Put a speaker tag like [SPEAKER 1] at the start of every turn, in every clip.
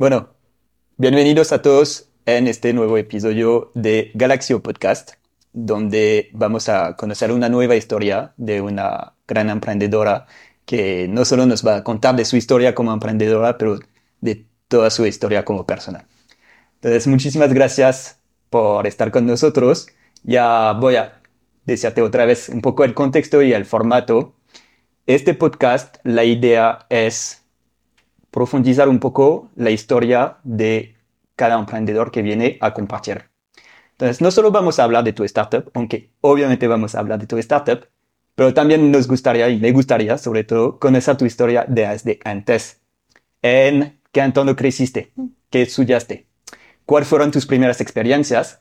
[SPEAKER 1] Bueno, bienvenidos a todos en este nuevo episodio de Galaxio Podcast, donde vamos a conocer una nueva historia de una gran emprendedora que no solo nos va a contar de su historia como emprendedora, pero de toda su historia como persona. Entonces, muchísimas gracias por estar con nosotros. Ya voy a decirte otra vez un poco el contexto y el formato. Este podcast, la idea es profundizar un poco la historia de cada emprendedor que viene a compartir. Entonces, no solo vamos a hablar de tu startup, aunque obviamente vamos a hablar de tu startup, pero también nos gustaría y me gustaría, sobre todo, conocer tu historia desde antes. ¿En qué entorno creciste? ¿Qué estudiaste? ¿Cuáles fueron tus primeras experiencias?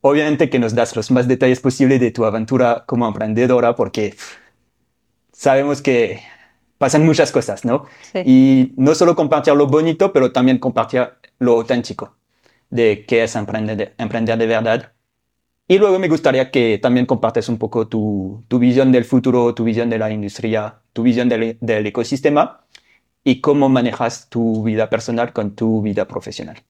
[SPEAKER 1] Obviamente que nos das los más detalles posibles de tu aventura como emprendedora, porque sabemos que pasan muchas cosas, ¿no? Y no solo compartir lo bonito, pero también compartir lo auténtico de qué es emprender, emprender de verdad. Y luego me gustaría que también compartes un poco tu, tu visión del futuro, tu visión de la industria, tu visión del, del, ecosistema y cómo manejas tu vida personal con tu vida profesional.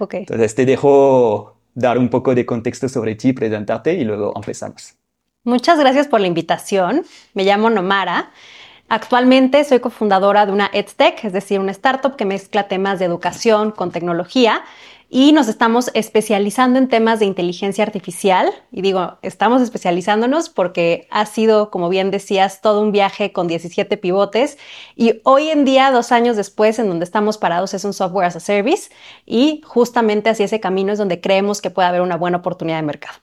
[SPEAKER 2] Okay.
[SPEAKER 1] Entonces te dejo dar un poco de contexto sobre ti, presentarte y luego empezamos.
[SPEAKER 2] Muchas gracias por la invitación. Me llamo Nomara. Actualmente soy cofundadora de una EdTech, es decir, una startup que mezcla temas de educación con tecnología y nos estamos especializando en temas de inteligencia artificial. Y digo, estamos especializándonos porque ha sido, como bien decías, todo un viaje con 17 pivotes y hoy en día, dos años después, en donde estamos parados es un software as a service y justamente hacia ese camino es donde creemos que puede haber una buena oportunidad de mercado.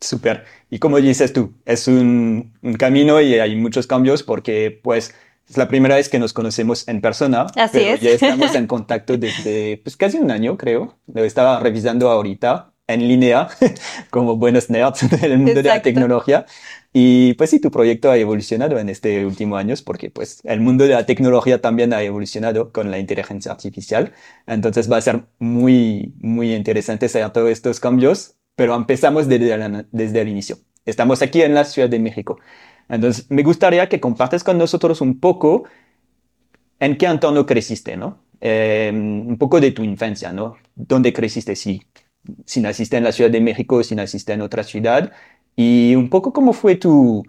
[SPEAKER 1] Súper. Y como dices tú, es un, camino y hay muchos cambios porque pues es la primera vez que nos conocemos en persona.
[SPEAKER 2] Así es.
[SPEAKER 1] Ya estamos en contacto desde pues casi un año, creo. Lo estaba revisando ahorita en línea, como buenos nerds del mundo de la tecnología. Y pues sí, tu proyecto ha evolucionado en este último años porque pues el mundo de la tecnología también ha evolucionado con la inteligencia artificial. Entonces va a ser muy, muy interesante saber todos estos cambios pero empezamos desde, desde el inicio. Estamos aquí en la Ciudad de México. Entonces, me gustaría que compartas con nosotros un poco en qué entorno creciste, ¿no? Em, un poco de tu infancia, ¿no? ¿Dónde creciste? Si, si naciste en la Ciudad de México, si naciste en otra ciudad. Y un poco cómo fue tu,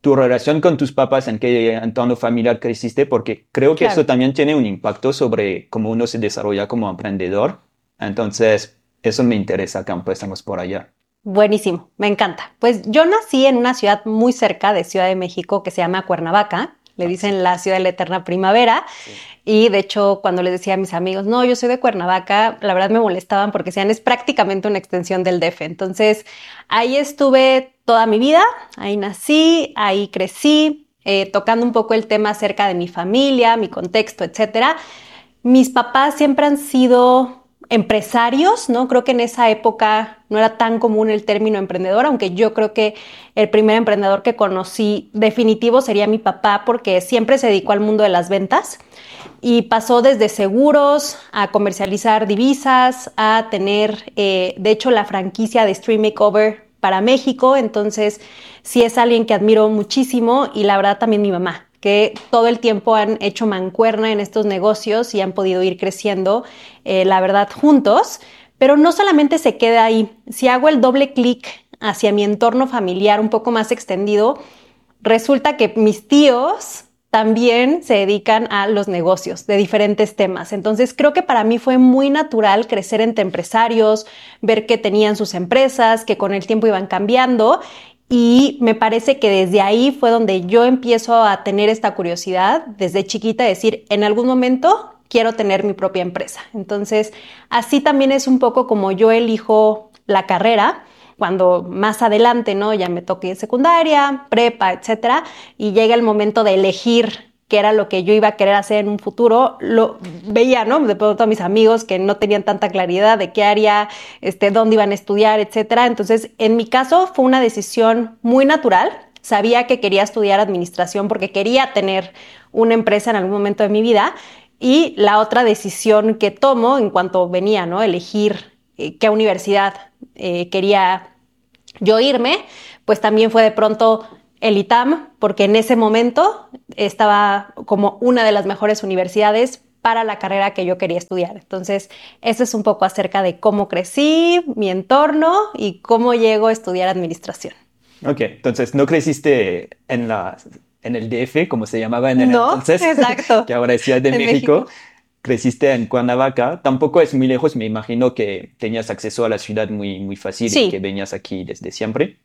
[SPEAKER 1] tu relación con tus papás, en qué entorno familiar creciste, porque creo que eso también tiene un impacto sobre cómo uno se desarrolla como emprendedor. Entonces, eso me interesa que estamos por allá.
[SPEAKER 2] Buenísimo, me encanta. Pues yo nací en una ciudad muy cerca de Ciudad de México que se llama Cuernavaca. Le ah, dicen la ciudad de la eterna primavera. Y de hecho, cuando les decía a mis amigos, no, yo soy de Cuernavaca, la verdad me molestaban porque decían, es prácticamente una extensión del DF. Entonces, ahí estuve toda mi vida, ahí nací, ahí crecí, eh, tocando un poco el tema acerca de mi familia, mi contexto, etcétera. Mis papás siempre han sido empresarios, ¿no? Creo que en esa época no era tan común el término emprendedor, aunque yo creo que el primer emprendedor que conocí definitivo sería mi papá, porque siempre se dedicó al mundo de las ventas y pasó desde seguros a comercializar divisas, a tener, eh, de hecho, la franquicia de Stream Makeover para México. Entonces, sí es alguien que admiro muchísimo y la verdad también mi mamá que todo el tiempo han hecho mancuerna en estos negocios y han podido ir creciendo, eh, la verdad, juntos. Pero no solamente se queda ahí. Si hago el doble clic hacia mi entorno familiar un poco más extendido, resulta que mis tíos también se dedican a los negocios de diferentes temas. Entonces creo que para mí fue muy natural crecer entre empresarios, ver que tenían sus empresas, que con el tiempo iban cambiando y me parece que desde ahí fue donde yo empiezo a tener esta curiosidad, desde chiquita, decir, en algún momento quiero tener mi propia empresa. Entonces, así también es un poco como yo elijo la carrera cuando más adelante, ¿no? Ya me toque secundaria, prepa, etcétera, y llega el momento de elegir que era lo que yo iba a querer hacer en un futuro, lo veía, ¿no? De pronto a mis amigos que no tenían tanta claridad de qué área, este, dónde iban a estudiar, etcétera. Entonces, en mi caso fue una decisión muy natural. Sabía que quería estudiar administración porque quería tener una empresa en algún momento de mi vida. Y la otra decisión que tomo en cuanto venía, ¿no? Elegir eh, qué universidad eh, quería yo irme, pues también fue de pronto el ITAM, porque en ese momento estaba como una de las mejores universidades para la carrera que yo quería estudiar. Entonces, eso es un poco acerca de cómo crecí, mi entorno y cómo llego a estudiar administración.
[SPEAKER 1] Ok, entonces no creciste en la en el DF, como se llamaba en el
[SPEAKER 2] no,
[SPEAKER 1] entonces,
[SPEAKER 2] exacto.
[SPEAKER 1] que ahora es Ciudad de México. Creciste en Cuernavaca, tampoco es muy lejos, me imagino que tenías acceso a la ciudad muy, muy fácil
[SPEAKER 2] Sí.
[SPEAKER 1] y que venías aquí desde siempre.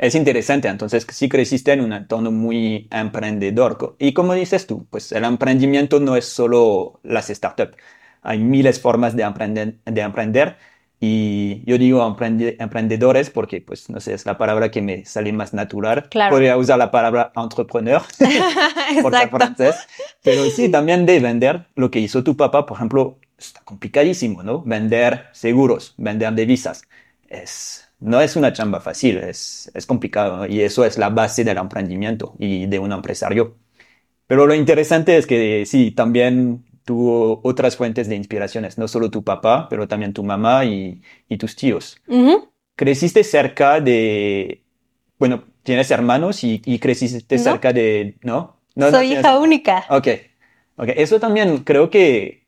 [SPEAKER 1] Es interesante, entonces sí creciste en un entorno muy emprendedor. Y como dices tú, pues el emprendimiento no es solo las startups. Hay miles formas de emprender, de emprender y yo digo emprende- emprendedores porque, pues, no sé, es la palabra que me sale más natural.
[SPEAKER 2] Claro.
[SPEAKER 1] Podría usar la palabra entrepreneur por ser francés. Pero sí, también de vender lo que hizo tu papá, por ejemplo, está complicadísimo, ¿no? Vender seguros, vender divisas. Es, no es una chamba fácil, es, es complicado. Y eso es la base del emprendimiento y de un empresario. Pero lo interesante es que sí, también tuvo otras fuentes de inspiraciones, no solo tu papá, pero también tu mamá y, y tus tíos.
[SPEAKER 2] Ujú.
[SPEAKER 1] ¿Creciste cerca de, bueno, tienes hermanos y, y creciste
[SPEAKER 2] No.
[SPEAKER 1] cerca de, ¿no? No, no
[SPEAKER 2] Soy
[SPEAKER 1] tienes-
[SPEAKER 2] hija única.
[SPEAKER 1] Ok, ok. Eso también creo que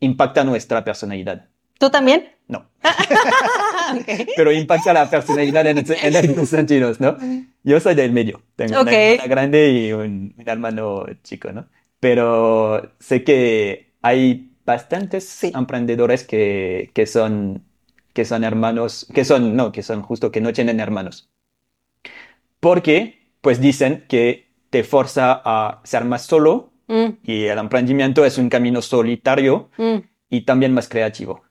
[SPEAKER 1] impacta nuestra personalidad.
[SPEAKER 2] ¿Tú también?
[SPEAKER 1] No,
[SPEAKER 2] Ok.
[SPEAKER 1] pero impacta la personalidad en, en estos sentidos, ¿no? Yo soy del medio. Tengo
[SPEAKER 2] Ok.
[SPEAKER 1] una hermana grande y un, un hermano chico, ¿no? Pero sé que hay bastantes
[SPEAKER 2] Sí.
[SPEAKER 1] emprendedores que, que son, que son hermanos, que son, no, que son justo que no tienen hermanos. Porque, pues dicen que te forza a ser más solo
[SPEAKER 2] Mm,
[SPEAKER 1] y el emprendimiento es un camino solitario
[SPEAKER 2] mm,
[SPEAKER 1] y también más creativo.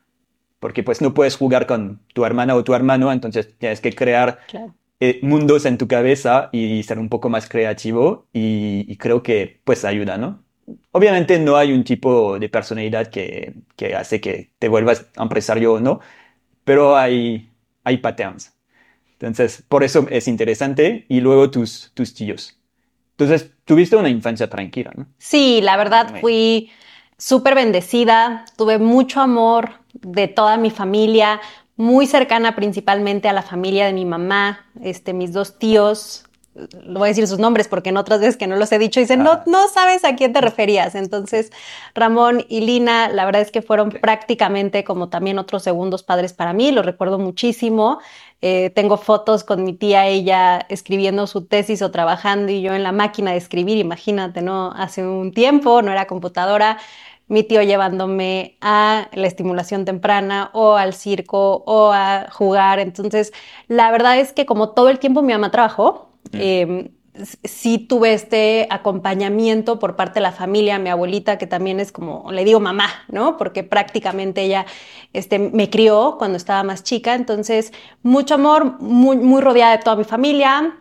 [SPEAKER 1] Porque pues no puedes jugar con tu hermana o tu hermano, entonces tienes que crear
[SPEAKER 2] claro.
[SPEAKER 1] eh, mundos en tu cabeza y ser un poco más creativo y, y creo que pues ayuda, ¿no? Obviamente no hay un tipo de personalidad que, que hace que te vuelvas empresario o no, pero hay, hay patterns. Entonces, por eso es interesante y luego tus, tus tíos. Entonces, tuviste una infancia tranquila, ¿no?
[SPEAKER 2] Sí, la verdad fui súper bendecida, tuve mucho amor de toda mi familia, muy cercana principalmente a la familia de mi mamá, este, mis dos tíos, lo voy a decir sus nombres porque en otras veces que no los he dicho dicen, no, no sabes a quién te referías. Entonces, Ramón y Lina, la verdad es que fueron prácticamente como también otros segundos padres para mí, los recuerdo muchísimo. Eh, tengo fotos con mi tía, ella escribiendo su tesis o trabajando y yo en la máquina de escribir, imagínate, ¿no? Hace un tiempo, no era computadora, mi tío llevándome a la estimulación temprana o al circo o a jugar. Entonces, la verdad es que como todo el tiempo mi mamá trabajó,
[SPEAKER 1] Mm.
[SPEAKER 2] eh, s- sí tuve este acompañamiento por parte de la familia, mi abuelita, que también es como, le digo mamá, ¿no? Porque prácticamente ella este, me crió cuando estaba más chica, entonces mucho amor, muy, muy rodeada de toda mi familia.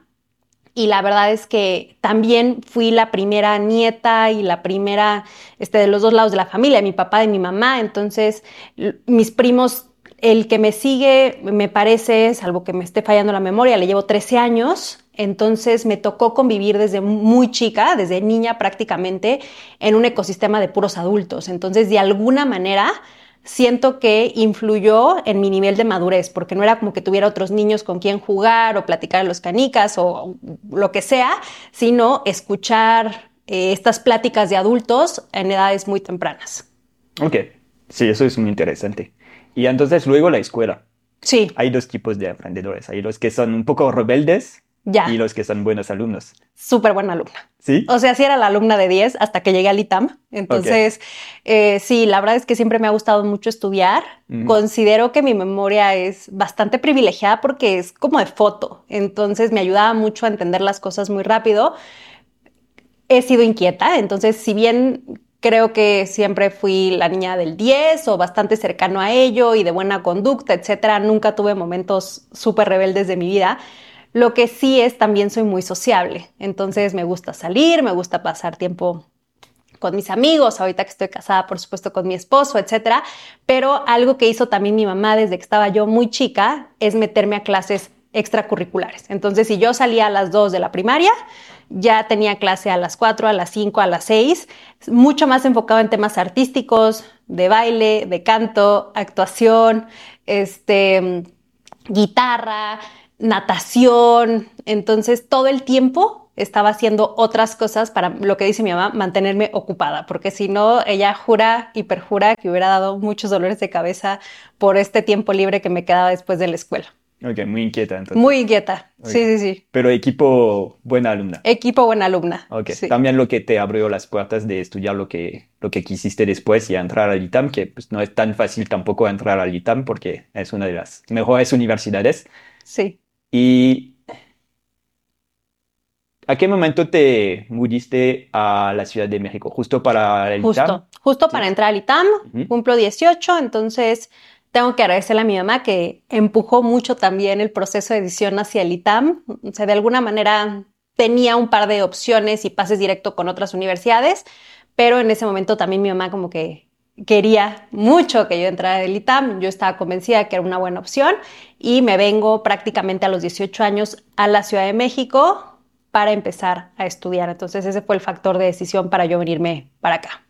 [SPEAKER 2] Y la verdad es que también fui la primera nieta y la primera este, de los dos lados de la familia, mi papá y mi mamá. Entonces, mis primos, el que me sigue, me parece, salvo que me esté fallando la memoria, le llevo 13 años. Entonces me tocó convivir desde muy chica, desde niña prácticamente, en un ecosistema de puros adultos. Entonces, de alguna manera, siento que influyó en mi nivel de madurez, porque no era como que tuviera otros niños con quien jugar o platicar a los canicas o lo que sea, sino escuchar eh, estas pláticas de adultos en edades muy tempranas.
[SPEAKER 1] Ok, sí, eso es muy interesante. Y entonces luego la escuela.
[SPEAKER 2] Sí,
[SPEAKER 1] Hay dos tipos de emprendedores. Hay los que son un poco rebeldes
[SPEAKER 2] ya,
[SPEAKER 1] y los que son buenos alumnos.
[SPEAKER 2] súper buena alumna.
[SPEAKER 1] ¿Sí?
[SPEAKER 2] O sea, sí era la alumna de 10 hasta que llegué al ITAM. Entonces, eh, sí, la verdad es que siempre me ha gustado mucho estudiar. Considero que mi memoria es bastante privilegiada porque es como de foto. Entonces, me ayudaba mucho a entender las cosas muy rápido. He sido inquieta, entonces, si bien creo que siempre fui la niña del 10 o bastante cercano a ello y de buena conducta, etcétera, nunca tuve momentos súper rebeldes de mi vida. Lo que sí es, también soy muy sociable. Entonces me gusta salir, me gusta pasar tiempo con mis amigos, ahorita que estoy casada, por supuesto, con mi esposo, etcétera. Pero algo que hizo también mi mamá desde que estaba yo muy chica es meterme a clases extracurriculares. Entonces, si yo salía a las 2 de la primaria, ya tenía clase a las 4, a las 5, a las 6, mucho más enfocado en temas artísticos, de baile, de canto, actuación, este, guitarra, natación. Entonces, todo el tiempo estaba haciendo otras cosas para lo que dice mi mamá, mantenerme ocupada, porque si no, ella jura y perjura que hubiera dado muchos dolores de cabeza por este tiempo libre que me quedaba después de la escuela.
[SPEAKER 1] Ok, muy inquieta entonces.
[SPEAKER 2] Muy inquieta, sí, sí, sí.
[SPEAKER 1] Pero equipo buena alumna.
[SPEAKER 2] Equipo buena alumna.
[SPEAKER 1] Ok,
[SPEAKER 2] sí.
[SPEAKER 1] también lo que te abrió las puertas de estudiar lo que, lo que quisiste después y entrar al ITAM, que pues, no es tan fácil tampoco entrar al ITAM porque es una de las mejores universidades.
[SPEAKER 2] Sí.
[SPEAKER 1] Y ¿A qué momento te mudiste a la Ciudad de México? ¿Justo para el
[SPEAKER 2] justo,
[SPEAKER 1] ITAM?
[SPEAKER 2] Justo para entrar al ITAM,
[SPEAKER 1] Ujú.
[SPEAKER 2] cumplo 18, entonces tengo que agradecerle a mi mamá que empujó mucho también el proceso de edición hacia el ITAM. O sea, de alguna manera tenía un par de opciones y pases directo con otras universidades, pero en ese momento también mi mamá como que quería mucho que yo entrara al ITAM. Yo estaba convencida que era una buena opción y me vengo prácticamente a los 18 años a la Ciudad de México para empezar a estudiar. Entonces ese fue el factor de decisión para yo venirme para acá.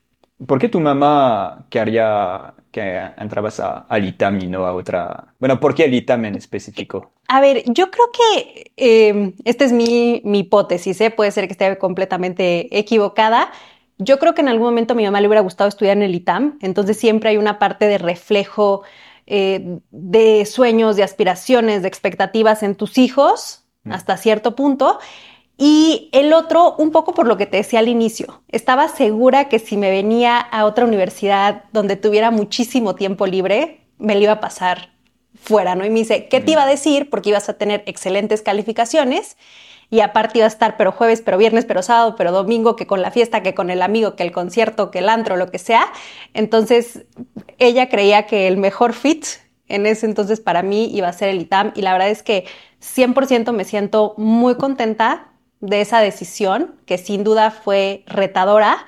[SPEAKER 1] ¿Por qué tu mamá quería que entrabas a, al ITAM y no a otra? Bueno, ¿por qué el ITAM en específico?
[SPEAKER 2] A ver, yo creo que eh, esta es mi, mi hipótesis, ¿eh? puede ser que esté completamente equivocada. Yo creo que en algún momento a mi mamá le hubiera gustado estudiar en el ITAM, entonces siempre hay una parte de reflejo eh, de sueños, de aspiraciones, de expectativas en tus hijos
[SPEAKER 1] Mm.
[SPEAKER 2] hasta cierto punto. Y el otro, un poco por lo que te decía al inicio, estaba segura que si me venía a otra universidad donde tuviera muchísimo tiempo libre, me lo iba a pasar fuera, ¿no? Y me dice, ¿qué te iba a decir? Porque ibas a tener excelentes calificaciones y aparte iba a estar pero jueves, pero viernes, pero sábado, pero domingo, que con la fiesta, que con el amigo, que el concierto, que el antro, lo que sea. Entonces, ella creía que el mejor fit en ese entonces para mí iba a ser el ITAM y la verdad es que 100% me siento muy contenta de esa decisión, que sin duda fue retadora,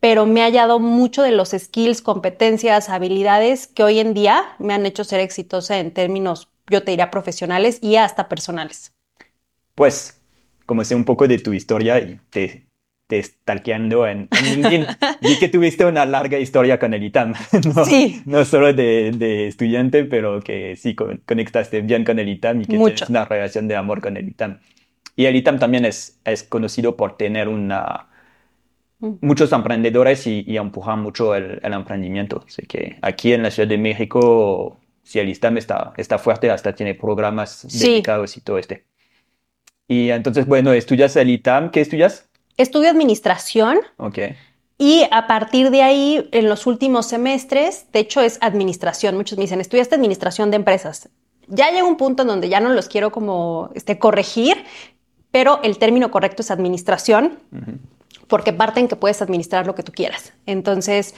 [SPEAKER 2] pero me ha hallado mucho de los skills, competencias, habilidades que hoy en día me han hecho ser exitosa en términos, yo te diría, profesionales y hasta personales.
[SPEAKER 1] Pues, como sé un poco de tu historia y te, te stalkeando en, en LinkedIn, vi que tuviste una larga historia con el ITAM. No,
[SPEAKER 2] Sí.
[SPEAKER 1] no solo de, de estudiante, pero que sí con- conectaste bien con el ITAM y que
[SPEAKER 2] Mucho.
[SPEAKER 1] tienes una relación de amor con el ITAM. Y el ITAM también es, es conocido por tener una,
[SPEAKER 2] Mm.
[SPEAKER 1] muchos emprendedores y, y empujar mucho el, el emprendimiento. Así que aquí en la Ciudad de México, si el ITAM está, está fuerte, hasta tiene programas
[SPEAKER 2] Sí.
[SPEAKER 1] dedicados y todo este. Y entonces, bueno, estudias el ITAM. ¿Qué estudias?
[SPEAKER 2] Estudio administración
[SPEAKER 1] Ok.
[SPEAKER 2] y a partir de ahí, en los últimos semestres, de hecho es administración. Muchos me dicen, estudiaste administración de empresas. Ya llega un punto en donde ya no los quiero como este, corregir, pero el término correcto es administración. Porque parten que puedes administrar lo que tú quieras. Entonces,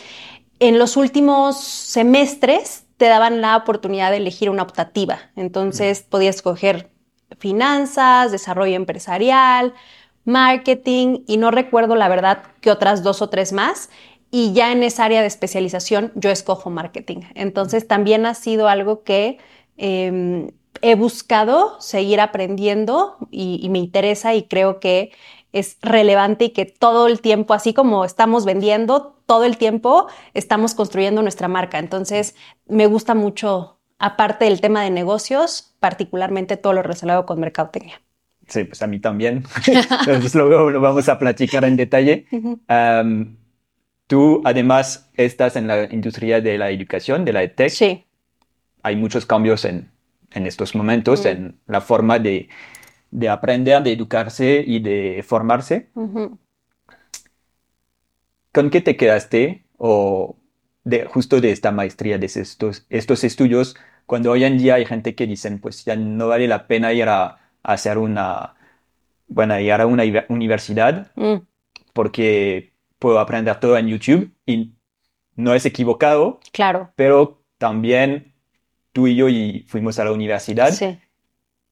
[SPEAKER 2] en los últimos semestres te daban la oportunidad de elegir una optativa. Entonces, podías escoger finanzas, desarrollo empresarial, marketing y no recuerdo la verdad que otras dos o tres más. Y ya en esa área de especialización yo escojo marketing. Entonces, también ha sido algo que eh, he buscado seguir aprendiendo y, y me interesa y creo que es relevante y que todo el tiempo, así como estamos vendiendo, todo el tiempo estamos construyendo nuestra marca. Entonces, me gusta mucho, aparte del tema de negocios, particularmente todo lo relacionado con mercadotecnia.
[SPEAKER 1] Sí, pues a mí también. Entonces luego lo vamos a platicar en detalle. Um, tú además estás en la industria de la educación, de la EdTech.
[SPEAKER 2] Sí,
[SPEAKER 1] Hay muchos cambios en, en estos momentos, en la forma de, de aprender, de educarse y de formarse. ¿Con qué te quedaste o de, justo de esta maestría, de estos, estos estudios, cuando hoy en día hay gente que dicen, pues ya no vale la pena ir a, a hacer una, bueno, ir a una ive- universidad
[SPEAKER 2] Mm,
[SPEAKER 1] porque puedo aprender todo en YouTube y no es equivocado,
[SPEAKER 2] claro,
[SPEAKER 1] pero también tú y yo y fuimos a la universidad
[SPEAKER 2] sí,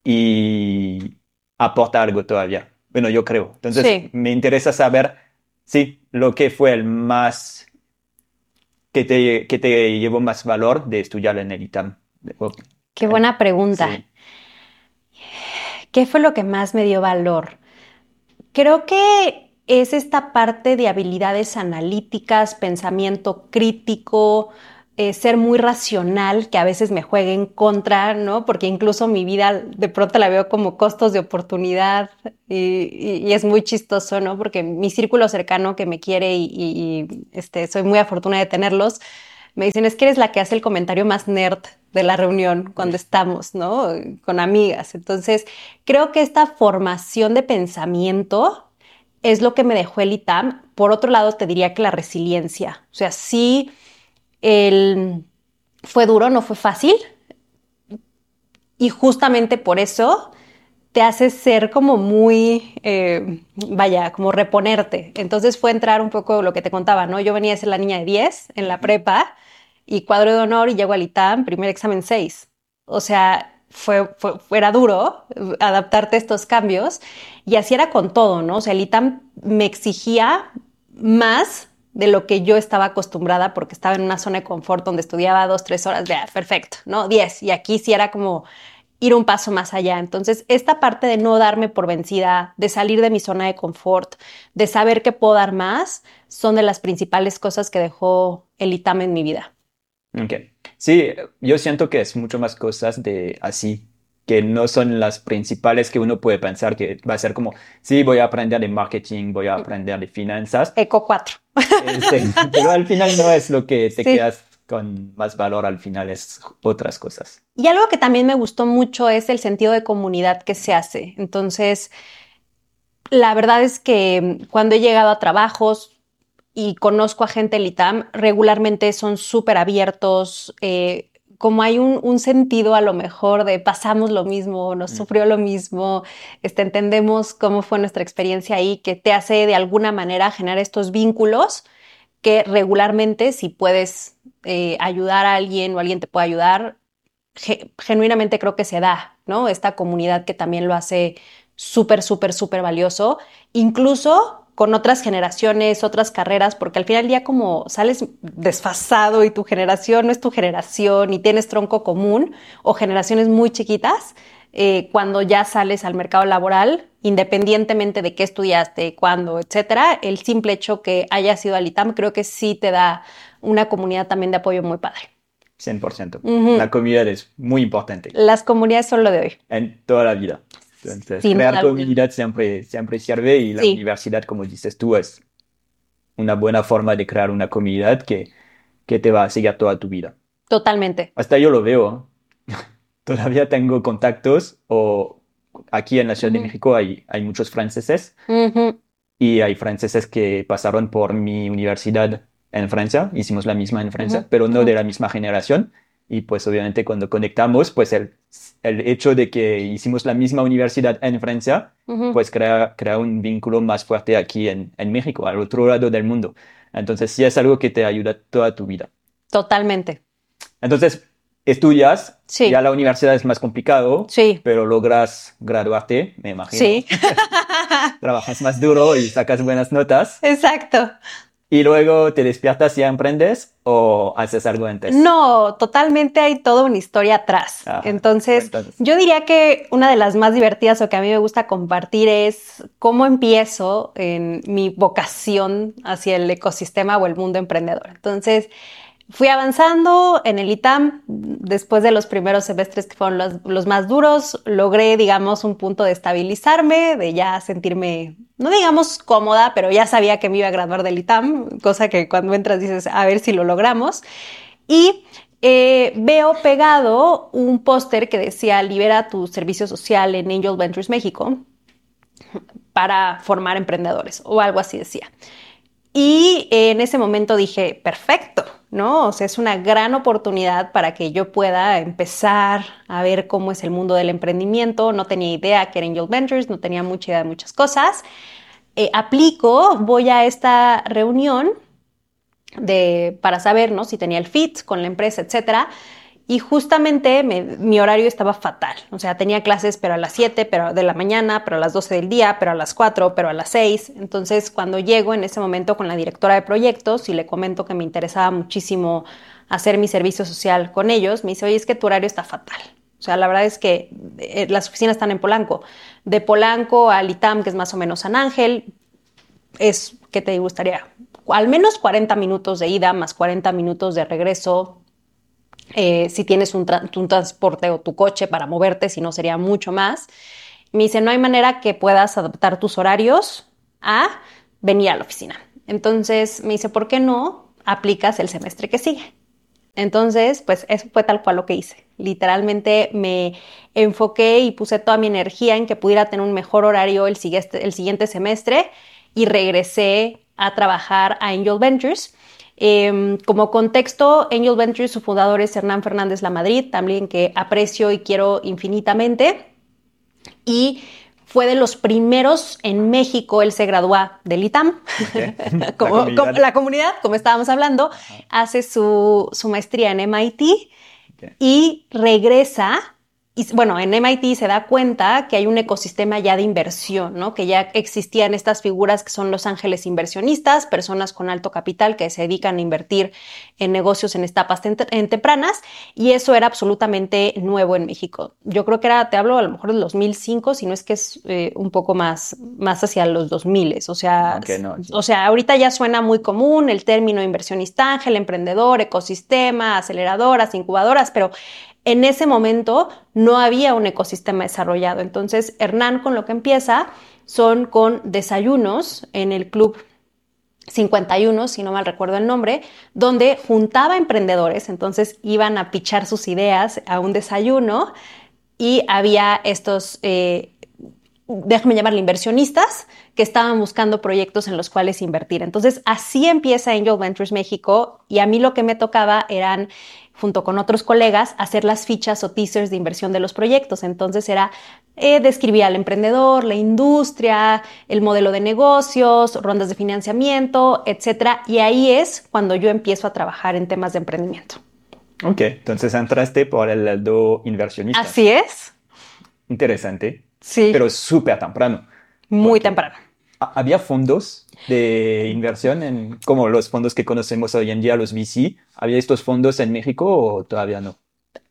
[SPEAKER 1] y aporta algo todavía. Bueno, yo creo. Entonces,
[SPEAKER 2] Sí.
[SPEAKER 1] me interesa saber, sí, lo que fue el más, que te, que te llevó más valor de estudiar en el ITAM.
[SPEAKER 2] Qué buena pregunta.
[SPEAKER 1] Sí.
[SPEAKER 2] ¿Qué fue lo que más me dio valor? Creo que es esta parte de habilidades analíticas, pensamiento crítico, eh, ser muy racional, que a veces me juegue en contra, ¿no? Porque incluso mi vida de pronto la veo como costos de oportunidad y, es muy chistoso, ¿no? Porque mi círculo cercano que me quiere y, este, soy muy afortunada de tenerlos, me dicen, es que eres la que hace el comentario más nerd de la reunión cuando estamos, ¿no? Con amigas. Entonces, creo que esta formación de pensamiento es lo que me dejó el ITAM. Por otro lado, te diría que la resiliencia. O sea, sí el, fue duro, no fue fácil. Y justamente por eso te hace ser como muy, eh, vaya, como reponerte. Entonces fue entrar un poco lo que te contaba, ¿no? Yo venía a ser la niña de 10 en la prepa y cuadro de honor y llego al ITAM, primer examen 6. O sea, fue, fue, era duro adaptarte a estos cambios y así era con todo, ¿no? O sea, el ITAM me exigía más de lo que yo estaba acostumbrada porque estaba en una zona de confort donde estudiaba dos, tres horas, ya, perfecto, ¿no? Diez. Y aquí sí era como ir un paso más allá. Entonces, esta parte de no darme por vencida, de salir de mi zona de confort, de saber que puedo dar más, son de las principales cosas que dejó el ITAM en mi vida.
[SPEAKER 1] Sí, yo siento que es mucho más cosas de así, que no son las principales que uno puede pensar que va a ser como, sí, voy a aprender de marketing, voy a aprender de finanzas.
[SPEAKER 2] Eco 4.
[SPEAKER 1] Este, pero al final no es lo que te quedas con más valor, al final es otras cosas.
[SPEAKER 2] Y algo que también me gustó mucho es el sentido de comunidad que se hace. Entonces, la verdad es que cuando he llegado a trabajos y conozco a gente del ITAM, regularmente son súper abiertos. Eh, como hay un, sentido a lo mejor de pasamos lo mismo, nos mm. sufrió lo mismo, este, entendemos cómo fue nuestra experiencia ahí, que te hace de alguna manera generar estos vínculos que regularmente si puedes eh, ayudar a alguien o alguien te puede ayudar, genuinamente creo que se da, ¿no? Esta comunidad que también lo hace súper, súper, súper valioso. Incluso con otras generaciones, otras carreras, porque al final del día como sales desfasado y tu generación no es tu generación y tienes tronco común o generaciones muy chiquitas, eh, cuando ya sales al mercado laboral, independientemente de qué estudiaste, cuándo, etcétera, el simple hecho que hayas sido al ITAM creo que sí te da una comunidad también de apoyo muy padre.
[SPEAKER 1] 100%. La comunidad es muy importante.
[SPEAKER 2] Las comunidades son lo de hoy.
[SPEAKER 1] En toda la vida. Entonces, crear comunidad siempre, siempre sirve y la universidad, como dices tú, es una buena forma de crear una comunidad que, que te va a seguir toda tu vida.
[SPEAKER 2] Totalmente.
[SPEAKER 1] Hasta yo lo veo. Todavía tengo contactos o aquí en la Ciudad de México hay, hay muchos franceses y hay franceses que pasaron por mi universidad en Francia, hicimos la misma en Francia, pero no de la misma generación. Y pues obviamente cuando conectamos, pues el, el hecho de que hicimos la misma universidad en Francia, pues crea, crea un vínculo más fuerte aquí en, en, México, al otro lado del mundo. Entonces sí es algo que te ayuda toda tu vida.
[SPEAKER 2] Totalmente.
[SPEAKER 1] Entonces, estudias, sí. ya la universidad es más complicado,
[SPEAKER 2] sí.
[SPEAKER 1] pero logras graduarte, me imagino.
[SPEAKER 2] Sí.
[SPEAKER 1] Trabajas más duro y sacas buenas notas.
[SPEAKER 2] Exacto
[SPEAKER 1] y luego te despiertas y emprendes o haces algo antes?
[SPEAKER 2] No, totalmente hay toda una historia atrás. Ah, entonces, yo diría que una de las más divertidas o que a mí me gusta compartir es cómo empiezo en mi vocación hacia el ecosistema o el mundo emprendedor. Entonces, Fui avanzando en el ITAM, después de los primeros semestres que fueron los, más duros, logré, digamos, un punto de estabilizarme, de ya sentirme, no digamos cómoda, pero ya sabía que me iba a graduar del ITAM, cosa que cuando entras dices, a ver si lo logramos. Y eh, veo pegado un póster que decía, libera tu servicio social en Angel Ventures México para formar emprendedores, o algo así decía. Y en ese momento dije, perfecto, ¿no? O sea, es una gran oportunidad para que yo pueda empezar a ver cómo es el mundo del emprendimiento. No tenía idea que era Angel Ventures, no tenía mucha idea de muchas cosas. Eh, aplico, voy a esta reunión de, para saber ¿no? si tenía el fit con la empresa, etcétera. Y justamente mi horario estaba fatal. O sea, tenía clases, pero a las 7 pero de la mañana, pero a las 12 del día, pero a las 4, pero a las 6. Entonces, cuando llego en ese momento con la directora de proyectos y le comento que me interesaba muchísimo hacer mi servicio social con ellos, me dice, oye, es que tu horario está fatal. O sea, la verdad es que eh, las oficinas están en Polanco. De Polanco al ITAM, que es más o menos San Ángel, es, ¿qué te gustaría? Al menos 40 minutos de ida más 40 minutos de regreso eh, si tienes un, transporte o tu coche para moverte, si no sería mucho más. Me dice, no hay manera que puedas adaptar tus horarios a venir a la oficina. Entonces me dice, ¿por qué no aplicas el semestre que sigue? Entonces, pues eso fue tal cual lo que hice. Literalmente me enfoqué y puse toda mi energía en que pudiera tener un mejor horario el siguiente, el siguiente semestre y regresé a trabajar a Angel Ventures. Em, como contexto, Angel Ventures, su fundador es Hernán Fernández La Madrid, también que aprecio y quiero infinitamente. Y fue de los primeros en México, él se gradúa del ITAM, como, la comunidad, como estábamos hablando, hace su, su, maestría en MIT y regresa y bueno, en MIT se da cuenta que hay un ecosistema ya de inversión, ¿no? Que ya existían estas figuras que son los ángeles inversionistas, personas con alto capital que se dedican a invertir en negocios en etapas tempranas, y eso era absolutamente nuevo en México. Yo creo que era, te hablo a lo mejor del 2005, si no es que es eh, un poco más, más hacia los 2000, o sea, o sea, ahorita ya suena muy común el término inversionista ángel, emprendedor, ecosistema, aceleradoras, incubadoras, pero en ese momento no había un ecosistema desarrollado. Entonces, Hernán con lo que empieza son con desayunos en el club 51, si no mal recuerdo el nombre, donde juntaba emprendedores, entonces iban a pichar sus ideas a un desayuno y había estos, eh, déjame llamarle inversionistas, que estaban buscando proyectos en los cuales invertir. Entonces, así empieza Angel Ventures México y a mí lo que me tocaba eran junto con otros colegas, hacer las fichas o teasers de inversión de los proyectos. Entonces era eh, describir al emprendedor, la industria, el modelo de negocios, rondas de financiamiento, etcétera. Y ahí es cuando yo empiezo a trabajar en temas de emprendimiento.
[SPEAKER 1] Ok, entonces entraste por el lado inversionista.
[SPEAKER 2] Así es.
[SPEAKER 1] Interesante.
[SPEAKER 2] Sí.
[SPEAKER 1] Pero súper temprano.
[SPEAKER 2] Muy temprano.
[SPEAKER 1] ¿Había fondos de inversión en, como los fondos que conocemos hoy en día, los VC? ¿Había estos fondos en México o todavía no?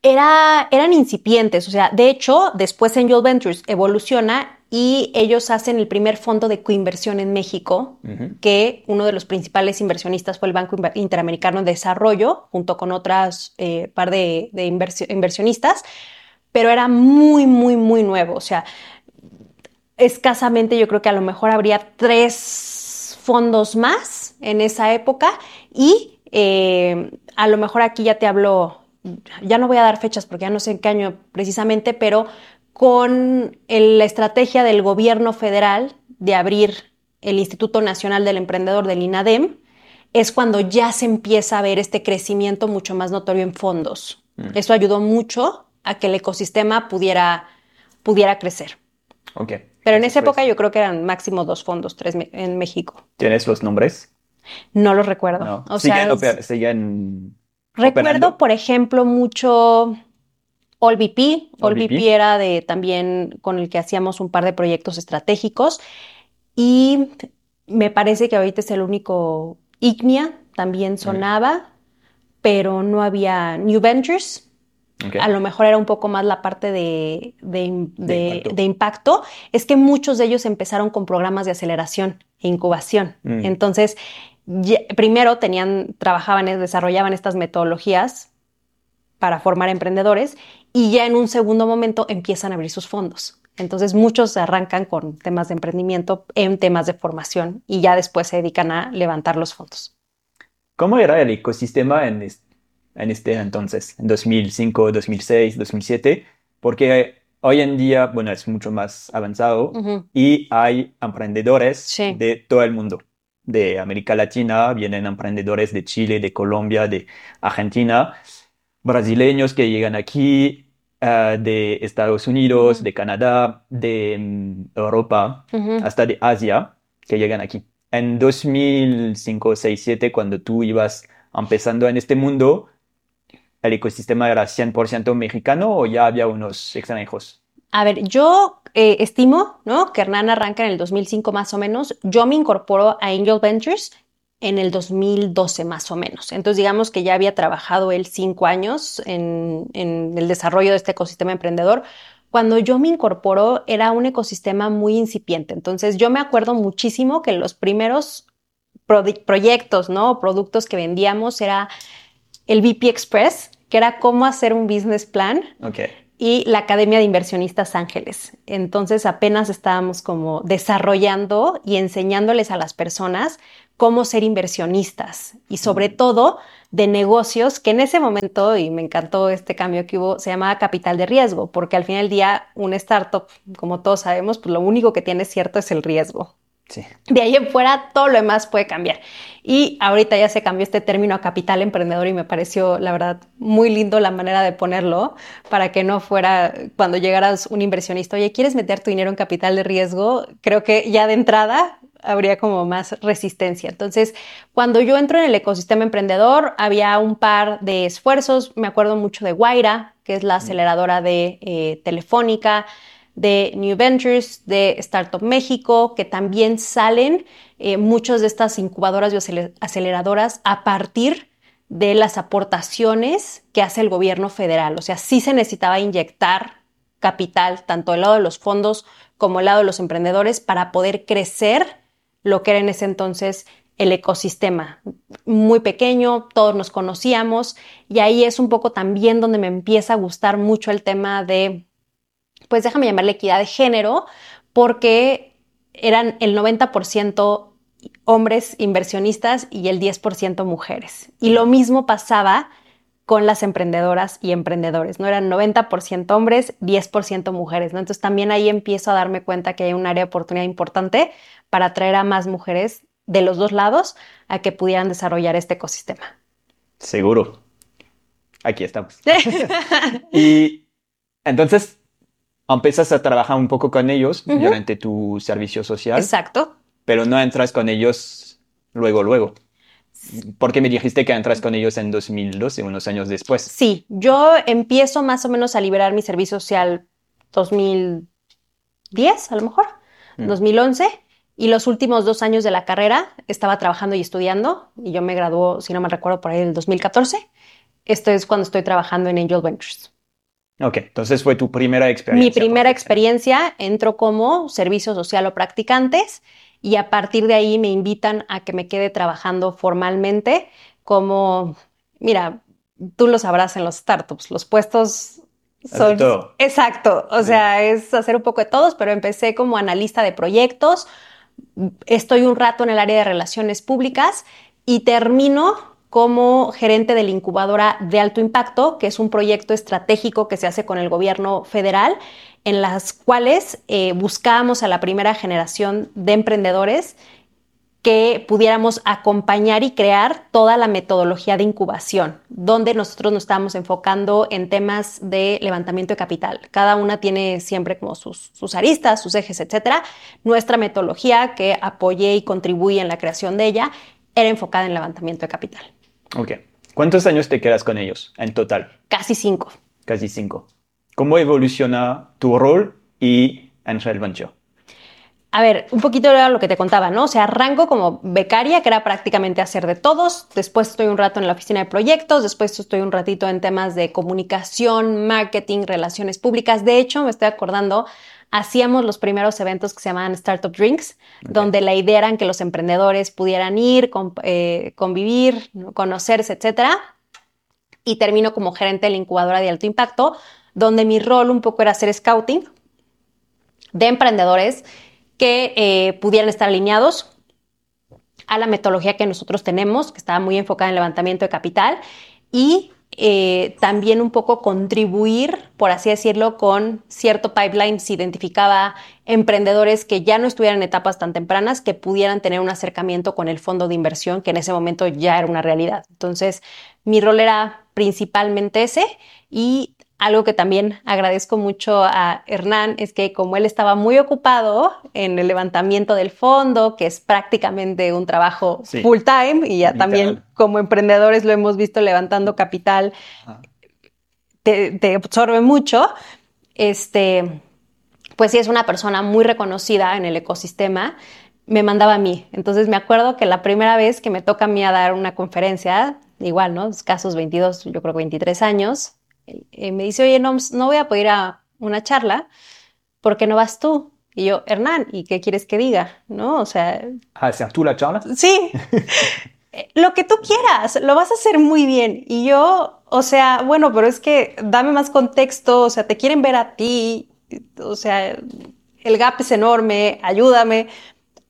[SPEAKER 2] Era, eran incipientes, o sea, de hecho, después Angel Ventures evoluciona y ellos hacen el primer fondo de coinversión en México, que uno de los principales inversionistas fue el Banco Interamericano de Desarrollo, junto con otras eh, par de, de inversionistas, pero era muy, muy, muy nuevo, o sea, escasamente yo creo que a lo mejor habría tres fondos más en esa época y eh, a lo mejor aquí ya te hablo, ya no voy a dar fechas porque ya no sé en qué año precisamente, pero con la estrategia del gobierno federal de abrir el Instituto Nacional del Emprendedor del INADEM, es cuando ya se empieza a ver este crecimiento mucho más notorio en fondos. Mm. Eso ayudó mucho a que el ecosistema pudiera, pudiera crecer.
[SPEAKER 1] Okay.
[SPEAKER 2] Pero en esa época yo creo que eran máximo dos fondos, tres en México.
[SPEAKER 1] ¿Tienes los nombres?
[SPEAKER 2] No los recuerdo.
[SPEAKER 1] No. O siguen,
[SPEAKER 2] Recuerdo, por ejemplo, mucho AllVP. AllVP era de también con el que hacíamos un par de proyectos estratégicos. Y me parece que ahorita es el único Ignia, también sonaba, pero no había New Ventures. A lo mejor era un poco más la parte de, impacto. Es que muchos de ellos empezaron con programas de aceleración e incubación. Mm. Entonces, primero tenían, trabajaban, desarrollaban estas metodologías para formar emprendedores y ya en un segundo momento empiezan a abrir sus fondos. Entonces muchos arrancan con temas de emprendimiento en temas de formación y ya después se dedican a levantar los fondos.
[SPEAKER 1] ¿Cómo era el ecosistema en, en este entonces, en 2005, 2006, 2007, porque hoy en día, bueno, es mucho más avanzado y hay emprendedores de todo el mundo. De América Latina, vienen emprendedores de Chile, de Colombia, de Argentina, brasileños que llegan aquí, eh, de Estados Unidos, de Canadá, de mm, Europa, hasta de Asia, que llegan aquí. En 2005, 2006, 2007, cuando tú ibas empezando en este mundo, el ecosistema era 100% mexicano o ya había unos extranjeros?
[SPEAKER 2] A ver, yo eh, estimo ¿no? que Hernán arranca en el 2005 más o menos. Yo me incorporo a Angel Ventures en el 2012 más o menos. Entonces digamos que ya había trabajado él cinco años en, el desarrollo de este ecosistema emprendedor. Cuando yo me incorporo era un ecosistema muy incipiente. Entonces yo me acuerdo muchísimo que los primeros proyectos, ¿no? Productos que vendíamos era el VP Express, que era cómo hacer un business plan. Y la Academia de Inversionistas Ángeles. Entonces apenas estábamos como desarrollando y enseñándoles a las personas cómo ser inversionistas y sobre todo de negocios que en ese momento, y me encantó este cambio que hubo, se llamaba capital de riesgo, porque al fin del día una startup, como todos sabemos, pues lo único que tiene cierto es el riesgo.
[SPEAKER 1] Sí.
[SPEAKER 2] De ahí en fuera todo lo demás puede cambiar. Y ahorita ya se cambió este término a capital emprendedor y me pareció, la verdad, muy lindo la manera de ponerlo para que no fuera cuando llegaras un inversionista, oye, ¿quieres meter tu dinero en capital de riesgo? Creo que ya de entrada habría como más resistencia. Entonces, cuando yo entro en el ecosistema emprendedor, había un par de esfuerzos. Me acuerdo mucho de Guaira, que es la aceleradora de eh, Telefónica, de New Ventures, de Startup México, que también salen eh, muchas de estas incubadoras y aceleradoras a partir de las aportaciones que hace el gobierno federal. O sea, sí se necesitaba inyectar capital, tanto del lado de los fondos como del lado de los emprendedores, para poder crecer lo que era en ese entonces el ecosistema. Muy pequeño, todos nos conocíamos y ahí es un poco también donde me empieza a gustar mucho el tema de, pues déjame llamarle equidad de género, porque eran el 90% hombres inversionistas y el 10% mujeres. Y lo mismo pasaba con las emprendedoras y emprendedores, ¿no? Eran 90% hombres, 10% mujeres, ¿no? Entonces también ahí empiezo a darme cuenta que hay un área de oportunidad importante para atraer a más mujeres de los dos lados a que pudieran desarrollar este ecosistema.
[SPEAKER 1] Seguro. Aquí estamos. y entonces empiezas a trabajar un poco con ellos durante tu servicio social.
[SPEAKER 2] Exacto.
[SPEAKER 1] Pero no entras con ellos luego, luego. Porque me dijiste que entras con ellos en 2012, unos años después.
[SPEAKER 2] Sí, yo empiezo más o menos a liberar mi servicio social 2010, a lo mejor, 2011. Mm. Y los últimos dos años de la carrera estaba trabajando y estudiando, y yo me graduó, si no me recuerdo, por ahí el 2014. Esto es cuando estoy trabajando en Angel Ventures.
[SPEAKER 1] Ok, entonces fue tu primera experiencia.
[SPEAKER 2] Mi primera experiencia, entro como servicio social o practicantes y a partir de ahí me invitan a que me quede trabajando formalmente como, mira, tú lo sabrás en los startups, los puestos son... Exacto, o sea, es hacer un poco de todos, pero empecé como analista de proyectos, estoy un rato en el área de relaciones públicas y termino como gerente de la incubadora de alto impacto, que es un proyecto estratégico que se hace con el gobierno federal, en las cuales eh, buscábamos a la primera generación de emprendedores que pudiéramos acompañar y crear toda la metodología de incubación, donde nosotros nos estamos enfocando en temas de levantamiento de capital. Cada una tiene siempre como sus, sus aristas, sus ejes, etcétera. Nuestra metodología, que apoyé y contribuí en la creación de ella, era enfocada en levantamiento de capital.
[SPEAKER 1] Ok. ¿Cuántos años te quedas con ellos en total?
[SPEAKER 2] Casi cinco.
[SPEAKER 1] Casi cinco. ¿Cómo evoluciona tu rol y Angel Venture?
[SPEAKER 2] a ver, un poquito era lo que te contaba, ¿no? O sea, arranco como becaria, que era prácticamente hacer de todos. Después estoy un rato en la oficina de proyectos, después estoy un ratito en temas de comunicación, marketing, relaciones públicas. De hecho, me estoy acordando, hacíamos los primeros eventos que se llamaban Startup Drinks, donde la idea era que los emprendedores pudieran ir, eh, convivir, conocerse, etcétera. Y termino como gerente de la incubadora de alto impacto, donde mi rol un poco era hacer scouting de emprendedores que eh, pudieran estar alineados a la metodología que nosotros tenemos, que estaba muy enfocada en levantamiento de capital, y eh, también un poco contribuir, por así decirlo, con cierto pipeline, si identificaba emprendedores que ya no estuvieran en etapas tan tempranas, que pudieran tener un acercamiento con el fondo de inversión, que en ese momento ya era una realidad. Entonces, mi rol era principalmente ese y algo que también agradezco mucho a Hernán es que como él estaba muy ocupado en el levantamiento del fondo, que es prácticamente un trabajo full time, y ya también como emprendedores lo hemos visto levantando capital, te, absorbe mucho, este, pues sí es una persona muy reconocida en el ecosistema, me mandaba a mí. Entonces me acuerdo que la primera vez que me toca a mí a dar una conferencia, igual, ¿no? Casos 22, yo creo que 23 años, eh, me dice, oye, no, no voy a poder ir a una charla, ¿por qué no vas tú? Y yo, Hernán, ¿y qué quieres que diga? ¿No? O sea...
[SPEAKER 1] ¿Hacer tú la charla?
[SPEAKER 2] Sí. eh, lo que tú quieras, lo vas a hacer muy bien. Y yo, o sea, bueno, pero es que dame más contexto, o sea, te quieren ver a ti, o sea, el gap es enorme, ayúdame.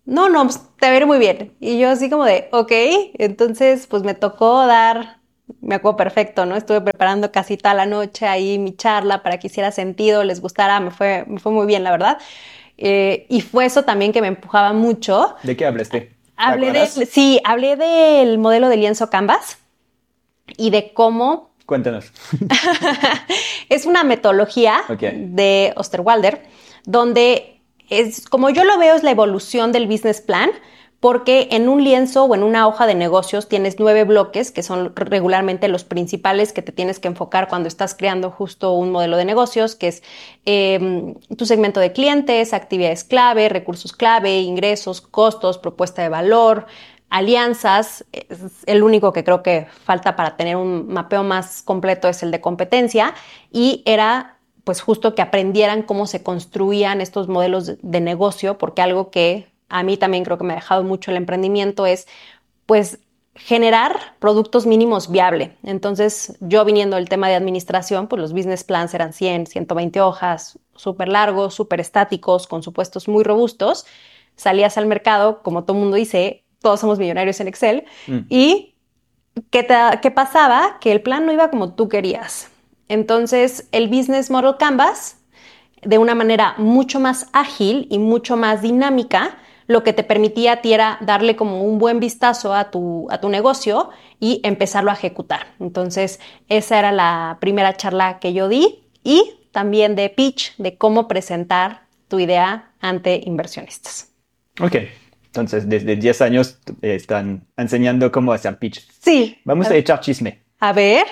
[SPEAKER 2] No, no, pues, te ir muy bien. Y yo así como de, ok, entonces pues me tocó dar, me acuerdo perfecto, ¿no? Estuve preparando casi toda la noche ahí mi charla para que hiciera sentido, les gustara, me fue, me fue muy bien, la verdad. Eh, y fue eso también que me empujaba mucho.
[SPEAKER 1] ¿De qué hablaste?
[SPEAKER 2] Hablé de, sí, hablé del modelo de lienzo Canvas y de cómo...
[SPEAKER 1] Cuéntanos.
[SPEAKER 2] es una metodología de Osterwalder donde es, como yo lo veo, es la evolución del business plan, porque en un lienzo o en una hoja de negocios tienes nueve bloques, que son regularmente los principales que te tienes que enfocar cuando estás creando justo un modelo de negocios, que es em, tu segmento de clientes, actividades clave, recursos clave, ingresos, costos, propuesta de valor, alianzas. el único que creo que falta para tener un mapeo más completo es el de competencia y era pues justo que aprendieran cómo se construían estos modelos de negocio, porque algo que a mí también creo que me ha dejado mucho el emprendimiento es pues generar productos mínimos viable. Entonces, yo viniendo del tema de administración, pues los business plans eran 100, 120 hojas, súper largos, súper estáticos, con supuestos muy robustos. Salías al mercado, como todo mundo dice, todos somos millonarios en Excel. Mm. ¿Y qué, qué pasaba? Que el plan no iba como tú querías. Entonces, el Business Model Canvas, de una manera mucho más ágil y mucho más dinámica, lo que te permitía a ti era darle como un buen vistazo a tu, a tu negocio y empezarlo a ejecutar. Entonces, esa era la primera charla que yo di y también de pitch, de cómo presentar tu idea ante inversionistas.
[SPEAKER 1] Ok, entonces desde 10 años están enseñando cómo hacer pitch.
[SPEAKER 2] Sí.
[SPEAKER 1] Vamos a echar chisme.
[SPEAKER 2] A ver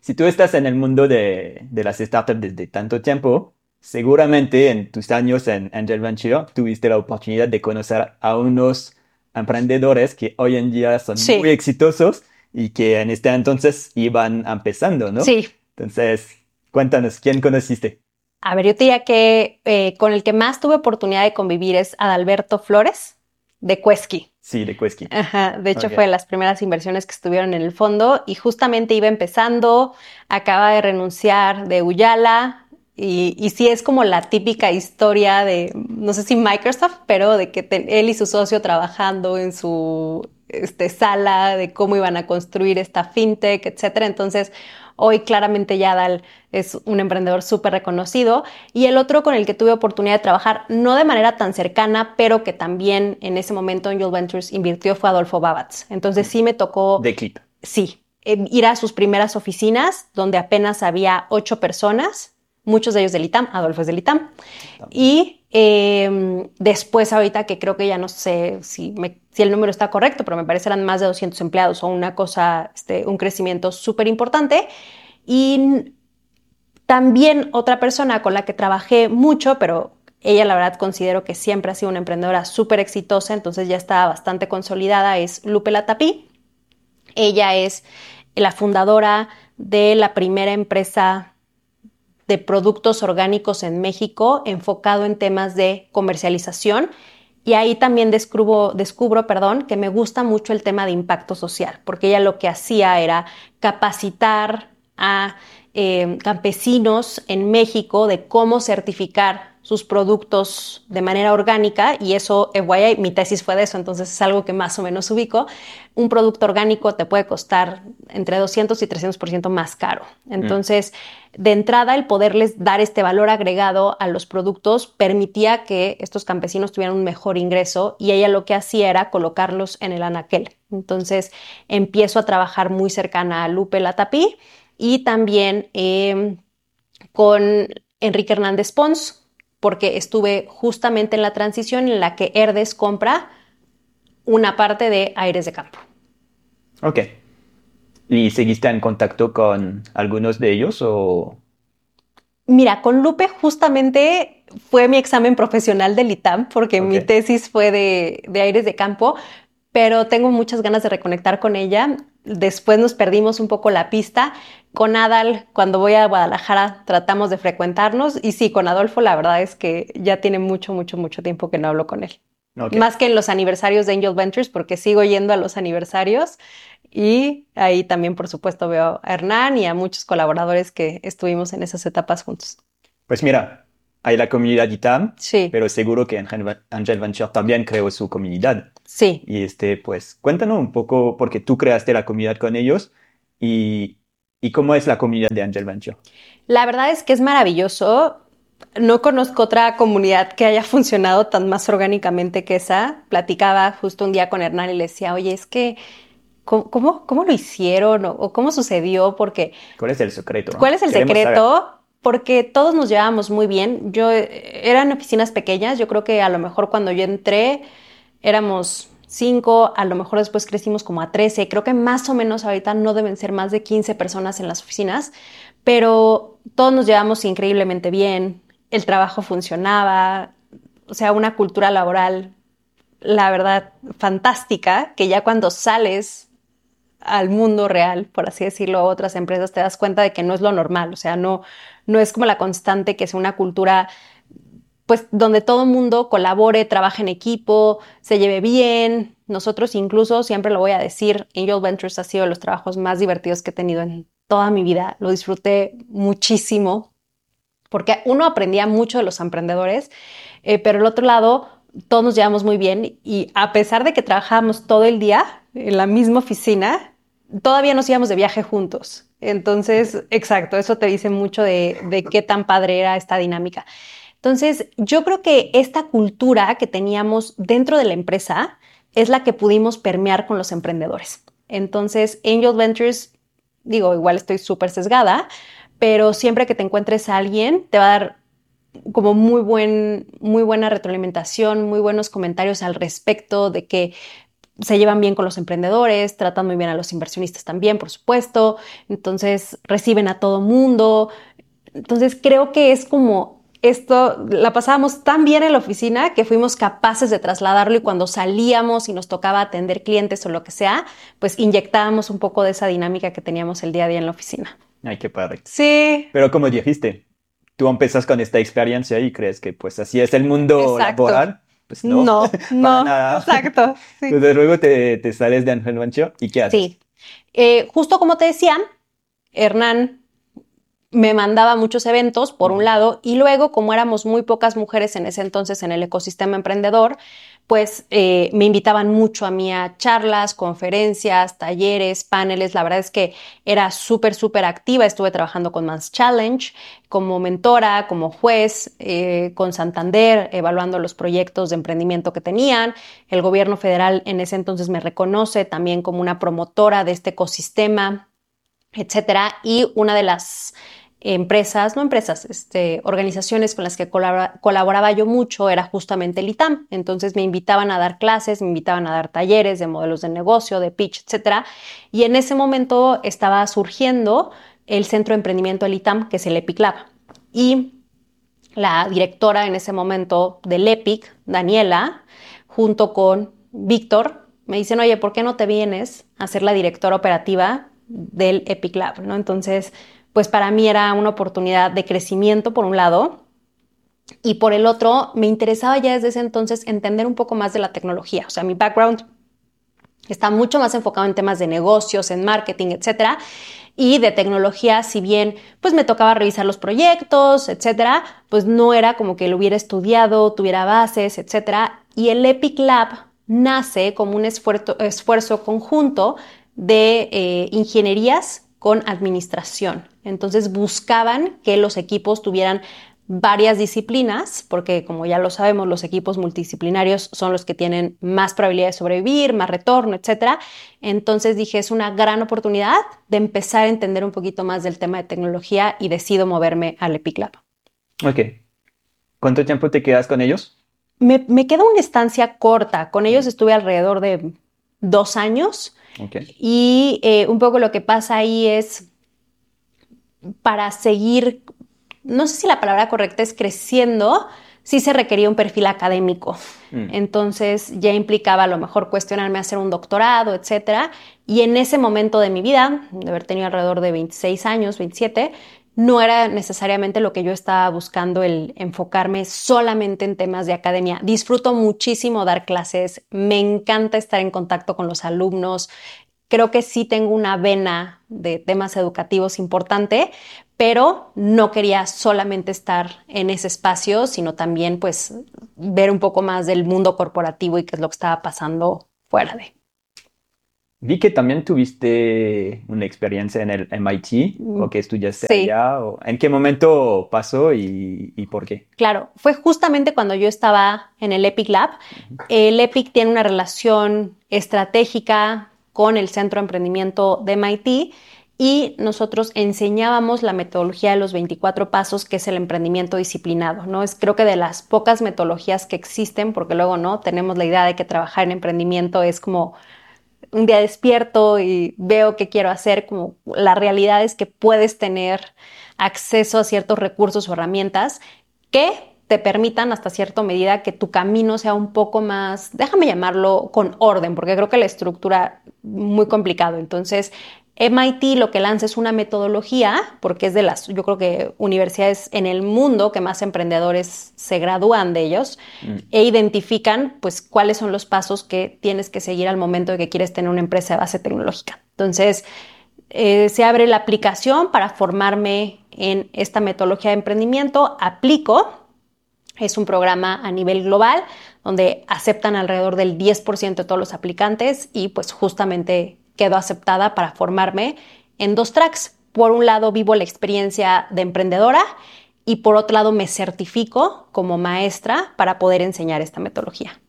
[SPEAKER 1] si tú estás en el mundo de, de, las startups desde tanto tiempo, seguramente en tus años en Angel Venture tuviste la oportunidad de conocer a unos emprendedores que hoy en día son muy exitosos y que en este entonces iban empezando, ¿no?
[SPEAKER 2] Sí.
[SPEAKER 1] Entonces, cuéntanos, ¿quién conociste?
[SPEAKER 2] A ver, yo diría que eh, con el que más tuve oportunidad de convivir es Adalberto Flores de Cuesqui.
[SPEAKER 1] Sí, de Cuesqui.
[SPEAKER 2] Ajá, de hecho fue las primeras inversiones que estuvieron en el fondo y justamente iba empezando, acaba de renunciar de Uyala y, y sí es como la típica historia de, no sé si Microsoft, pero de que él y su socio trabajando en su este, sala, de cómo iban a construir esta fintech, etcétera. Entonces, Hoy claramente Yadal es un emprendedor súper reconocido. Y el otro con el que tuve oportunidad de trabajar, no de manera tan cercana, pero que también en ese momento Angel Ventures invirtió fue Adolfo Babatz. Entonces sí me tocó...
[SPEAKER 1] De clip.
[SPEAKER 2] Sí, eh, ir a sus primeras oficinas, donde apenas había ocho personas, muchos de ellos del ITAM, Adolfo es del ITAM. Y em, después ahorita que creo que ya no sé si, si, el número está correcto, pero me parece eran más de 200 empleados o una cosa, este, un crecimiento súper importante. Y también otra persona con la que trabajé mucho, pero ella la verdad considero que siempre ha sido una emprendedora súper exitosa, entonces ya está bastante consolidada, es Lupe Latapí. Ella es la fundadora de la primera empresa de productos orgánicos en México enfocado en temas de comercialización. Y ahí también descubro, descubro perdón, que me gusta mucho el tema de impacto social, porque ella lo que hacía era capacitar a eh, campesinos en México de cómo certificar sus productos de manera orgánica y eso, FYI, mi tesis fue de eso, entonces es algo que más o menos ubico. Un producto orgánico te puede costar entre 200 y 300% más caro. Entonces, de entrada, el poderles dar este valor agregado a los productos permitía que estos campesinos tuvieran un mejor ingreso y ella lo que hacía era colocarlos en el anaquel. Entonces, empiezo a trabajar muy cercana a Lupe Latapí y también eh, con Enrique Hernández Pons, porque estuve justamente en la transición en la que Herdes compra una parte de Aires de Campo.
[SPEAKER 1] Ok. ¿Y seguiste en contacto con algunos de ellos o...?
[SPEAKER 2] Mira, con Lupe justamente fue mi examen profesional del ITAM porque mi tesis fue de, de Aires de Campo, pero tengo muchas ganas de reconectar con ella. Después nos perdimos un poco la pista. Con Adal, cuando voy a Guadalajara, tratamos de frecuentarnos. Y sí, con Adolfo, la verdad es que ya tiene mucho, mucho, mucho tiempo que no hablo con él. Más que en los aniversarios de Angel Ventures, porque sigo yendo a los aniversarios. Y ahí también, por supuesto, veo a Hernán y a muchos colaboradores que estuvimos en esas etapas juntos.
[SPEAKER 1] Pues mira, hay la comunidad ITAM,
[SPEAKER 2] sí.
[SPEAKER 1] pero seguro que Angel Venture también creó su comunidad.
[SPEAKER 2] Sí.
[SPEAKER 1] Y este, pues cuéntanos un poco, porque tú creaste la comunidad con ellos y, y cómo es la comunidad de Angel Venture.
[SPEAKER 2] La verdad es que es maravilloso. No conozco otra comunidad que haya funcionado tan más orgánicamente que esa. Platicaba justo un día con Hernán y le decía, oye, es que ¿Cómo, cómo, lo hicieron o, cómo sucedió? Porque...
[SPEAKER 1] ¿Cuál es el secreto?
[SPEAKER 2] ¿Cuál es el secreto? Porque todos nos llevábamos muy bien. Yo eran oficinas pequeñas. Yo creo que a lo mejor cuando yo entré éramos cinco, a lo mejor después crecimos como a 13. Creo que más o menos ahorita no deben ser más de 15 personas en las oficinas, pero todos nos llevamos increíblemente bien. El trabajo funcionaba, o sea, una cultura laboral, la verdad, fantástica, que ya cuando sales al mundo real, por así decirlo, a otras empresas, te das cuenta de que no es lo normal, o sea, no, no es como la constante que es una cultura pues donde todo el mundo colabore, trabaje en equipo, se lleve bien. Nosotros incluso, siempre lo voy a decir, Angel Ventures ha sido de los trabajos más divertidos que he tenido en toda mi vida. Lo disfruté muchísimo porque uno aprendía mucho de los emprendedores, eh, pero el otro lado, todos nos llevamos muy bien y a pesar de que trabajábamos todo el día en la misma oficina, todavía nos íbamos de viaje juntos. Entonces, exacto, eso te dice mucho de, qué tan padre era esta dinámica. Entonces, yo creo que esta cultura que teníamos dentro de la empresa es la que pudimos permear con los emprendedores. Entonces, Angel Ventures, digo, igual estoy súper sesgada, pero siempre que te encuentres a alguien, te va a dar como muy, buen, muy buena retroalimentación, muy buenos comentarios al respecto de que se llevan bien con los emprendedores, tratan muy bien a los inversionistas también, por supuesto, entonces reciben a todo mundo. Entonces creo que es como esto, la pasábamos tan bien en la oficina que fuimos capaces de trasladarlo y cuando salíamos y nos tocaba atender clientes o lo que sea, pues inyectábamos un poco de esa dinámica que teníamos el día a día en la oficina.
[SPEAKER 1] Ay, qué padre.
[SPEAKER 2] Sí.
[SPEAKER 1] Pero como dijiste, tú empiezas con esta experiencia y crees que pues así es el mundo laboral pues no.
[SPEAKER 2] No, no, exacto.
[SPEAKER 1] Entonces luego te, sales de Ángel Mancho y ¿qué haces?
[SPEAKER 2] Sí. Eh, justo como te decía, Hernán me mandaba muchos eventos, por un lado, y luego, como éramos muy pocas mujeres en ese entonces en el ecosistema emprendedor, pues eh, me invitaban mucho a mí a charlas, conferencias, talleres, paneles. La verdad es que era súper, súper activa. Estuve trabajando con Mans Challenge como mentora, como juez, eh, con Santander, evaluando los proyectos de emprendimiento que tenían. El gobierno federal en ese entonces me reconoce también como una promotora de este ecosistema, etcétera. Y una de las empresas, no empresas, este, organizaciones con las que colaboraba yo mucho era justamente el ITAM. Entonces me invitaban a dar clases, me invitaban a dar talleres de modelos de negocio, de pitch, etc. Y en ese momento estaba surgiendo el Centro de Emprendimiento del ITAM, que es el EPIC Lab. Y la directora en ese momento del EPIC, Daniela, junto con Víctor, me dicen, oye, ¿por qué no te vienes a ser la directora operativa del EPIC Lab? ¿no? Entonces, pues para mí era una oportunidad de crecimiento por un lado y por el otro me interesaba ya desde ese entonces entender un poco más de la tecnología. O sea, mi background está mucho más enfocado en temas de negocios, en marketing, etcétera. Y de tecnología, si bien pues me tocaba revisar los proyectos, etcétera, pues no era como que lo hubiera estudiado, tuviera bases, etcétera. Y el Epic Lab nace como un esfuerzo, conjunto de eh, ingenierías con administración. Entonces buscaban que los equipos tuvieran varias disciplinas, porque como ya lo sabemos, los equipos multidisciplinarios son los que tienen más probabilidad de sobrevivir, más retorno, etc. Entonces dije, es una gran oportunidad de empezar a entender un poquito más del tema de tecnología y decido moverme al Epic Lab.
[SPEAKER 1] Ok. ¿Cuánto tiempo te quedas con ellos?
[SPEAKER 2] Me, me queda una estancia corta. Con ellos estuve alrededor de dos años. Y eh, un poco lo que pasa ahí es para seguir, no sé si la palabra correcta es creciendo, sí se requería un perfil académico. Mm. Entonces ya implicaba a lo mejor cuestionarme hacer un doctorado, etcétera. Y en ese momento de mi vida, de haber tenido alrededor de 26 años, 27, no era necesariamente lo que yo estaba buscando el enfocarme solamente en temas de academia. Disfruto muchísimo dar clases, me encanta estar en contacto con los alumnos. Creo que sí tengo una vena de temas educativos importante, pero no quería solamente estar en ese espacio, sino también pues ver un poco más del mundo corporativo y qué es lo que estaba pasando fuera de.
[SPEAKER 1] Vi que también tuviste una experiencia en el MIT o que estudiaste allá. ¿En qué momento pasó y, por qué?
[SPEAKER 2] Claro, fue justamente cuando yo estaba en el Epic Lab. El Epic tiene una relación estratégica con el Centro de Emprendimiento de MIT y nosotros enseñábamos la metodología de los 24 pasos, que es el emprendimiento disciplinado, ¿no? Es creo que de las pocas metodologías que existen, porque luego, ¿no? Tenemos la idea de que trabajar en emprendimiento es como un día despierto y veo qué quiero hacer, como la realidad es que puedes tener acceso a ciertos recursos o herramientas que te permitan hasta cierta medida que tu camino sea un poco más, déjame llamarlo con orden, porque creo que la estructura muy complicado. Entonces, MIT lo que lanza es una metodología, porque es de las, yo creo que universidades en el mundo que más emprendedores se gradúan de ellos mm. e identifican pues cuáles son los pasos que tienes que seguir al momento de que quieres tener una empresa de base tecnológica. Entonces, eh, se abre la aplicación para formarme en esta metodología de emprendimiento, aplico, es un programa a nivel global donde aceptan alrededor del 10% de todos los aplicantes y pues justamente quedo aceptada para formarme en dos tracks. Por un lado, vivo la experiencia de emprendedora y por otro lado, me certifico como maestra para poder enseñar esta metodología.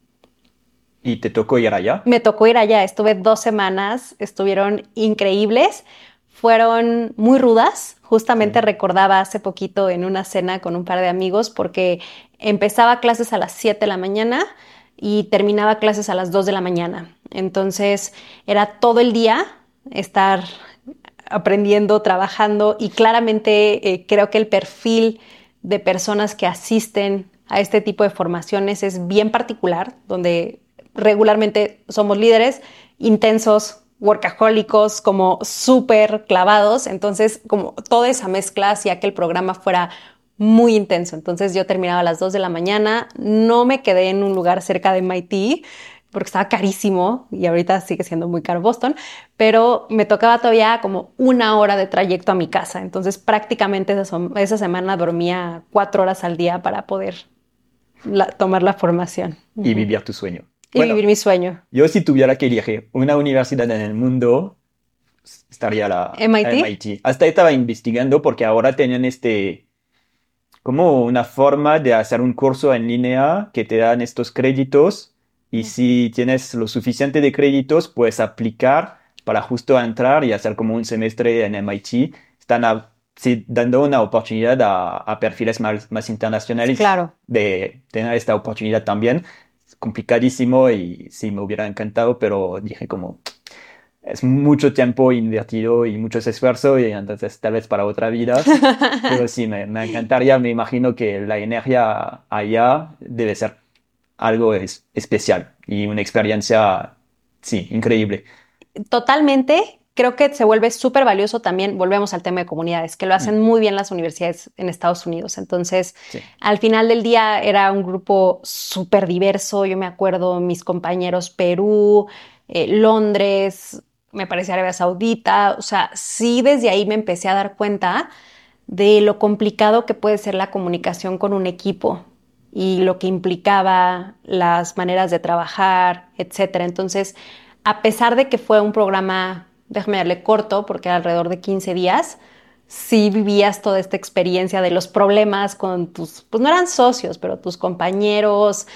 [SPEAKER 1] ¿Y te tocó ir allá?
[SPEAKER 2] Me tocó ir allá. Estuve dos semanas, estuvieron increíbles, fueron muy rudas. Justamente recordaba hace poquito en una cena con un par de amigos porque empezaba clases a las 7 de la mañana y terminaba clases a las 2 de la mañana. Entonces era todo el día estar aprendiendo, trabajando y claramente eh, creo que el perfil de personas que asisten a este tipo de formaciones es bien particular, donde regularmente somos líderes intensos, workahólicos, como súper clavados. Entonces, como toda esa mezcla hacía que el programa fuera muy intenso. Entonces yo terminaba a las 2 de la mañana, no me quedé en un lugar cerca de MIT porque estaba carísimo y ahorita sigue siendo muy caro Boston, pero me tocaba todavía como una hora de trayecto a mi casa. Entonces prácticamente esa, semana dormía cuatro horas al día para poder tomar la formación.
[SPEAKER 1] Y vivir tu sueño.
[SPEAKER 2] Y vivir mi sueño.
[SPEAKER 1] Yo si tuviera que elegir una universidad en el mundo, estaría la
[SPEAKER 2] MIT.
[SPEAKER 1] MIT. Hasta estaba investigando porque ahora tienen este como una forma de hacer un curso en línea que te dan estos créditos y si tienes lo suficiente de créditos puedes aplicar para justo entrar y hacer como un semestre en MIT. Están dando una oportunidad a, perfiles más, más internacionales
[SPEAKER 2] claro.
[SPEAKER 1] de tener esta oportunidad también. Es complicadísimo y sí, me hubiera encantado, pero dije como, es mucho tiempo invertido y mucho esfuerzo y entonces tal vez para otra vida. Pero sí, me, me, encantaría, me imagino que la energía allá debe ser algo es, especial y una experiencia, sí, increíble.
[SPEAKER 2] Totalmente. Creo que se vuelve súper valioso también, volvemos al tema de comunidades, que lo hacen mm. muy bien las universidades en Estados Unidos. Entonces, al final del día era un grupo súper diverso. Yo me acuerdo mis compañeros Perú, eh, Londres, me parecía Arabia Saudita, o sea, sí desde ahí me empecé a dar cuenta de lo complicado que puede ser la comunicación con un equipo y lo que implicaba las maneras de trabajar, etcétera. Entonces, a pesar de que fue un programa, déjame darle corto, porque era alrededor de 15 días, sí vivías toda esta experiencia de los problemas con tus, pues no eran socios, pero tus compañeros,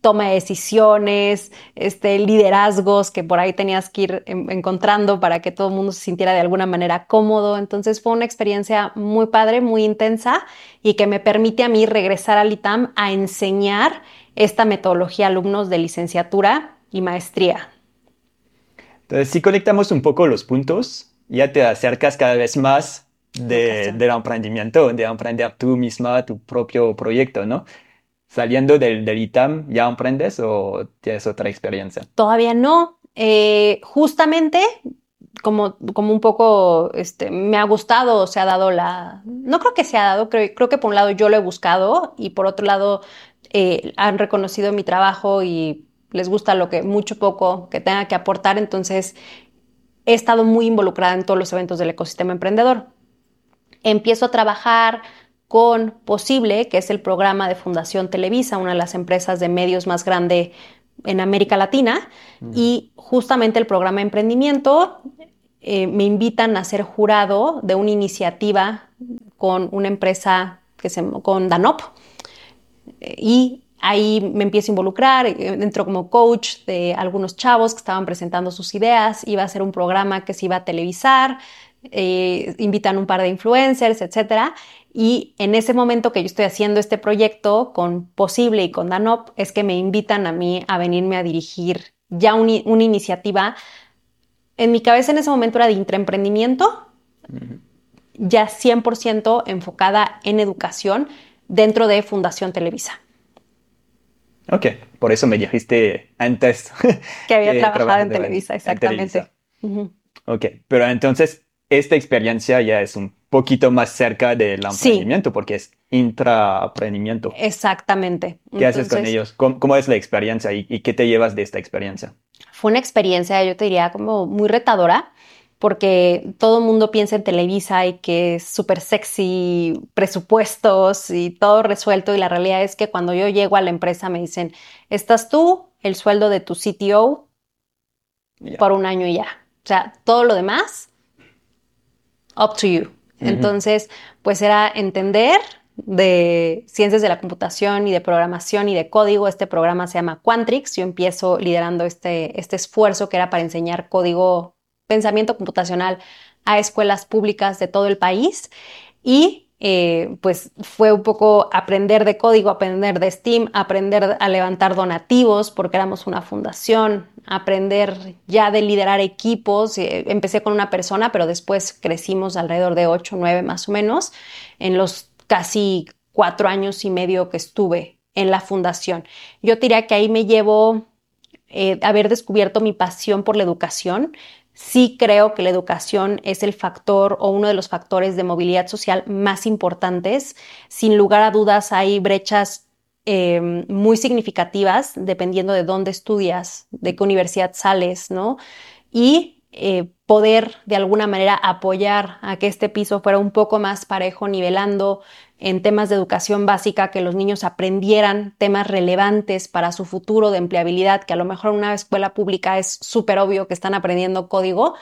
[SPEAKER 2] toma de decisiones, este, liderazgos que por ahí tenías que ir encontrando para que todo el mundo se sintiera de alguna manera cómodo. Entonces fue una experiencia muy padre, muy intensa y que me permite a mí regresar al ITAM a enseñar esta metodología a alumnos de licenciatura y maestría.
[SPEAKER 1] Entonces, si conectamos un poco los puntos, ya te acercas cada vez más de, del emprendimiento, de emprender tú misma tu propio proyecto, ¿no? Saliendo del, del ITAM, ¿ya emprendes o tienes otra experiencia?
[SPEAKER 2] Todavía no. Eh, justamente como, como un poco este, me ha gustado se ha dado la... No creo que se ha dado, creo, creo que por un lado yo lo he buscado y por otro lado eh, han reconocido mi trabajo y les gusta lo que mucho poco que tenga que aportar, entonces he estado muy involucrada en todos los eventos del ecosistema emprendedor. Empiezo a trabajar con Posible, que es el programa de Fundación Televisa, una de las empresas de medios más grande en América Latina, y justamente el programa Emprendimiento eh, me invitan a ser jurado de una iniciativa con una empresa que se con Danop. Y ahí me empiezo a involucrar, eh, entro como coach de algunos chavos que estaban presentando sus ideas, iba a ser un programa que se iba a televisar, eh, invitan un par de influencers, etcétera. Y en ese momento que yo estoy haciendo este proyecto con Posible y con Danop, es que me invitan a mí a venirme a dirigir ya una iniciativa. En mi cabeza en ese momento era de intraemprendimiento, ya 100% enfocada en educación dentro de Fundación Televisa.
[SPEAKER 1] Ok, por eso me dijiste antes.
[SPEAKER 2] Que había trabajado en Televisa, exactamente.
[SPEAKER 1] Ok, pero entonces esta experiencia ya es un poquito más cerca del emprendimiento porque es intraemprendimiento.
[SPEAKER 2] Exactamente.
[SPEAKER 1] ¿Qué haces con ellos? ¿Cómo, es la experiencia y, qué te llevas de esta experiencia?
[SPEAKER 2] Fue una experiencia, yo te diría, como muy retadora porque todo el mundo piensa en Televisa y que es súper sexy, presupuestos y todo resuelto. Y la realidad es que cuando yo llego a la empresa me dicen, estás tú, el sueldo de tu CTO por un año y ya. O sea, todo lo demás, up to you. Entonces, pues era entender de ciencias de la computación y de programación y de código. Este programa se llama Quantrix. Yo empiezo liderando este, este esfuerzo que era para enseñar código pensamiento computacional a escuelas públicas de todo el país y eh, pues fue un poco aprender de código, aprender de Steam, aprender a levantar donativos porque éramos una fundación, aprender ya de liderar equipos. Eh, empecé con una persona, pero después crecimos alrededor de 8, 9 más o menos en los casi cuatro años y medio que estuve en la fundación. Yo diría que ahí me llevo eh, haber descubierto mi pasión por la educación. Sí creo que la educación es el factor o uno de los factores de movilidad social más importantes. Sin lugar a dudas hay brechas em, muy significativas dependiendo de dónde estudias, de qué universidad sales, ¿no? Y eh, poder de alguna manera apoyar a que este piso fuera un poco más parejo, nivelando en temas de educación básica, que los niños aprendieran temas relevantes para su futuro de empleabilidad, que a lo mejor en una escuela pública es súper obvio que están aprendiendo código,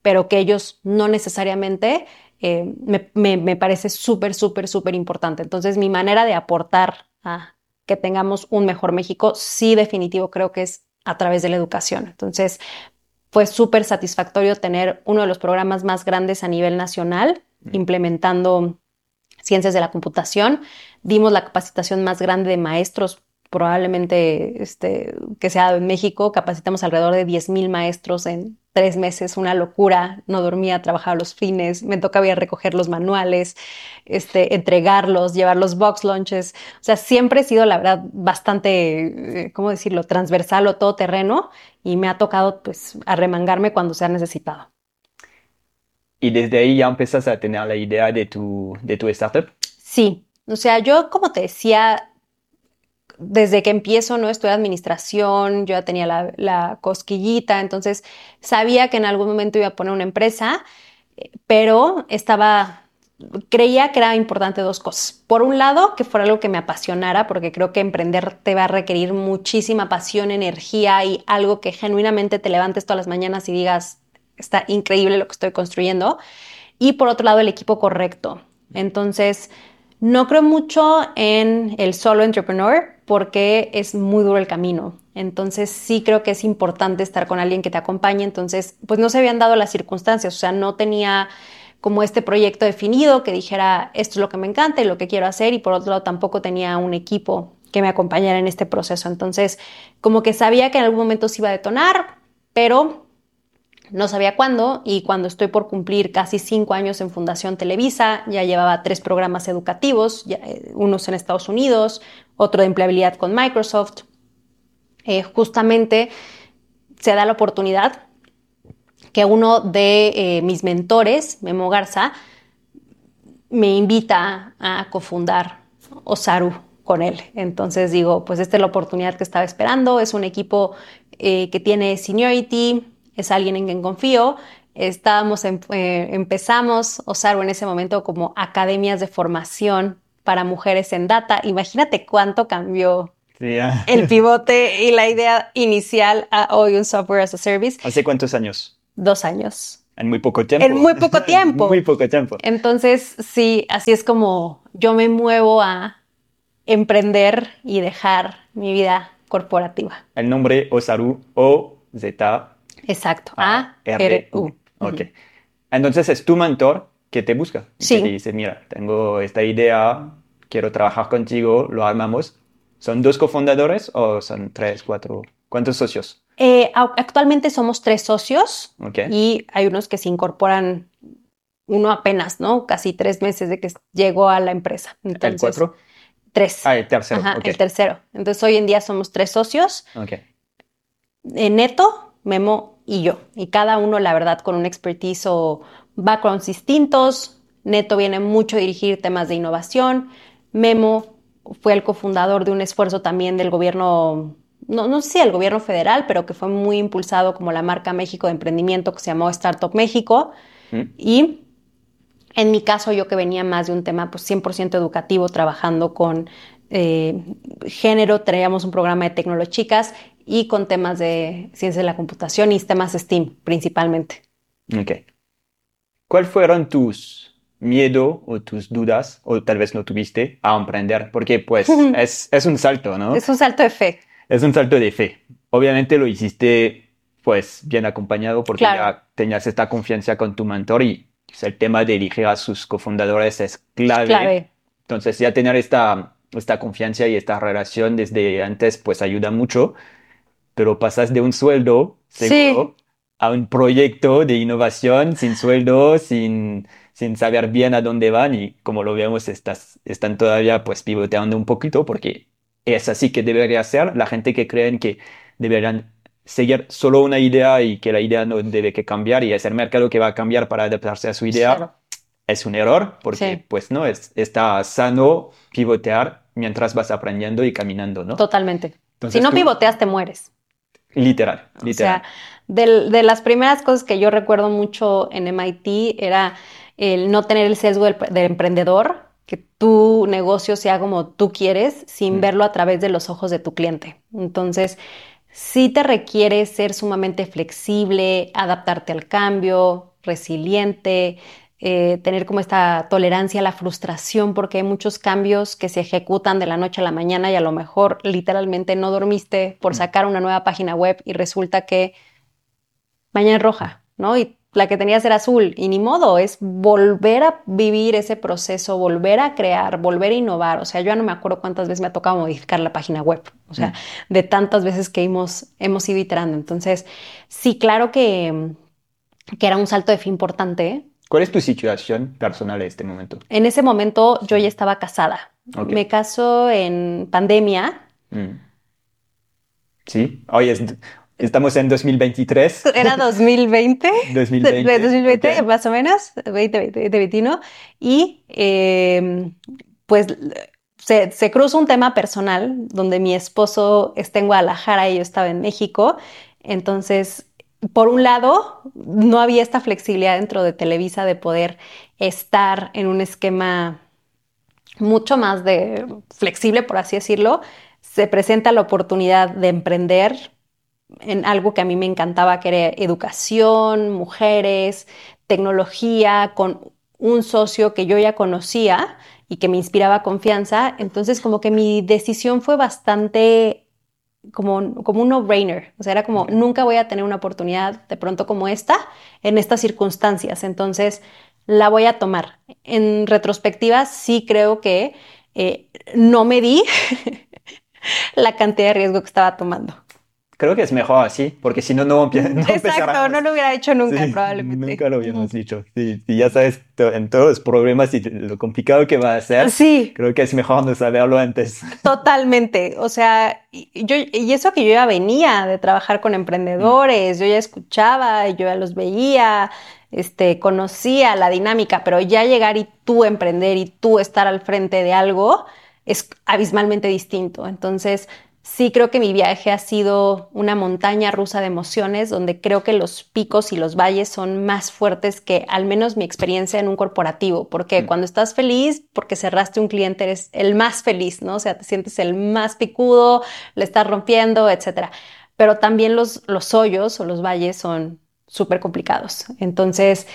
[SPEAKER 2] pero que ellos no necesariamente, eh, me, parece súper, súper, súper importante. Entonces, mi manera de aportar a que tengamos un mejor México, sí definitivo creo que es a través de la educación. Entonces, fue súper satisfactorio tener uno de los programas más grandes a nivel nacional, implementando ciencias de la computación. Dimos la capacitación más grande de maestros probablemente este, que se ha dado en México. Capacitamos alrededor de 10.000 maestros en tres meses, una locura. No dormía, trabajaba los fines, me tocaba ir a recoger los manuales, este, entregarlos, llevar los box lunches. O sea, siempre he sido, la verdad, bastante, eh, ¿cómo decirlo?, transversal o todoterreno y me ha tocado, pues, arremangarme cuando se ha necesitado.
[SPEAKER 1] ¿Y desde ahí ya empiezas a tener la idea de tu, de tu startup?
[SPEAKER 2] Sí, o sea, yo como te decía, desde que empiezo, ¿no? Estudié administración, yo ya tenía la, la, cosquillita, entonces sabía que en algún momento iba a poner una empresa, pero estaba, creía que era importante dos cosas. Por un lado, que fuera algo que me apasionara, porque creo que emprender te va a requerir muchísima pasión, energía y algo que genuinamente te levantes todas las mañanas y digas, está increíble lo que estoy construyendo. Y por otro lado, el equipo correcto. Entonces, no creo mucho en el solo entrepreneur porque es muy duro el camino. Entonces sí creo que es importante estar con alguien que te acompañe. Entonces, pues no se habían dado las circunstancias, o sea, no tenía como este proyecto definido que dijera esto es lo que me encanta y lo que quiero hacer y por otro lado tampoco tenía un equipo que me acompañara en este proceso. Entonces, como que sabía que en algún momento se iba a detonar, pero no sabía cuándo y cuando estoy por cumplir casi cinco años en Fundación Televisa, ya llevaba tres programas educativos, eh, unos en Estados Unidos, otro de empleabilidad con Microsoft. Eh, justamente se da la oportunidad que uno de eh, mis mentores, Memo Garza, me invita a cofundar Osaru con él. Entonces digo, pues esta es la oportunidad que estaba esperando, es un equipo que tiene seniority, es alguien en quien confío. Estábamos, eh, empezamos Osaru en ese momento como academias de formación para mujeres en data. Imagínate cuánto cambió el pivote y la idea inicial a hoy un software as a service.
[SPEAKER 1] ¿Hace cuántos años?
[SPEAKER 2] Dos años.
[SPEAKER 1] En muy poco tiempo.
[SPEAKER 2] En muy poco tiempo.
[SPEAKER 1] muy poco tiempo.
[SPEAKER 2] Entonces, sí, así es como yo me muevo a emprender y dejar mi vida corporativa.
[SPEAKER 1] El nombre Osaru, O-Z.
[SPEAKER 2] Exacto, A-R-U.
[SPEAKER 1] Ok. Entonces es tu mentor que te busca.
[SPEAKER 2] Sí.
[SPEAKER 1] Que te dice, mira, tengo esta idea, quiero trabajar contigo, lo armamos. ¿Son dos cofundadores o son tres, cuatro? ¿Cuántos socios?
[SPEAKER 2] Eh, actualmente somos tres socios
[SPEAKER 1] Okay.
[SPEAKER 2] y hay unos que se incorporan uno apenas, ¿no? Casi tres meses de que llegó a la empresa.
[SPEAKER 1] ¿El
[SPEAKER 2] Entonces,
[SPEAKER 1] cuatro?
[SPEAKER 2] Tres.
[SPEAKER 1] Ah, el tercero.
[SPEAKER 2] Ajá,
[SPEAKER 1] ok.
[SPEAKER 2] el tercero. Entonces hoy en día somos tres socios,
[SPEAKER 1] Ok.
[SPEAKER 2] eh, Neto, Memo y yo. Y cada uno, la verdad, con un expertise o backgrounds distintos. Neto viene mucho a dirigir temas de innovación. Memo fue el cofundador de un esfuerzo también del gobierno, no, no sé si el gobierno federal, pero que fue muy impulsado como la marca México de emprendimiento que se llamó Startup México.
[SPEAKER 1] Mm.
[SPEAKER 2] Y en mi caso, yo que venía más de un tema pues 100% educativo, trabajando con eh, género, traíamos un programa de tecnolochicas y con temas de ciencia de la computación y temas STEAM principalmente.
[SPEAKER 1] Ok. ¿Cuáles fueron tus miedos o tus dudas, o tal vez no tuviste, a emprender? Porque pues es, es un salto, ¿no?
[SPEAKER 2] Es un salto de fe.
[SPEAKER 1] Es un salto de fe. Obviamente lo hiciste pues bien acompañado porque
[SPEAKER 2] Claro.
[SPEAKER 1] ya tenías esta confianza con tu mentor y pues, el tema de elegir a sus cofundadores es clave.
[SPEAKER 2] Clave.
[SPEAKER 1] Entonces ya tener esta, esta confianza y esta relación desde antes pues ayuda mucho, pero pasas de un sueldo seguro a un proyecto de innovación sin sueldo, sin, sin saber bien a dónde van y como lo vemos estás, están todavía pues pivoteando un poquito porque es así que debería ser. La gente que creen que deberían seguir solo una idea y que la idea no debe que cambiar y es el mercado que va a cambiar para adaptarse a su idea
[SPEAKER 2] Claro.
[SPEAKER 1] es un error porque
[SPEAKER 2] Sí.
[SPEAKER 1] pues no, es, está sano pivotear mientras vas aprendiendo y caminando, ¿no?
[SPEAKER 2] Totalmente.
[SPEAKER 1] Entonces
[SPEAKER 2] si no
[SPEAKER 1] tú-
[SPEAKER 2] pivoteas, te mueres.
[SPEAKER 1] Literal,
[SPEAKER 2] O
[SPEAKER 1] literal.
[SPEAKER 2] sea, del- de las primeras cosas que yo recuerdo mucho en MIT era el no tener el sesgo del, del emprendedor, que tu negocio sea como tú quieres, sin
[SPEAKER 1] Mm.
[SPEAKER 2] verlo a través de los ojos de tu cliente. Entonces, sí te requiere ser sumamente flexible, adaptarte al cambio, resiliente, eh, tener como esta tolerancia a la frustración, porque hay muchos cambios que se ejecutan de la noche a la mañana y a lo mejor literalmente no dormiste por
[SPEAKER 1] Mm.
[SPEAKER 2] sacar una nueva página web y resulta que mañana es roja, ¿no? Y la que tenías era azul y ni modo, es volver a vivir ese proceso, volver a crear, volver a innovar. O sea, yo ya no me acuerdo cuántas veces me ha tocado modificar la página web, o sea, de tantas veces que hemos, hemos ido iterando. Entonces, sí, claro que, que era un salto de fe importante.
[SPEAKER 1] ¿Cuál es tu situación personal en este momento?
[SPEAKER 2] En ese momento yo ya estaba casada. Me caso en pandemia.
[SPEAKER 1] Mm. Sí, hoy es, estamos en 2023.
[SPEAKER 2] Era 2020.
[SPEAKER 1] 2020.
[SPEAKER 2] De 2020,
[SPEAKER 1] ok.
[SPEAKER 2] más o menos, 2020, 2021. Y eh, pues se, se cruza un tema personal donde mi esposo está en Guadalajara y yo estaba en México. Entonces, por un lado, no había esta flexibilidad dentro de Televisa de poder estar en un esquema mucho más de flexible, por así decirlo. Se presenta la oportunidad de emprender en algo que a mí me encantaba, que era educación, mujeres, tecnología, con un socio que yo ya conocía y que me inspiraba confianza. Entonces, como que mi decisión fue bastante como, como un no-brainer. O sea, era como, nunca voy a tener una oportunidad de pronto como esta en estas circunstancias. Entonces, la voy a tomar. En retrospectiva, sí creo que eh, no me di la cantidad de riesgo que estaba tomando.
[SPEAKER 1] Creo que es mejor así, porque si no, no, no
[SPEAKER 2] Exacto, no lo hubiera hecho nunca,
[SPEAKER 1] Sí,
[SPEAKER 2] probablemente.
[SPEAKER 1] Nunca lo hubiéramos dicho. Sí, sí, ya sabes en todos los problemas y lo complicado que va a ser,
[SPEAKER 2] Sí,
[SPEAKER 1] creo que es mejor no saberlo antes.
[SPEAKER 2] totalmente. O sea, y, yo, y eso que yo ya venía de trabajar con emprendedores, yo ya escuchaba, yo ya los veía, este, conocía la dinámica, pero ya llegar y tú emprender y tú estar al frente de algo es abismalmente distinto. Entonces, sí creo que mi viaje ha sido una montaña rusa de emociones donde creo que los picos y los valles son más fuertes que al menos mi experiencia en un corporativo, porque
[SPEAKER 1] Mm.
[SPEAKER 2] cuando estás feliz porque cerraste un cliente eres el más feliz, ¿no? O sea, te sientes el más picudo, le estás rompiendo, etcétera. Pero también los, los hoyos o los valles son súper complicados. Entonces,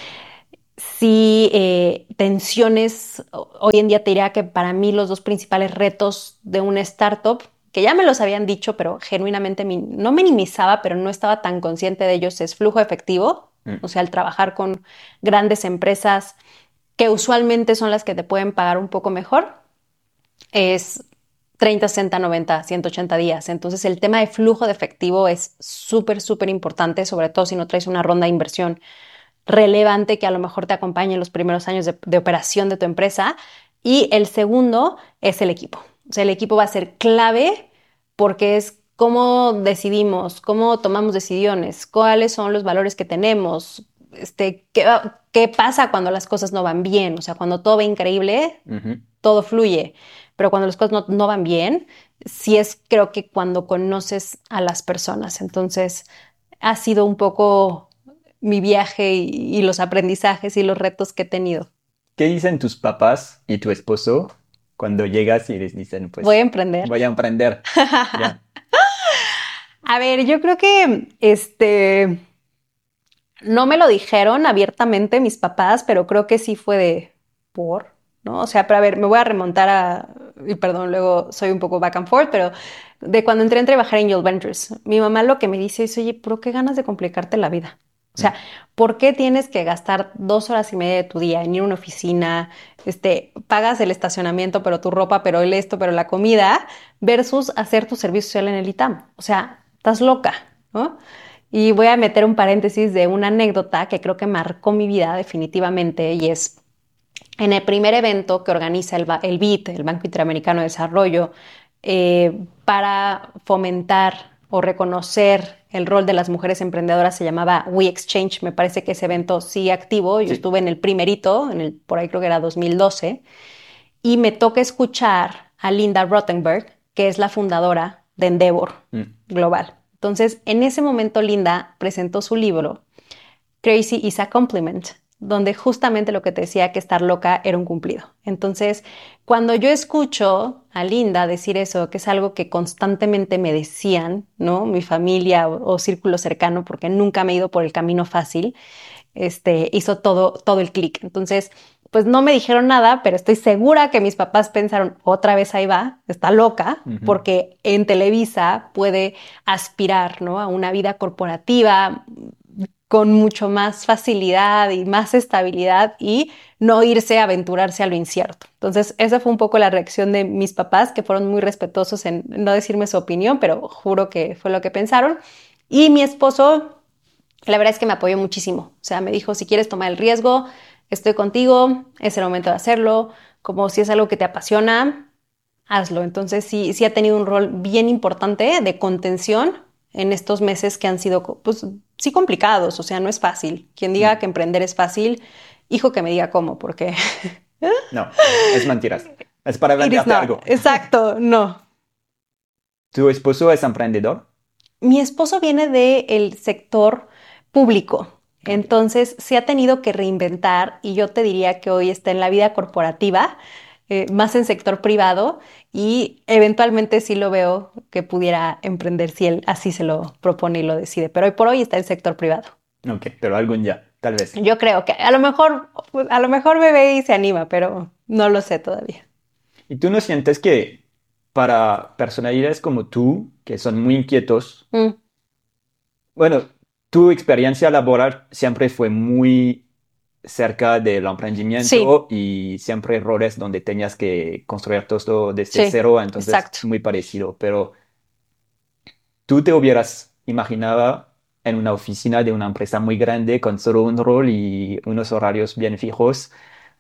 [SPEAKER 2] sí, eh, tensiones, hoy en día te diría que para mí los dos principales retos de una startup, que ya me los habían dicho, pero genuinamente mi- no minimizaba, pero no estaba tan consciente de ellos, es flujo efectivo,
[SPEAKER 1] Mm.
[SPEAKER 2] o sea, el trabajar con grandes empresas que usualmente son las que te pueden pagar un poco mejor, es 30, 60, 90, 180 días. Entonces el tema de flujo de efectivo es súper, súper importante, sobre todo si no traes una ronda de inversión relevante que a lo mejor te acompañe en los primeros años de, de operación de tu empresa. Y el segundo es el equipo. O sea, el equipo va a ser clave porque es cómo decidimos, cómo tomamos decisiones, cuáles son los valores que tenemos, este, qué, pasa cuando las cosas no van bien. O sea, cuando todo va increíble, todo fluye, pero cuando las cosas no, no van bien, sí es creo que cuando conoces a las personas. Entonces, ha sido un poco mi viaje y, y los aprendizajes y los retos que he tenido.
[SPEAKER 1] ¿Qué dicen tus papás y tu esposo cuando llegas y les dicen, pues,
[SPEAKER 2] Voy a emprender.
[SPEAKER 1] voy a emprender? Ya.
[SPEAKER 2] A ver, yo creo que este no me lo dijeron abiertamente mis papás, pero creo que sí fue de por, ¿no? O sea, pero a ver, me voy a remontar a, y perdón, luego soy un poco back and forth, pero de cuando entré a trabajar en Angel Ventures, mi mamá lo que me dice es, oye, ¿pero qué ganas de complicarte la vida? O sea, ¿por qué tienes que gastar dos horas y media de tu día en ir a una oficina? Este, pagas el estacionamiento, pero tu ropa, pero el esto, pero la comida, versus hacer tu servicio social en el ITAM. O sea, estás loca, ¿no? Y voy a meter un paréntesis de una anécdota que creo que marcó mi vida definitivamente y es en el primer evento que organiza el, el BID, el Banco Interamericano de Desarrollo, eh, para fomentar o reconocer el rol de las mujeres emprendedoras se llamaba We Exchange. Me parece que ese evento sigue activo. Yo
[SPEAKER 1] Sí.
[SPEAKER 2] estuve en el primerito, en el, por ahí creo que era 2012, y me toca escuchar a Linda Rottenberg, que es la fundadora de Endeavor
[SPEAKER 1] Mm.
[SPEAKER 2] Global. Entonces, en ese momento, Linda presentó su libro, Crazy is a Compliment, donde justamente lo que te decía que estar loca era un cumplido. Entonces, cuando yo escucho a Linda decir eso, que es algo que constantemente me decían, ¿no? Mi familia o, o círculo cercano, porque nunca me he ido por el camino fácil, este, hizo todo, todo el clic. Entonces, pues no me dijeron nada, pero estoy segura que mis papás pensaron, otra vez ahí va, está loca, porque en Televisa puede aspirar, ¿no? A una vida corporativa con mucho más facilidad y más estabilidad y no irse a aventurarse a lo incierto. Entonces, esa fue un poco la reacción de mis papás, que fueron muy respetuosos en no decirme su opinión, pero juro que fue lo que pensaron. Y mi esposo, la verdad es que me apoyó muchísimo. O sea, me dijo, si quieres tomar el riesgo, estoy contigo, es el momento de hacerlo, como si es algo que te apasiona, hazlo. Entonces sí, sí ha tenido un rol bien importante de contención en estos meses que han sido, pues sí complicados, o sea, no es fácil. Quien diga que emprender es fácil, hijo que me diga cómo, porque...
[SPEAKER 1] No, es mentiras. Es para venderte algo.
[SPEAKER 2] Exacto, no.
[SPEAKER 1] ¿Tu esposo es emprendedor?
[SPEAKER 2] Mi esposo viene del sector público, entonces se ha tenido que reinventar y yo te diría que hoy está en la vida corporativa, eh, más en sector privado y eventualmente sí lo veo que pudiera emprender si él así se lo propone y lo decide, pero hoy por hoy está en sector privado.
[SPEAKER 1] Ok, pero algún día, tal vez.
[SPEAKER 2] Yo creo que a lo mejor, a lo mejor me ve y se anima, pero no lo sé todavía.
[SPEAKER 1] ¿Y tú no sientes que para personalidades como tú, que son muy inquietos,
[SPEAKER 2] Mm,
[SPEAKER 1] bueno, tu experiencia laboral siempre fue muy cerca del emprendimiento y siempre roles donde tenías que construir todo desde
[SPEAKER 2] Sí,
[SPEAKER 1] cero, entonces
[SPEAKER 2] exacto.
[SPEAKER 1] muy parecido, pero tú te hubieras imaginaba en una oficina de una empresa muy grande con solo un rol y unos horarios bien fijos,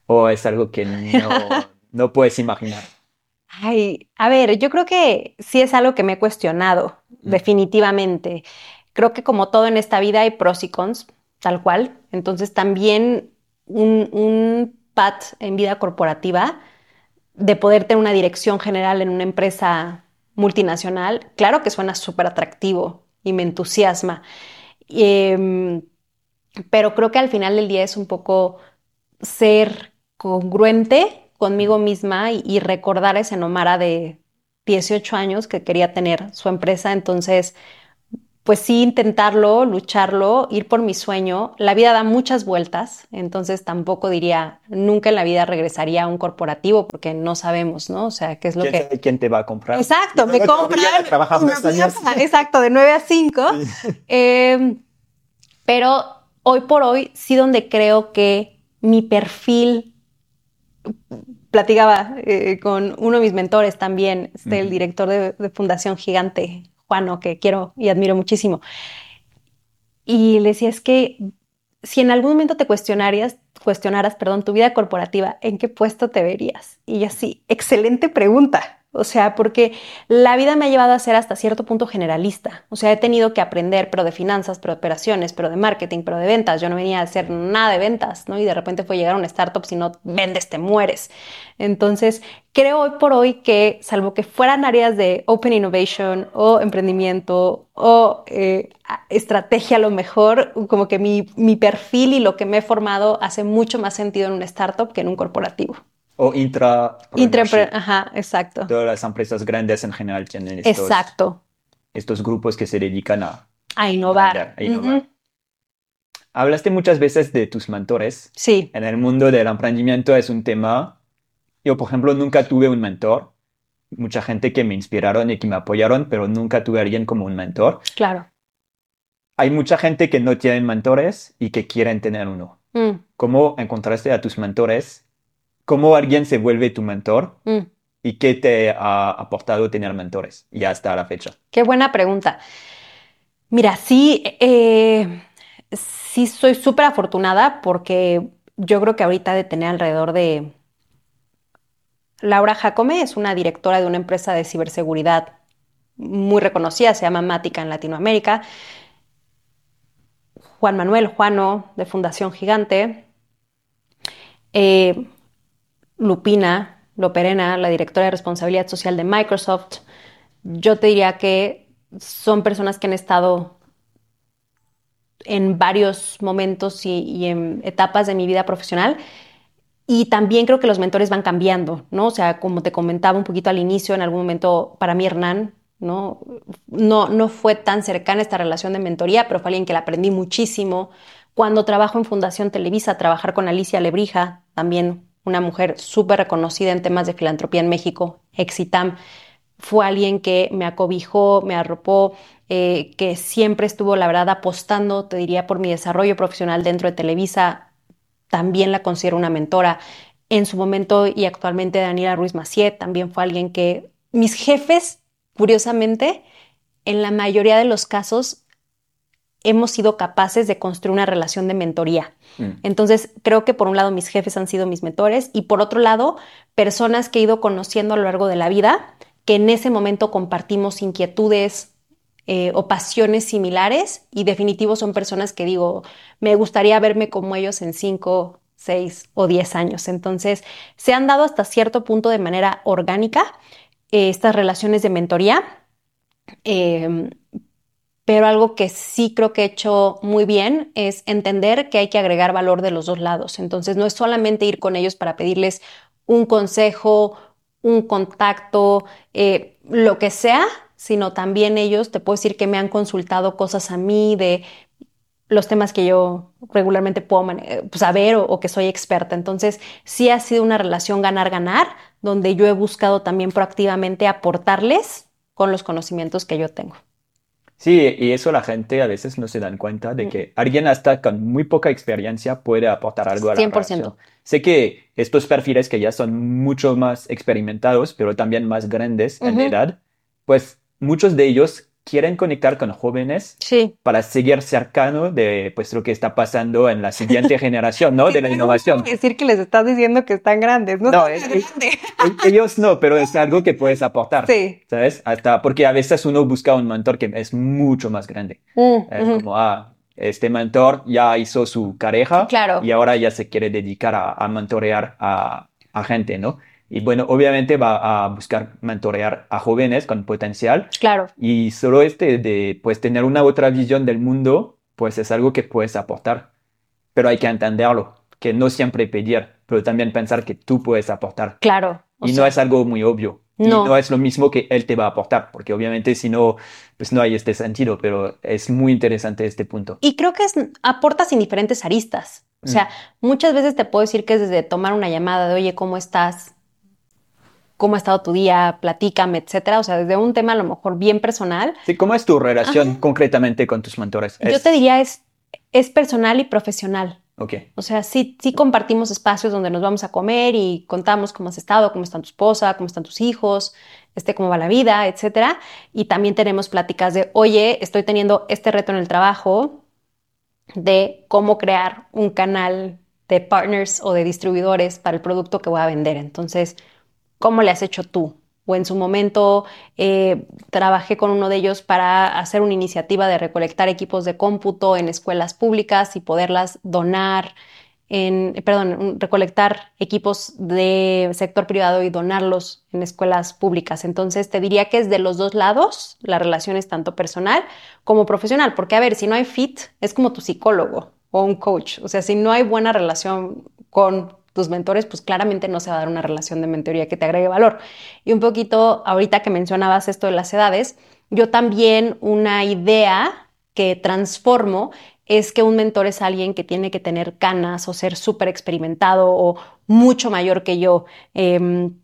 [SPEAKER 1] o es algo que no, no puedes imaginar?
[SPEAKER 2] Ay, a ver, yo creo que sí es algo que me he cuestionado,
[SPEAKER 1] Mm.
[SPEAKER 2] definitivamente. Creo que como todo en esta vida hay pros y cons, tal cual. Entonces también un, un pat en vida corporativa de poder tener una dirección general en una empresa multinacional, claro que suena súper atractivo y me entusiasma. Em, pero creo que al final del día es un poco ser congruente conmigo misma y, recordar a ese Nomara de 18 años que quería tener su empresa. Entonces, pues sí, intentarlo, lucharlo, ir por mi sueño. La vida da muchas vueltas, entonces tampoco diría, nunca en la vida regresaría a un corporativo porque no sabemos, ¿no? O sea, qué es lo
[SPEAKER 1] ¿Quién,
[SPEAKER 2] que...
[SPEAKER 1] quién te va a comprar?
[SPEAKER 2] Exacto, me compran.
[SPEAKER 1] más años.
[SPEAKER 2] Exacto, de 9 a 5. Eh, pero hoy por hoy, sí donde creo que mi perfil, platicaba eh, con uno de mis mentores también, este, el director de, de Fundación Gigante, Que quiero y admiro muchísimo. Y le decía, es que si en algún momento te cuestionarías, cuestionaras, perdón, tu vida corporativa, ¿en qué puesto te verías? Y yo sí, excelente pregunta. O sea, porque la vida me ha llevado a ser hasta cierto punto generalista. O sea, he tenido que aprender, pero de finanzas, pero de operaciones, pero de marketing, pero de ventas. Yo no venía a hacer nada de ventas, ¿no? Y de repente fue llegar a una startup, si no vendes, te mueres. Entonces, creo hoy por hoy que, salvo que fueran áreas de open innovation o emprendimiento o eh, estrategia a lo mejor, como que mi, mi perfil y lo que me he formado hace mucho más sentido en una startup que en un corporativo.
[SPEAKER 1] O intra.
[SPEAKER 2] Ajá, exacto.
[SPEAKER 1] Todas las empresas grandes en general tienen estos,
[SPEAKER 2] Exacto.
[SPEAKER 1] estos grupos que se dedican a
[SPEAKER 2] A innovar.
[SPEAKER 1] a innovar.
[SPEAKER 2] Ujú.
[SPEAKER 1] Hablaste muchas veces de tus mentores.
[SPEAKER 2] Sí,
[SPEAKER 1] En el mundo del emprendimiento es un tema. Yo, por ejemplo, nunca tuve un mentor. Mucha gente que me inspiraron y que me apoyaron, pero nunca tuve a alguien como un mentor.
[SPEAKER 2] claro.
[SPEAKER 1] Hay mucha gente que no tienen mentores y que quieren tener uno.
[SPEAKER 2] Mm,
[SPEAKER 1] ¿Cómo encontraste a tus mentores? ¿Cómo alguien se vuelve tu mentor?
[SPEAKER 2] mm.
[SPEAKER 1] ¿Y qué te ha aportado tener mentores? Y hasta la fecha.
[SPEAKER 2] Qué buena pregunta. Mira, sí, eh, sí soy súper afortunada porque yo creo que ahorita de tener alrededor de... Laura Jacome es una directora de una empresa de ciberseguridad muy reconocida, se llama Mática en Latinoamérica. Juan Manuel Juano de Fundación Gigante. Eh, Lupina Loperena, la directora de responsabilidad social de Microsoft. Yo te diría que son personas que han estado en varios momentos y, en etapas de mi vida profesional. Y también creo que los mentores van cambiando, ¿no? O sea, como te comentaba un poquito al inicio, en algún momento para mí Hernán, ¿no? No, no fue tan cercana esta relación de mentoría, pero fue alguien que la aprendí muchísimo. Cuando trabajo en Fundación Televisa, trabajar con Alicia Lebrija, también una mujer súper reconocida en temas de filantropía en México, Exitam, fue alguien que me acobijó, me arropó, eh, que siempre estuvo, la verdad, apostando, te diría, por mi desarrollo profesional dentro de Televisa. También la considero una mentora. En su momento y actualmente Daniela Ruiz Maciet también fue alguien que mis jefes, curiosamente, en la mayoría de los casos hemos sido capaces de construir una relación de mentoría.
[SPEAKER 1] Mm.
[SPEAKER 2] Entonces, creo que por un lado mis jefes han sido mis mentores y por otro lado, personas que he ido conociendo a lo largo de la vida, que en ese momento compartimos inquietudes eh, o pasiones similares y definitivo son personas que digo, me gustaría verme como ellos en cinco, seis o diez años. Entonces, se han dado hasta cierto punto de manera orgánica eh, estas relaciones de mentoría. Eh, pero algo que sí creo que he hecho muy bien es entender que hay que agregar valor de los dos lados. Entonces, no es solamente ir con ellos para pedirles un consejo, un contacto, eh, lo que sea, sino también ellos, te puedo decir que me han consultado cosas a mí de los temas que yo regularmente puedo saber o, o, que soy experta. Entonces, sí ha sido una relación ganar-ganar, donde yo he buscado también proactivamente aportarles con los conocimientos que yo tengo.
[SPEAKER 1] Sí, y eso la gente a veces no se dan cuenta de que alguien hasta con muy poca experiencia puede aportar algo a la
[SPEAKER 2] 100%.
[SPEAKER 1] relación. Sé que estos perfiles que ya son mucho más experimentados, pero también más grandes en edad, pues muchos de ellos quieren conectar con jóvenes
[SPEAKER 2] Sí.
[SPEAKER 1] para seguir cercano de pues lo que está pasando en la siguiente generación, ¿no? De la innovación.
[SPEAKER 2] decir que les estás diciendo que están grandes, no,
[SPEAKER 1] No, es-
[SPEAKER 2] grandes.
[SPEAKER 1] E- Ellos no, pero es algo que puedes aportar.
[SPEAKER 2] Sí.
[SPEAKER 1] ¿Sabes? Hasta porque a veces uno busca un mentor que es mucho más grande.
[SPEAKER 2] Mm,
[SPEAKER 1] Es
[SPEAKER 2] ujú.
[SPEAKER 1] como, ah, este mentor ya hizo su carrera
[SPEAKER 2] Claro.
[SPEAKER 1] y ahora ya se quiere dedicar a, a mentorear a, a gente, ¿no? Y bueno, obviamente va a buscar mentorear a jóvenes con potencial
[SPEAKER 2] Claro,
[SPEAKER 1] y solo este de pues tener una otra visión del mundo, pues es algo que puedes aportar. Pero hay que entenderlo, que no siempre pedir, pero también pensar que tú puedes aportar.
[SPEAKER 2] claro.
[SPEAKER 1] Y
[SPEAKER 2] sea,
[SPEAKER 1] no es algo muy obvio. Y
[SPEAKER 2] No.
[SPEAKER 1] no es lo mismo que él te va a aportar, porque obviamente si no, pues no hay este sentido, pero es muy interesante este punto.
[SPEAKER 2] Y creo que es, aportas en diferentes aristas. O sea, muchas veces te puedo decir que es desde tomar una llamada de, oye, ¿cómo estás? ¿Cómo ha estado tu día? Platícame, etcétera. O sea, desde un tema a lo mejor bien personal.
[SPEAKER 1] Sí, ¿cómo es tu relación concretamente con tus mentores?
[SPEAKER 2] Yo
[SPEAKER 1] Es-
[SPEAKER 2] te diría es, es personal y profesional.
[SPEAKER 1] Ok,
[SPEAKER 2] O sea, sí, sí compartimos espacios donde nos vamos a comer y contamos cómo has estado, cómo está tu esposa, cómo están tus hijos, este, cómo va la vida, etcétera. Y también tenemos pláticas de, oye, estoy teniendo este reto en el trabajo de cómo crear un canal de partners o de distribuidores para el producto que voy a vender. Entonces, ¿cómo le has hecho tú? O en su momento eh, trabajé con uno de ellos para hacer una iniciativa de recolectar equipos de cómputo en escuelas públicas y poderlas donar en, perdón, recolectar equipos de sector privado y donarlos en escuelas públicas. Entonces, te diría que es de los dos lados, la relación es tanto personal como profesional, porque a ver, si no hay fit, es como tu psicólogo o un coach. O sea, si no hay buena relación con tus mentores, pues claramente no se va a dar una relación de mentoría que te agregue valor. Y un poquito, ahorita que mencionabas esto de las edades, yo también una idea que transformo es que un mentor es alguien que tiene que tener canas o ser súper experimentado o mucho mayor que yo. Em,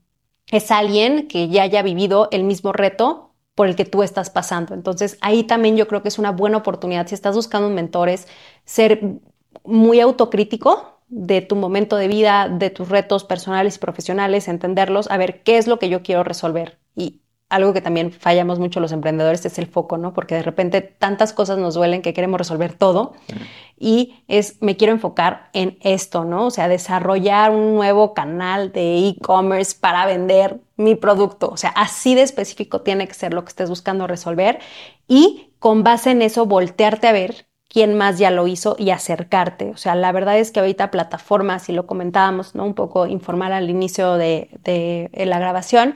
[SPEAKER 2] es alguien que ya haya vivido el mismo reto por el que tú estás pasando. Entonces, ahí también yo creo que es una buena oportunidad, si estás buscando un mentor, es ser muy autocrítico de tu momento de vida, de tus retos personales y profesionales, entenderlos, a ver qué es lo que yo quiero resolver. Y algo que también fallamos mucho los emprendedores es el foco, ¿no? Porque de repente tantas cosas nos duelen que queremos resolver todo y es, me quiero enfocar en esto, ¿no? O sea, desarrollar un nuevo canal de e-commerce para vender mi producto. O sea, así de específico tiene que ser lo que estés buscando resolver y con base en eso voltearte a ver quién más ya lo hizo y acercarte. O sea, la verdad es que ahorita plataformas, y lo comentábamos, ¿no? Un poco informal al inicio de, de, de la grabación,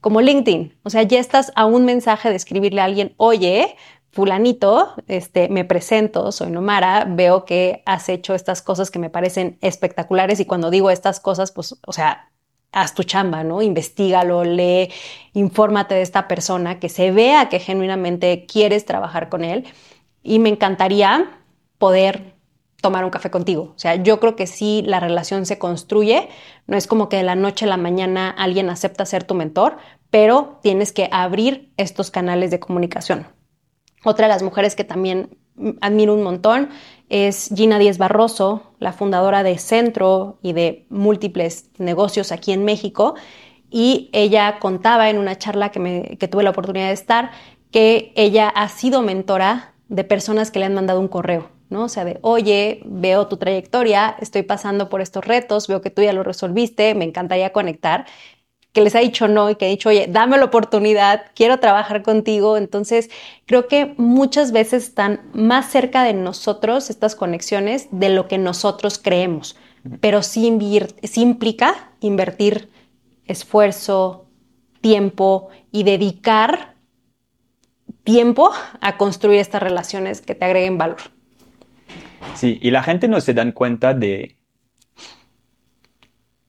[SPEAKER 2] como LinkedIn. O sea, ya estás a un mensaje de escribirle a alguien, oye, fulanito, este, me presento, soy Nomara, veo que has hecho estas cosas que me parecen espectaculares y cuando digo estas cosas, pues, o sea, haz tu chamba, ¿no? Investígalo, lee, infórmate de esta persona, que se vea que genuinamente quieres trabajar con él y me encantaría poder tomar un café contigo. O sea, yo creo que sí la relación se construye, no es como que de la noche a la mañana alguien acepta ser tu mentor, pero tienes que abrir estos canales de comunicación. Otra de las mujeres que también admiro un montón es Gina Díez Barroso, la fundadora de Centro y de múltiples negocios aquí en México. Y ella contaba en una charla que, me, que tuve la oportunidad de estar que ella ha sido mentora de personas que le han mandado un correo, ¿no? O sea, de, oye, veo tu trayectoria, estoy pasando por estos retos, veo que tú ya lo resolviste, me encantaría conectar que les ha dicho no y que ha dicho, oye, dame la oportunidad, quiero trabajar contigo. Entonces, creo que muchas veces están más cerca de nosotros estas conexiones de lo que nosotros creemos, pero sí, sí implica invertir esfuerzo, tiempo y dedicar tiempo a construir estas relaciones que te agreguen valor.
[SPEAKER 1] Sí, y la gente no se dan cuenta de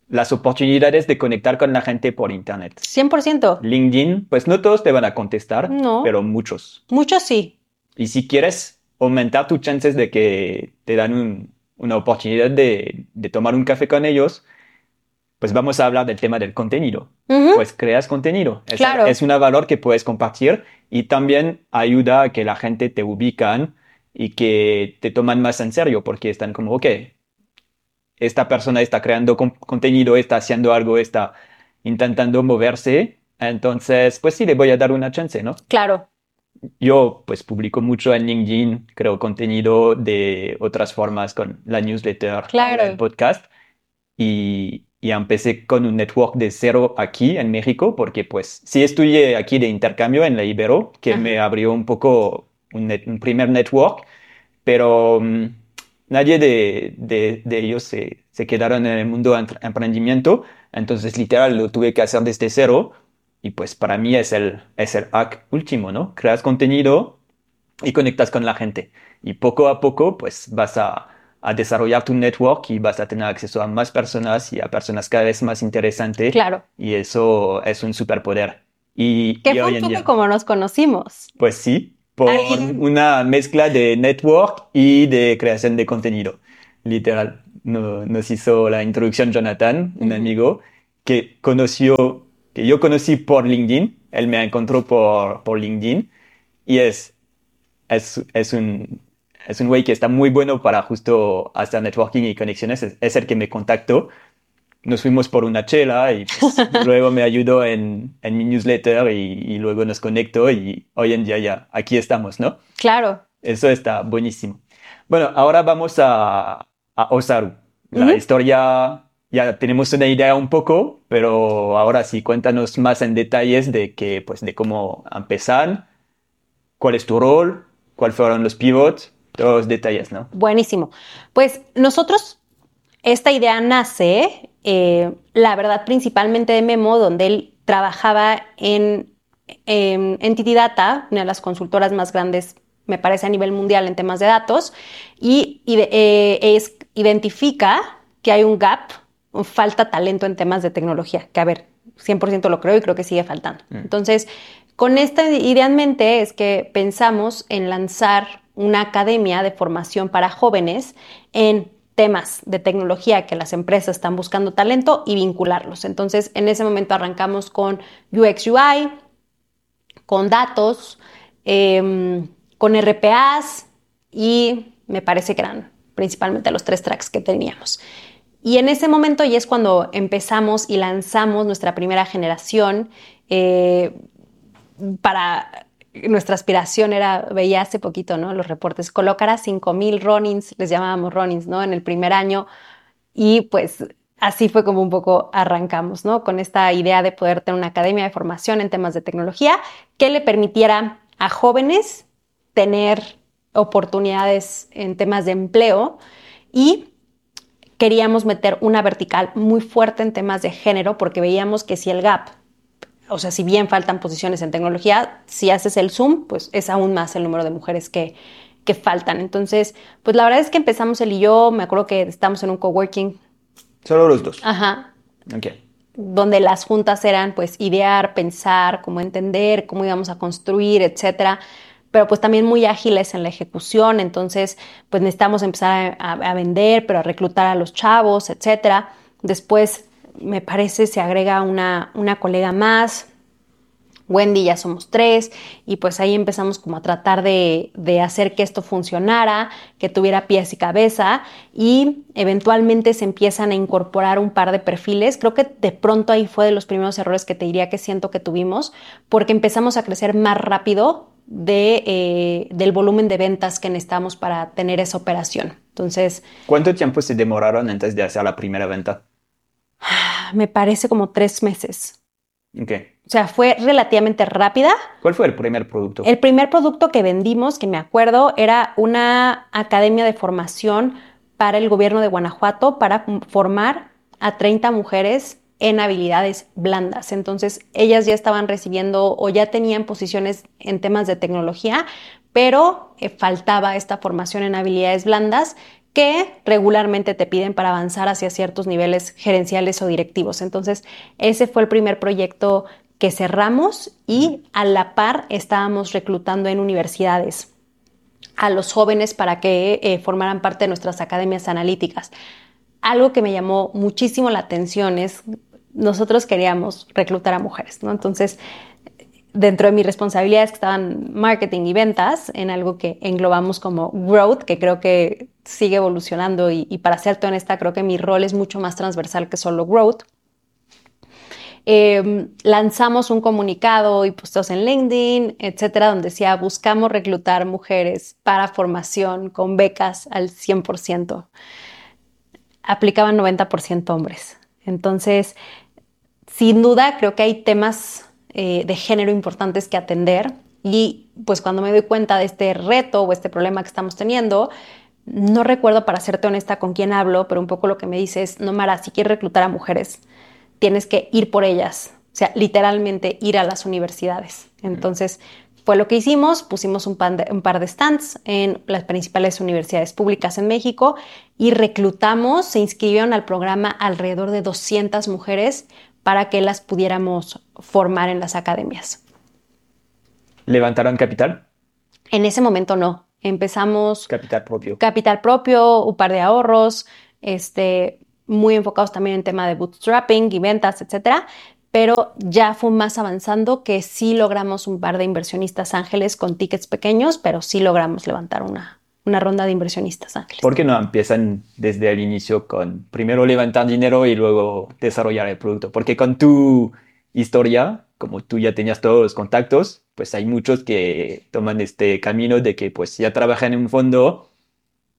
[SPEAKER 1] las oportunidades de conectar con la gente por Internet.
[SPEAKER 2] 100%.
[SPEAKER 1] LinkedIn, pues no todos te van a contestar,
[SPEAKER 2] no.
[SPEAKER 1] pero muchos.
[SPEAKER 2] Muchos sí.
[SPEAKER 1] Y si quieres aumentar tus chances de que te dan un, una oportunidad de, de, tomar un café con ellos, pues vamos a hablar del tema del contenido.
[SPEAKER 2] Uh -huh.
[SPEAKER 1] Pues creas contenido. Es,
[SPEAKER 2] claro.
[SPEAKER 1] es un valor que puedes compartir y también ayuda a que la gente te ubican y que te toman más en serio porque están como, ok, esta persona está creando contenido, está haciendo algo, está intentando moverse, entonces, pues sí, le voy a dar una chance, ¿no?
[SPEAKER 2] Claro.
[SPEAKER 1] yo pues publico mucho en LinkedIn, creo contenido de otras formas con la newsletter, el podcast. Y, y empecé con un network de cero aquí en México, porque pues sí estudié aquí de intercambio en la Ibero, que me abrió un poco un, primer network, pero mm, nadie de, de, de ellos se, se, quedaron en el mundo de emprendimiento, entonces literal lo tuve que hacer desde cero y pues para mí es el, es el hack último, ¿no? Creas contenido y conectas con la gente y poco a poco pues vas a a desarrollar tu network y vas a tener acceso a más personas y a personas cada vez más interesantes.
[SPEAKER 2] Claro.
[SPEAKER 1] Y eso es un superpoder. Y,
[SPEAKER 2] que fue un poco como nos conocimos.
[SPEAKER 1] Pues sí, por una mezcla de network y de creación de contenido. Literal. nos hizo la introducción Jonathan, un amigo que conoció, que yo conocí por LinkedIn. Él me encontró por, por LinkedIn y es, es, es un es un güey que está muy bueno para justo hacer networking y conexiones. Es, el que me contactó. Nos fuimos por una chela y pues, luego me ayudó en, en mi newsletter y, luego nos conectó y hoy en día ya aquí estamos, ¿no?
[SPEAKER 2] Claro.
[SPEAKER 1] Eso está buenísimo. Bueno, ahora vamos a, a Osaru. La historia ya tenemos una idea un poco, pero ahora sí, cuéntanos más en detalles de que, pues, de cómo empezar, cuál es tu rol, cuáles fueron los pivots todos detalles, ¿no?
[SPEAKER 2] Buenísimo. Pues nosotros, esta idea nace, eh, la verdad, principalmente de Memo, donde él trabajaba en, Entity Data, una de las consultoras más grandes, me parece, a nivel mundial en temas de datos, y, eh, es, identifica que hay un gap, falta talento en temas de tecnología, que a ver, 100% lo creo y creo que sigue faltando. Mm. Entonces, con esta idea en mente es que pensamos en lanzar una academia de formación para jóvenes en temas de tecnología que las empresas están buscando talento y vincularlos. Entonces, en ese momento arrancamos con UX UI, con datos, em, con RPAs y me parece que eran principalmente los tres tracks que teníamos. Y en ese momento ya es cuando empezamos y lanzamos nuestra primera generación eh, para nuestra aspiración era, veía hace poquito, ¿no? Los reportes, colocar a 5000 Ronins, les llamábamos Ronins, ¿no? En el primer año. Y pues así fue como un poco arrancamos, ¿no? Con esta idea de poder tener una academia de formación en temas de tecnología que le permitiera a jóvenes tener oportunidades en temas de empleo y queríamos meter una vertical muy fuerte en temas de género porque veíamos que si el gap o sea, si bien faltan posiciones en tecnología, si haces el Zoom, pues es aún más el número de mujeres que, que faltan. Entonces, pues la verdad es que empezamos él y yo, me acuerdo que estamos en un coworking.
[SPEAKER 1] Solo los dos.
[SPEAKER 2] Ajá.
[SPEAKER 1] Ok.
[SPEAKER 2] Donde las juntas eran pues idear, pensar, cómo entender, cómo íbamos a construir, etcétera. Pero pues también muy ágiles en la ejecución. Entonces, pues necesitamos empezar a, a vender, pero a reclutar a los chavos, etcétera. Después me parece se agrega una, una colega más, Wendy ya somos tres y pues ahí empezamos como a tratar de, de, hacer que esto funcionara, que tuviera pies y cabeza y eventualmente se empiezan a incorporar un par de perfiles. Creo que de pronto ahí fue de los primeros errores que te diría que siento que tuvimos porque empezamos a crecer más rápido de, eh, del volumen de ventas que necesitamos para tener esa operación. Entonces...
[SPEAKER 1] ¿Cuánto tiempo se demoraron antes de hacer la primera venta?
[SPEAKER 2] me parece como tres meses.
[SPEAKER 1] Ok.
[SPEAKER 2] O sea, fue relativamente rápida.
[SPEAKER 1] ¿Cuál fue el primer producto?
[SPEAKER 2] El primer producto que vendimos, que me acuerdo, era una academia de formación para el gobierno de Guanajuato para formar a 30 mujeres en habilidades blandas. Entonces, ellas ya estaban recibiendo o ya tenían posiciones en temas de tecnología, pero eh, faltaba esta formación en habilidades blandas que regularmente te piden para avanzar hacia ciertos niveles gerenciales o directivos. Entonces, ese fue el primer proyecto que cerramos y a la par estábamos reclutando en universidades a los jóvenes para que eh, formaran parte de nuestras academias analíticas. Algo que me llamó muchísimo la atención es, nosotros queríamos reclutar a mujeres, ¿no? Entonces, dentro de mis responsabilidades que estaban marketing y ventas, en algo que englobamos como growth, que creo que sigue evolucionando y, para ser honesta, creo que mi rol es mucho más transversal que solo growth. Em, lanzamos un comunicado y puestos en LinkedIn, etcétera, donde decía buscamos reclutar mujeres para formación con becas al 100%. Aplicaban 90% hombres. Entonces, sin duda, creo que hay temas eh, de género importantes que atender y pues cuando me doy cuenta de este reto o este problema que estamos teniendo, no recuerdo para serte honesta con quién hablo, pero un poco lo que me dice es, no Mara, si quieres reclutar a mujeres, tienes que ir por ellas, o sea, literalmente ir a las universidades. Entonces, fue lo que hicimos, pusimos un, un, par de stands en las principales universidades públicas en México y reclutamos, se inscribieron al programa alrededor de 200 mujeres para que las pudiéramos formar en las academias.
[SPEAKER 1] ¿Levantaron capital?
[SPEAKER 2] En ese momento no. Empezamos...
[SPEAKER 1] Capital propio.
[SPEAKER 2] Capital propio, un par de ahorros, este, muy enfocados también en tema de bootstrapping y ventas, etcétera. Pero ya fue más avanzando que sí logramos un par de inversionistas ángeles con tickets pequeños, pero sí logramos levantar una, una ronda de inversionistas ángeles.
[SPEAKER 1] ¿Por qué no empiezan desde el inicio con primero levantar dinero y luego desarrollar el producto? Porque con tu historia, como tú ya tenías todos los contactos, pues hay muchos que toman este camino de que pues ya trabajan en un fondo,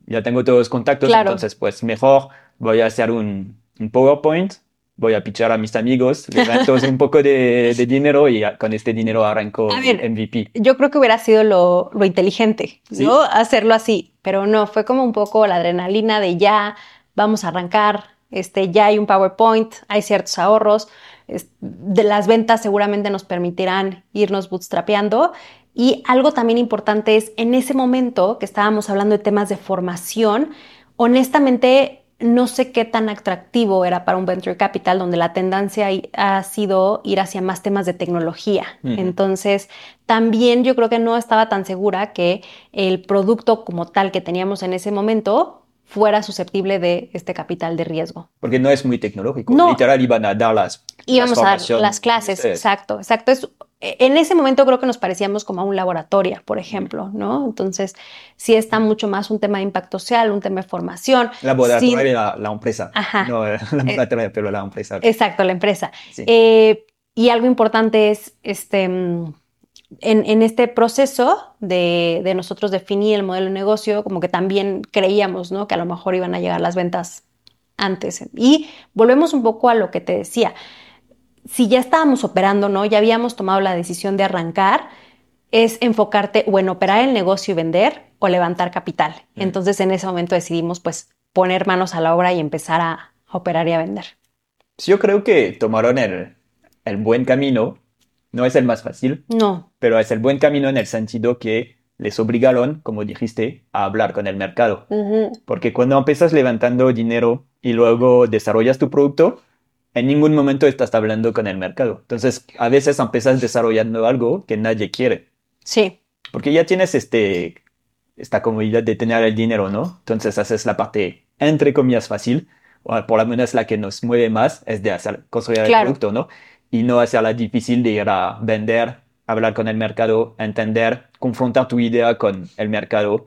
[SPEAKER 1] ya tengo todos los contactos, entonces pues mejor voy a hacer un, PowerPoint, voy a pichar a mis amigos, dan un poco de, dinero y con este dinero arranco MVP.
[SPEAKER 2] Yo creo que hubiera sido lo, inteligente, ¿no? Hacerlo así, pero no, fue como un poco la adrenalina de ya, vamos a arrancar, este, ya hay un PowerPoint, hay ciertos ahorros, de las ventas seguramente nos permitirán irnos bootstrapeando. Y algo también importante es, en ese momento que estábamos hablando de temas de formación, honestamente no sé qué tan atractivo era para un venture capital donde la tendencia ha sido ir hacia más temas de tecnología. Entonces, también yo creo que no estaba tan segura que el producto como tal que teníamos en ese momento fuera susceptible de este capital de riesgo.
[SPEAKER 1] Porque no es muy tecnológico. No. Literal iban a dar las
[SPEAKER 2] Íbamos a dar las clases, exacto, exacto. Es, en ese momento creo que nos parecíamos como a un laboratorio, por ejemplo, ¿no? Entonces, sí está mucho más un tema de impacto social, un tema de formación.
[SPEAKER 1] Laboratorio era la, empresa. Ajá. No, la laboratorio, pero la empresa.
[SPEAKER 2] Exacto, la empresa. Eh, y algo importante es, este, mm, en, este proceso de, nosotros definir el modelo de negocio, como que también creíamos, ¿no? Que a lo mejor iban a llegar las ventas antes. Y volvemos un poco a lo que te decía. Si ya estábamos operando, ¿no? Ya habíamos tomado la decisión de arrancar, es enfocarte o en operar el negocio y vender o levantar capital. Mm. Entonces, en ese momento decidimos, pues, poner manos a la obra y empezar a, operar y a vender.
[SPEAKER 1] Yo creo que tomaron el, el buen camino no es el más fácil.
[SPEAKER 2] No.
[SPEAKER 1] Pero es el buen camino en el sentido que les obligaron, como dijiste, a hablar con el mercado. Porque cuando empiezas levantando dinero y luego desarrollas tu producto, en ningún momento estás hablando con el mercado. Entonces, a veces empiezas desarrollando algo que nadie quiere.
[SPEAKER 2] Sí.
[SPEAKER 1] Porque ya tienes este, esta comodidad de tener el dinero, ¿no? Entonces haces la parte, entre comillas, fácil, o por lo menos la que nos mueve más, es de hacer, construir el producto, ¿no? y no hacerla difícil de ir a vender, hablar con el mercado, entender, confrontar tu idea con el mercado,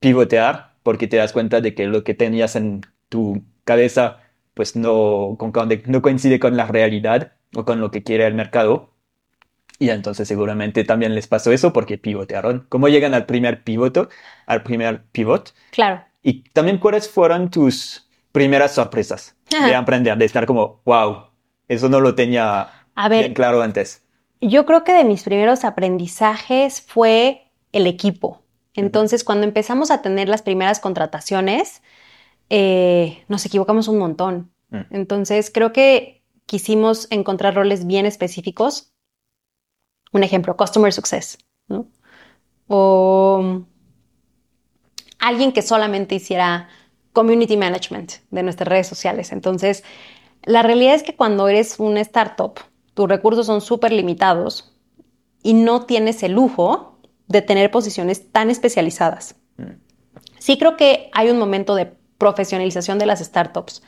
[SPEAKER 1] pivotear, porque te das cuenta de que lo que tenías en tu cabeza pues no, no coincide con la realidad o con lo que quiere el mercado. Y entonces seguramente también les pasó eso porque pivotearon. ¿Cómo llegan al primer pivoto, al primer pivot?
[SPEAKER 2] Claro.
[SPEAKER 1] Y también cuáles fueron tus primeras sorpresas de aprender, de estar como, wow, eso no lo tenía bien claro antes.
[SPEAKER 2] Yo creo que de mis primeros aprendizajes fue el equipo. Entonces, cuando empezamos a tener las primeras contrataciones, eh, nos equivocamos un montón. Mm. Entonces, creo que quisimos encontrar roles bien específicos. Un ejemplo, Customer Success, O alguien que solamente hiciera Community Management de nuestras redes sociales. Entonces, la realidad es que cuando eres una startup, tus recursos son súper limitados y no tienes el lujo de tener posiciones tan especializadas. Mm. Sí creo que hay un momento de profesionalización de las startups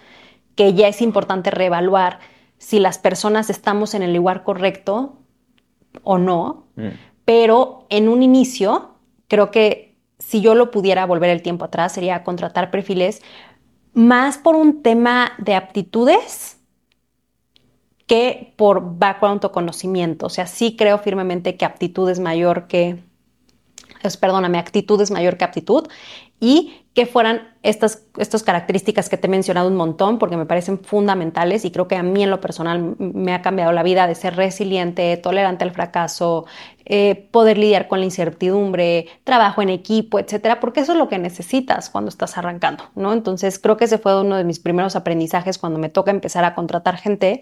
[SPEAKER 2] que ya es importante reevaluar si las personas estamos en el lugar correcto o no, mm. pero en un inicio creo que si yo lo pudiera volver el tiempo atrás sería contratar perfiles más por un tema de aptitudes que por background o conocimiento. O sea, sí creo firmemente que aptitud es mayor que, perdóname, actitud es mayor que aptitud y que fueran estas, estas características que te he mencionado un montón porque me parecen fundamentales y creo que a mí en lo personal me ha cambiado la vida de ser resiliente, tolerante al fracaso, eh, poder lidiar con la incertidumbre, trabajo en equipo, etcétera, porque eso es lo que necesitas cuando estás arrancando, ¿no? Entonces creo que ese fue uno de mis primeros aprendizajes cuando me toca empezar a contratar gente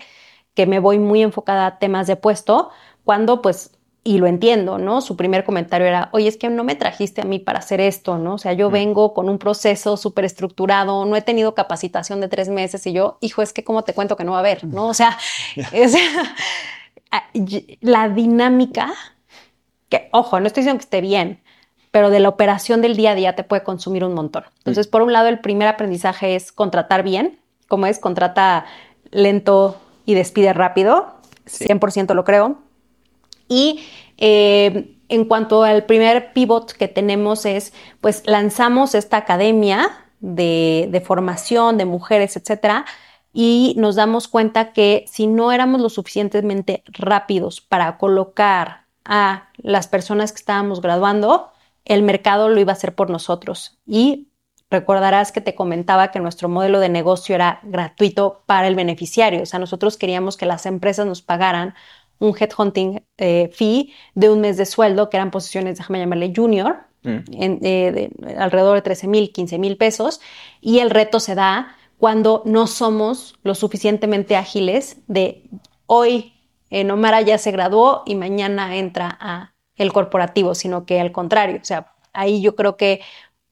[SPEAKER 2] que me voy muy enfocada a temas de puesto, cuando pues y lo entiendo, ¿no? Su primer comentario era, oye, es que no me trajiste a mí para hacer esto, ¿no? O sea, yo vengo con un proceso súper estructurado, no he tenido capacitación de tres meses y yo, hijo, es que cómo te cuento que no va a haber, ¿no? O sea, la dinámica, que, ojo, no estoy diciendo que esté bien, pero de la operación del día a día te puede consumir un montón. Entonces, por un lado, el primer aprendizaje es contratar bien, como es, contrata lento y despide rápido, 100% lo creo. Y eh, en cuanto al primer pivot que tenemos es, pues lanzamos esta academia de, formación de mujeres, etcétera, y nos damos cuenta que si no éramos lo suficientemente rápidos para colocar a las personas que estábamos graduando, el mercado lo iba a hacer por nosotros. Y recordarás que te comentaba que nuestro modelo de negocio era gratuito para el beneficiario. O sea, nosotros queríamos que las empresas nos pagaran un headhunting eh, fee de un mes de sueldo, que eran posiciones, déjame llamarle junior, mm. eh, de alrededor de 13 mil, 15 mil pesos, y el reto se da cuando no somos lo suficientemente ágiles de hoy en Omara ya se graduó y mañana entra a el corporativo, sino que al contrario, o sea, ahí yo creo que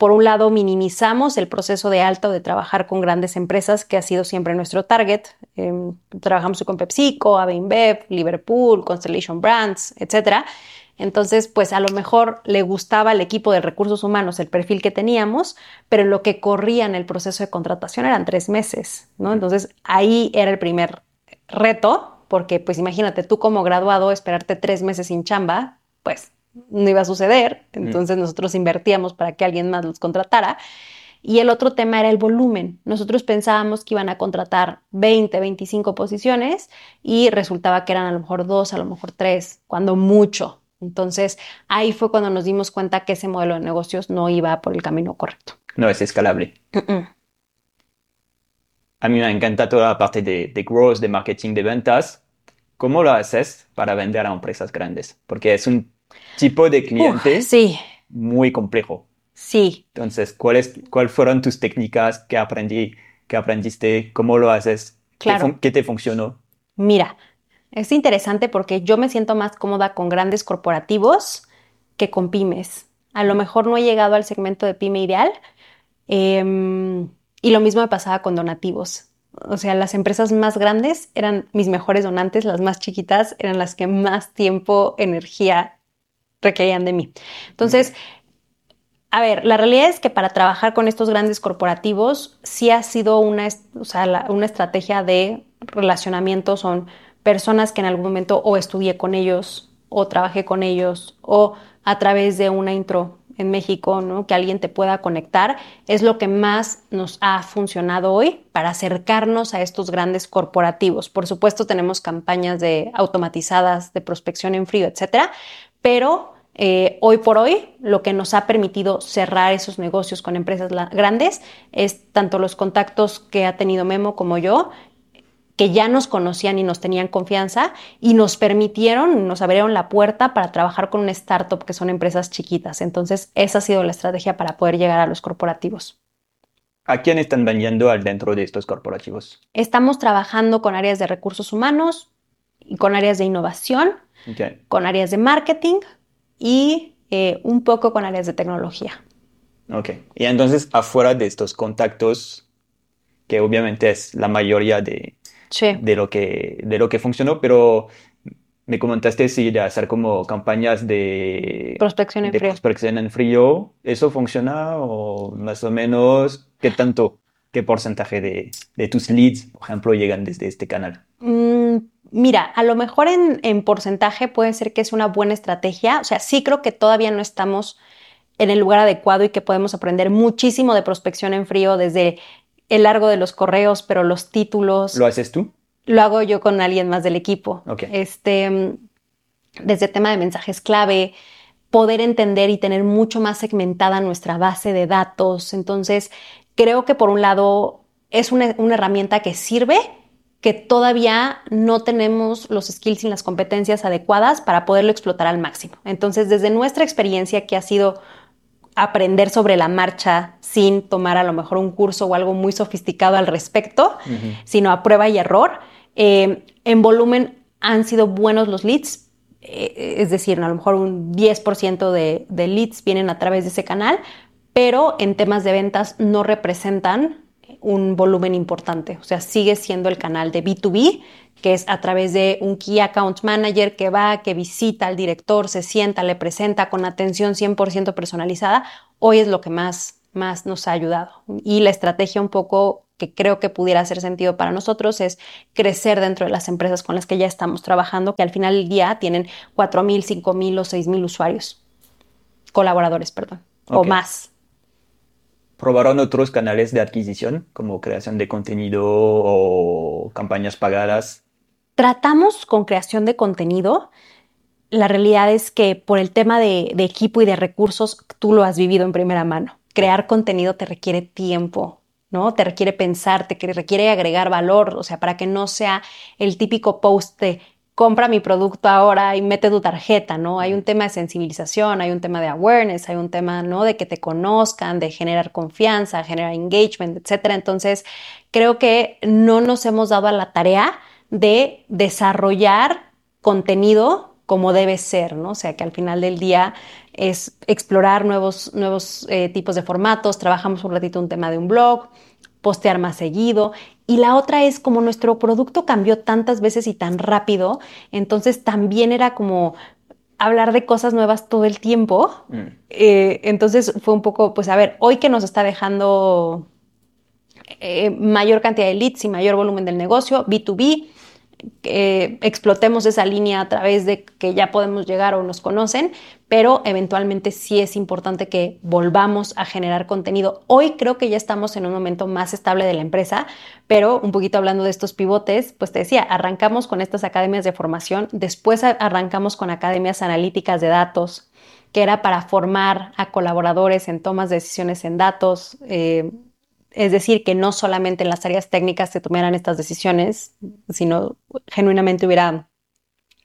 [SPEAKER 2] por un lado, minimizamos el proceso de alta o de trabajar con grandes empresas, que ha sido siempre nuestro target. Em, trabajamos con PepsiCo, InBev, Liverpool, Constellation Brands, etc. Entonces, pues a lo mejor le gustaba al equipo de recursos humanos el perfil que teníamos, pero lo que corría en el proceso de contratación eran tres meses, ¿no? Entonces, ahí era el primer reto, porque pues imagínate tú como graduado esperarte tres meses sin chamba, pues no iba a suceder, entonces nosotros invertíamos para que alguien más los contratara. Y el otro tema era el volumen. Nosotros pensábamos que iban a contratar 20, 25 posiciones y resultaba que eran a lo mejor dos, a lo mejor tres, cuando mucho. Entonces ahí fue cuando nos dimos cuenta que ese modelo de negocios no iba por el camino correcto.
[SPEAKER 1] No es escalable. A mí me encanta toda la parte de, de growth, de marketing, de ventas. ¿Cómo lo haces para vender a empresas grandes? Porque es un tipo de cliente
[SPEAKER 2] sí.
[SPEAKER 1] muy complejo.
[SPEAKER 2] Sí.
[SPEAKER 1] Entonces, ¿cuáles cuál fueron tus técnicas que aprendí, que aprendiste? ¿Cómo lo haces?
[SPEAKER 2] Claro.
[SPEAKER 1] ¿Qué, te funcionó?
[SPEAKER 2] Mira, es interesante porque yo me siento más cómoda con grandes corporativos que con pymes. A lo mejor no he llegado al segmento de pyme ideal. Em, y lo mismo me pasaba con donativos. O sea, las empresas más grandes eran mis mejores donantes, las más chiquitas eran las que más tiempo, energía requerían de mí. Entonces, a ver, la realidad es que para trabajar con estos grandes corporativos sí ha sido una, una estrategia de relacionamiento. Son personas que en algún momento o estudié con ellos o trabajé con ellos o a través de una intro en México, ¿no? que alguien te pueda conectar, es lo que más nos ha funcionado hoy para acercarnos a estos grandes corporativos. Por supuesto, tenemos campañas de automatizadas de prospección en frío, etcétera, pero eh, hoy por hoy lo que nos ha permitido cerrar esos negocios con empresas grandes es tanto los contactos que ha tenido Memo como yo, que ya nos conocían y nos tenían confianza y nos permitieron, nos abrieron la puerta para trabajar con una startup que son empresas chiquitas. Entonces, esa ha sido la estrategia para poder llegar a los corporativos.
[SPEAKER 1] ¿A quién están vendiendo al dentro de estos corporativos?
[SPEAKER 2] Estamos trabajando con áreas de recursos humanos y con áreas de innovación con áreas de marketing y eh, un poco con áreas de tecnología.
[SPEAKER 1] Ok. Y entonces, afuera de estos contactos, que obviamente es la mayoría de, de, lo, que, de lo que funcionó, pero me comentaste si de hacer como campañas de
[SPEAKER 2] prospección en, frío.
[SPEAKER 1] prospección en frío. ¿Eso funciona o más o menos qué tanto, qué porcentaje de, de tus leads, por ejemplo, llegan desde este canal?
[SPEAKER 2] Mm, Mira, a lo mejor en, porcentaje puede ser que es una buena estrategia. O sea, sí creo que todavía no estamos en el lugar adecuado y que podemos aprender muchísimo de prospección en frío desde el largo de los correos, pero los títulos.
[SPEAKER 1] ¿Lo haces tú?
[SPEAKER 2] lo hago yo con alguien más del equipo.
[SPEAKER 1] Ok.
[SPEAKER 2] Este, desde tema de mensajes clave, poder entender y tener mucho más segmentada nuestra base de datos. Entonces, creo que por un lado es una, una herramienta que sirve, que todavía no tenemos los skills y las competencias adecuadas para poderlo explotar al máximo. Entonces, desde nuestra experiencia, que ha sido aprender sobre la marcha sin tomar a lo mejor un curso o algo muy sofisticado al respecto, sino a prueba y error, eh, en volumen han sido buenos los leads, eh, es decir, a lo mejor un 10% de, de leads vienen a través de ese canal, pero en temas de ventas no representan un volumen importante. O sea, sigue siendo el canal de B2B, que es a través de un Key Account Manager que va, que visita al director, se sienta, le presenta con atención 100% personalizada. Hoy es lo que más, más nos ha ayudado. Y la estrategia un poco que creo que pudiera hacer sentido para nosotros es crecer dentro de las empresas con las que ya estamos trabajando, que al final del día tienen 4.000, 5.000 o 6.000 usuarios, colaboradores, perdón, o más.
[SPEAKER 1] ¿Probaron otros canales de adquisición, como creación de contenido o campañas pagadas?
[SPEAKER 2] tratamos con creación de contenido. La realidad es que por el tema de, equipo y de recursos, tú lo has vivido en primera mano. Crear contenido te requiere tiempo, ¿no? Te requiere pensar, te requiere agregar valor, o sea, para que no sea el típico post de compra mi producto ahora y mete tu tarjeta, ¿no? Hay un tema de sensibilización, hay un tema de awareness, hay un tema, ¿no? De que te conozcan, de generar confianza, generar engagement, etcétera. Entonces, creo que no nos hemos dado a la tarea de desarrollar contenido como debe ser, ¿no? O sea, que al final del día es explorar nuevos, nuevos eh, tipos de formatos, trabajamos un ratito un tema de un blog, postear más seguido. Y la otra es como nuestro producto cambió tantas veces y tan rápido, entonces también era como hablar de cosas nuevas todo el tiempo.
[SPEAKER 1] Mm.
[SPEAKER 2] Eh, entonces fue un poco, pues a ver, hoy que nos está dejando eh, mayor cantidad de leads y mayor volumen del negocio, B2B, explotemos esa línea a través de que ya podemos llegar o nos conocen, pero eventualmente sí es importante que volvamos a generar contenido. Hoy creo que ya estamos en un momento más estable de la empresa, pero un poquito hablando de estos pivotes, pues te decía, arrancamos con estas academias de formación, después arrancamos con academias analíticas de datos, que era para formar a colaboradores en tomas de decisiones en datos. eh, es decir, que no solamente en las áreas técnicas se tomaran estas decisiones, sino genuinamente hubiera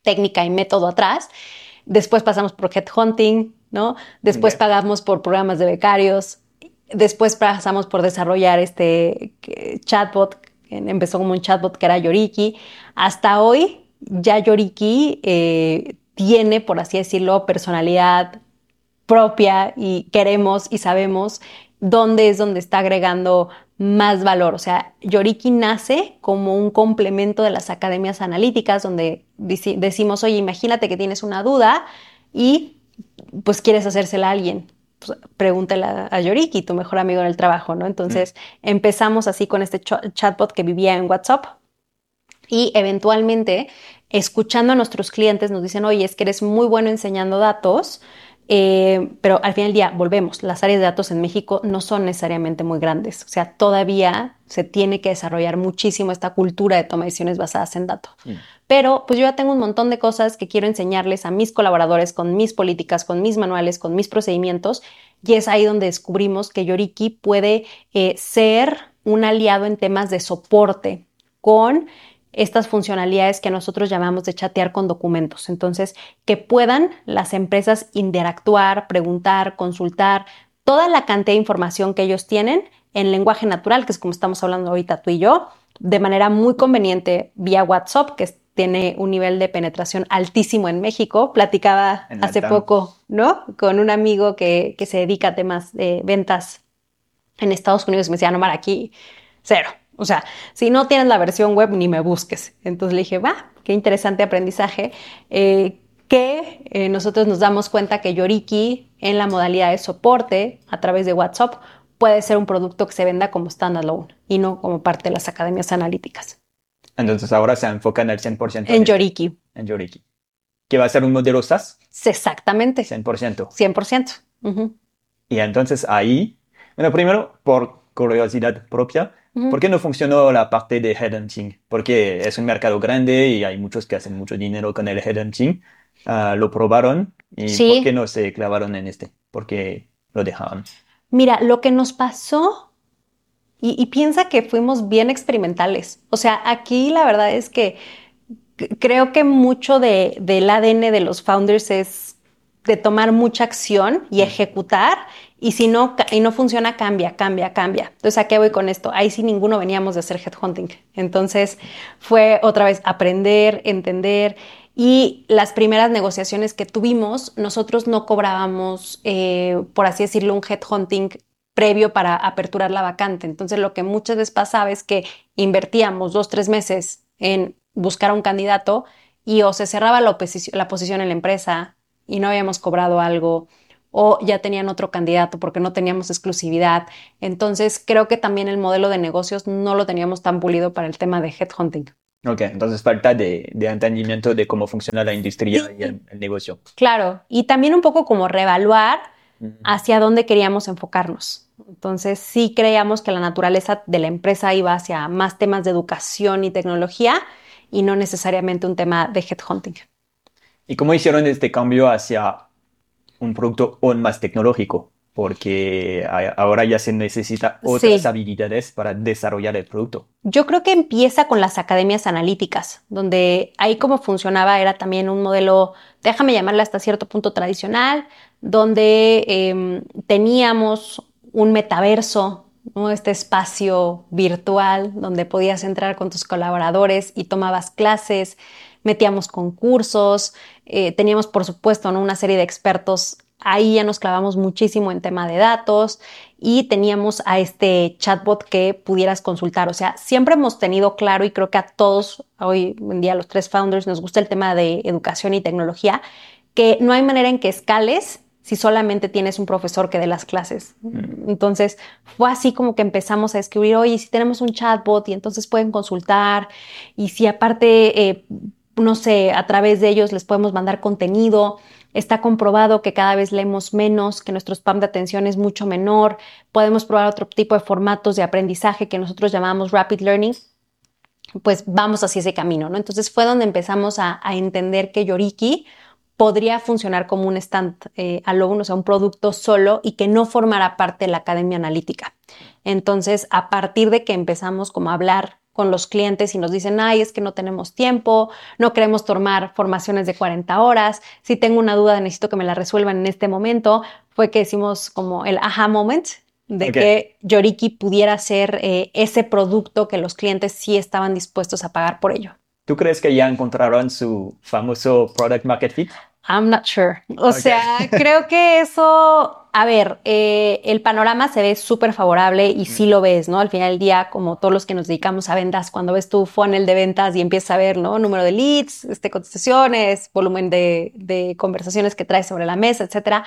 [SPEAKER 2] técnica y método atrás. Después pasamos por headhunting, ¿no? Después pagamos por programas de becarios. Después pasamos por desarrollar este chatbot, que empezó como un chatbot que era Yoriki. Hasta hoy ya Yoriki eh, tiene, por así decirlo, personalidad propia y queremos y sabemos dónde es donde está agregando más valor. O sea, Yoriki nace como un complemento de las academias analíticas donde decimos, oye, imagínate que tienes una duda y pues quieres hacérsela a alguien. Pues, pregúntale a Yoriki, tu mejor amigo en el trabajo, ¿no? Entonces empezamos así con este ch- chatbot que vivía en WhatsApp y eventualmente, escuchando a nuestros clientes, nos dicen, oye, es que eres muy bueno enseñando datos, eh, pero al final del día, volvemos, las áreas de datos en México no son necesariamente muy grandes, o sea, todavía se tiene que desarrollar muchísimo esta cultura de toma de decisiones basadas en datos.
[SPEAKER 1] Mm.
[SPEAKER 2] Pero pues yo ya tengo un montón de cosas que quiero enseñarles a mis colaboradores con mis políticas, con mis manuales, con mis procedimientos, y es ahí donde descubrimos que Yoriki puede eh, ser un aliado en temas de soporte con estas funcionalidades que nosotros llamamos de chatear con documentos. Entonces, que puedan las empresas interactuar, preguntar, consultar toda la cantidad de información que ellos tienen en lenguaje natural, que es como estamos hablando ahorita tú y yo, de manera muy conveniente vía WhatsApp, que tiene un nivel de penetración altísimo en México. Platicaba
[SPEAKER 1] En
[SPEAKER 2] hace poco, ¿no? Con un amigo que, que se dedica a temas de ventas en Estados Unidos y me decía, no, Mar, aquí cero. O sea, si no tienes la versión web, ni me busques. Entonces le dije, va, qué interesante aprendizaje. eh, que eh, nosotros nos damos cuenta que Yoriki en la modalidad de soporte a través de WhatsApp puede ser un producto que se venda como standalone y no como parte de las academias analíticas.
[SPEAKER 1] Entonces ahora se enfocan al 100%
[SPEAKER 2] En Yoriki,
[SPEAKER 1] en Yoriki. Que va a ser un modelo SaaS,
[SPEAKER 2] exactamente,
[SPEAKER 1] 100%.
[SPEAKER 2] 100%. Ujú.
[SPEAKER 1] Y entonces ahí, bueno, primero, por curiosidad propia, ¿Por qué no funcionó la parte de headhunting? Porque es un mercado grande y hay muchos que hacen mucho dinero con el headhunting. Uh, lo probaron y ¿por qué no se clavaron en este? ¿Por qué lo dejaron?
[SPEAKER 2] Mira, lo que nos pasó, y, y piensa que fuimos bien experimentales. O sea, aquí la verdad es que creo que mucho de, del ADN de los founders es de tomar mucha acción y ejecutar y si no, y no funciona, cambia, cambia, cambia. Entonces, ¿a qué voy con esto? Ahí sí ninguno veníamos de hacer headhunting. Entonces, fue otra vez aprender, entender. Y las primeras negociaciones que tuvimos, nosotros no cobrábamos, eh, por así decirlo, un headhunting previo para aperturar la vacante. Entonces, lo que muchas veces pasaba es que invertíamos dos, tres meses en buscar a un candidato y o se cerraba la, la posición en la empresa y no habíamos cobrado algo o ya tenían otro candidato porque no teníamos exclusividad. Entonces, creo que también el modelo de negocios no lo teníamos tan pulido para el tema de headhunting.
[SPEAKER 1] Ok, entonces falta de, entendimiento de cómo funciona la industria y el, negocio.
[SPEAKER 2] Claro, y también un poco como reevaluar hacia dónde queríamos enfocarnos. Entonces, sí creíamos que la naturaleza de la empresa iba hacia más temas de educación y tecnología y no necesariamente un tema de headhunting.
[SPEAKER 1] ¿Y cómo hicieron este cambio hacia un producto aún más tecnológico, porque ahora ya se necesita otras habilidades para desarrollar el producto.
[SPEAKER 2] Yo creo que empieza con las academias analíticas, donde ahí como funcionaba era también un modelo, déjame llamarle hasta cierto punto tradicional, donde em, teníamos un metaverso este espacio virtual donde podías entrar con tus colaboradores y tomabas clases, metíamos concursos, eh, teníamos por supuesto una serie de expertos. Ahí ya nos clavamos muchísimo en tema de datos y teníamos a este chatbot que pudieras consultar. O sea, siempre hemos tenido claro y creo que a todos hoy en día los tres founders nos gusta el tema de educación y tecnología, que no hay manera en que escales si solamente tienes un profesor que dé las clases. Mm. Entonces, fue así como que empezamos a escribir, oye, si tenemos un chatbot y entonces pueden consultar, y si aparte eh, no sé, a través de ellos les podemos mandar contenido. Está comprobado que cada vez leemos menos, que nuestro spam de atención es mucho menor. Podemos probar otro tipo de formatos de aprendizaje que nosotros llamamos rapid learning. Pues vamos hacia ese camino, ¿no? Entonces fue donde empezamos a, entender que Yoriki podría funcionar como un stand eh, alone, o sea, un producto solo y que no formara parte de la academia analítica. Entonces, a partir de que empezamos como a hablar con los clientes y nos dicen, ay, es que no tenemos tiempo, no queremos tomar formaciones de 40 horas, si tengo una duda necesito que me la resuelvan en este momento, fue que hicimos como el aha moment de que Yoriki pudiera ser eh, ese producto que los clientes sí estaban dispuestos a pagar por ello.
[SPEAKER 1] ¿Tú crees que ya encontraron su famoso product market fit?
[SPEAKER 2] I'm not sure. O sea, creo que eso, a ver, eh, el panorama se ve súper favorable y sí lo ves, ¿no? Al final del día, como todos los que nos dedicamos a ventas, cuando ves tu funnel de ventas y empiezas a ver, ¿no? Número de leads, este, contestaciones, volumen de, de conversaciones que traes sobre la mesa, etcétera.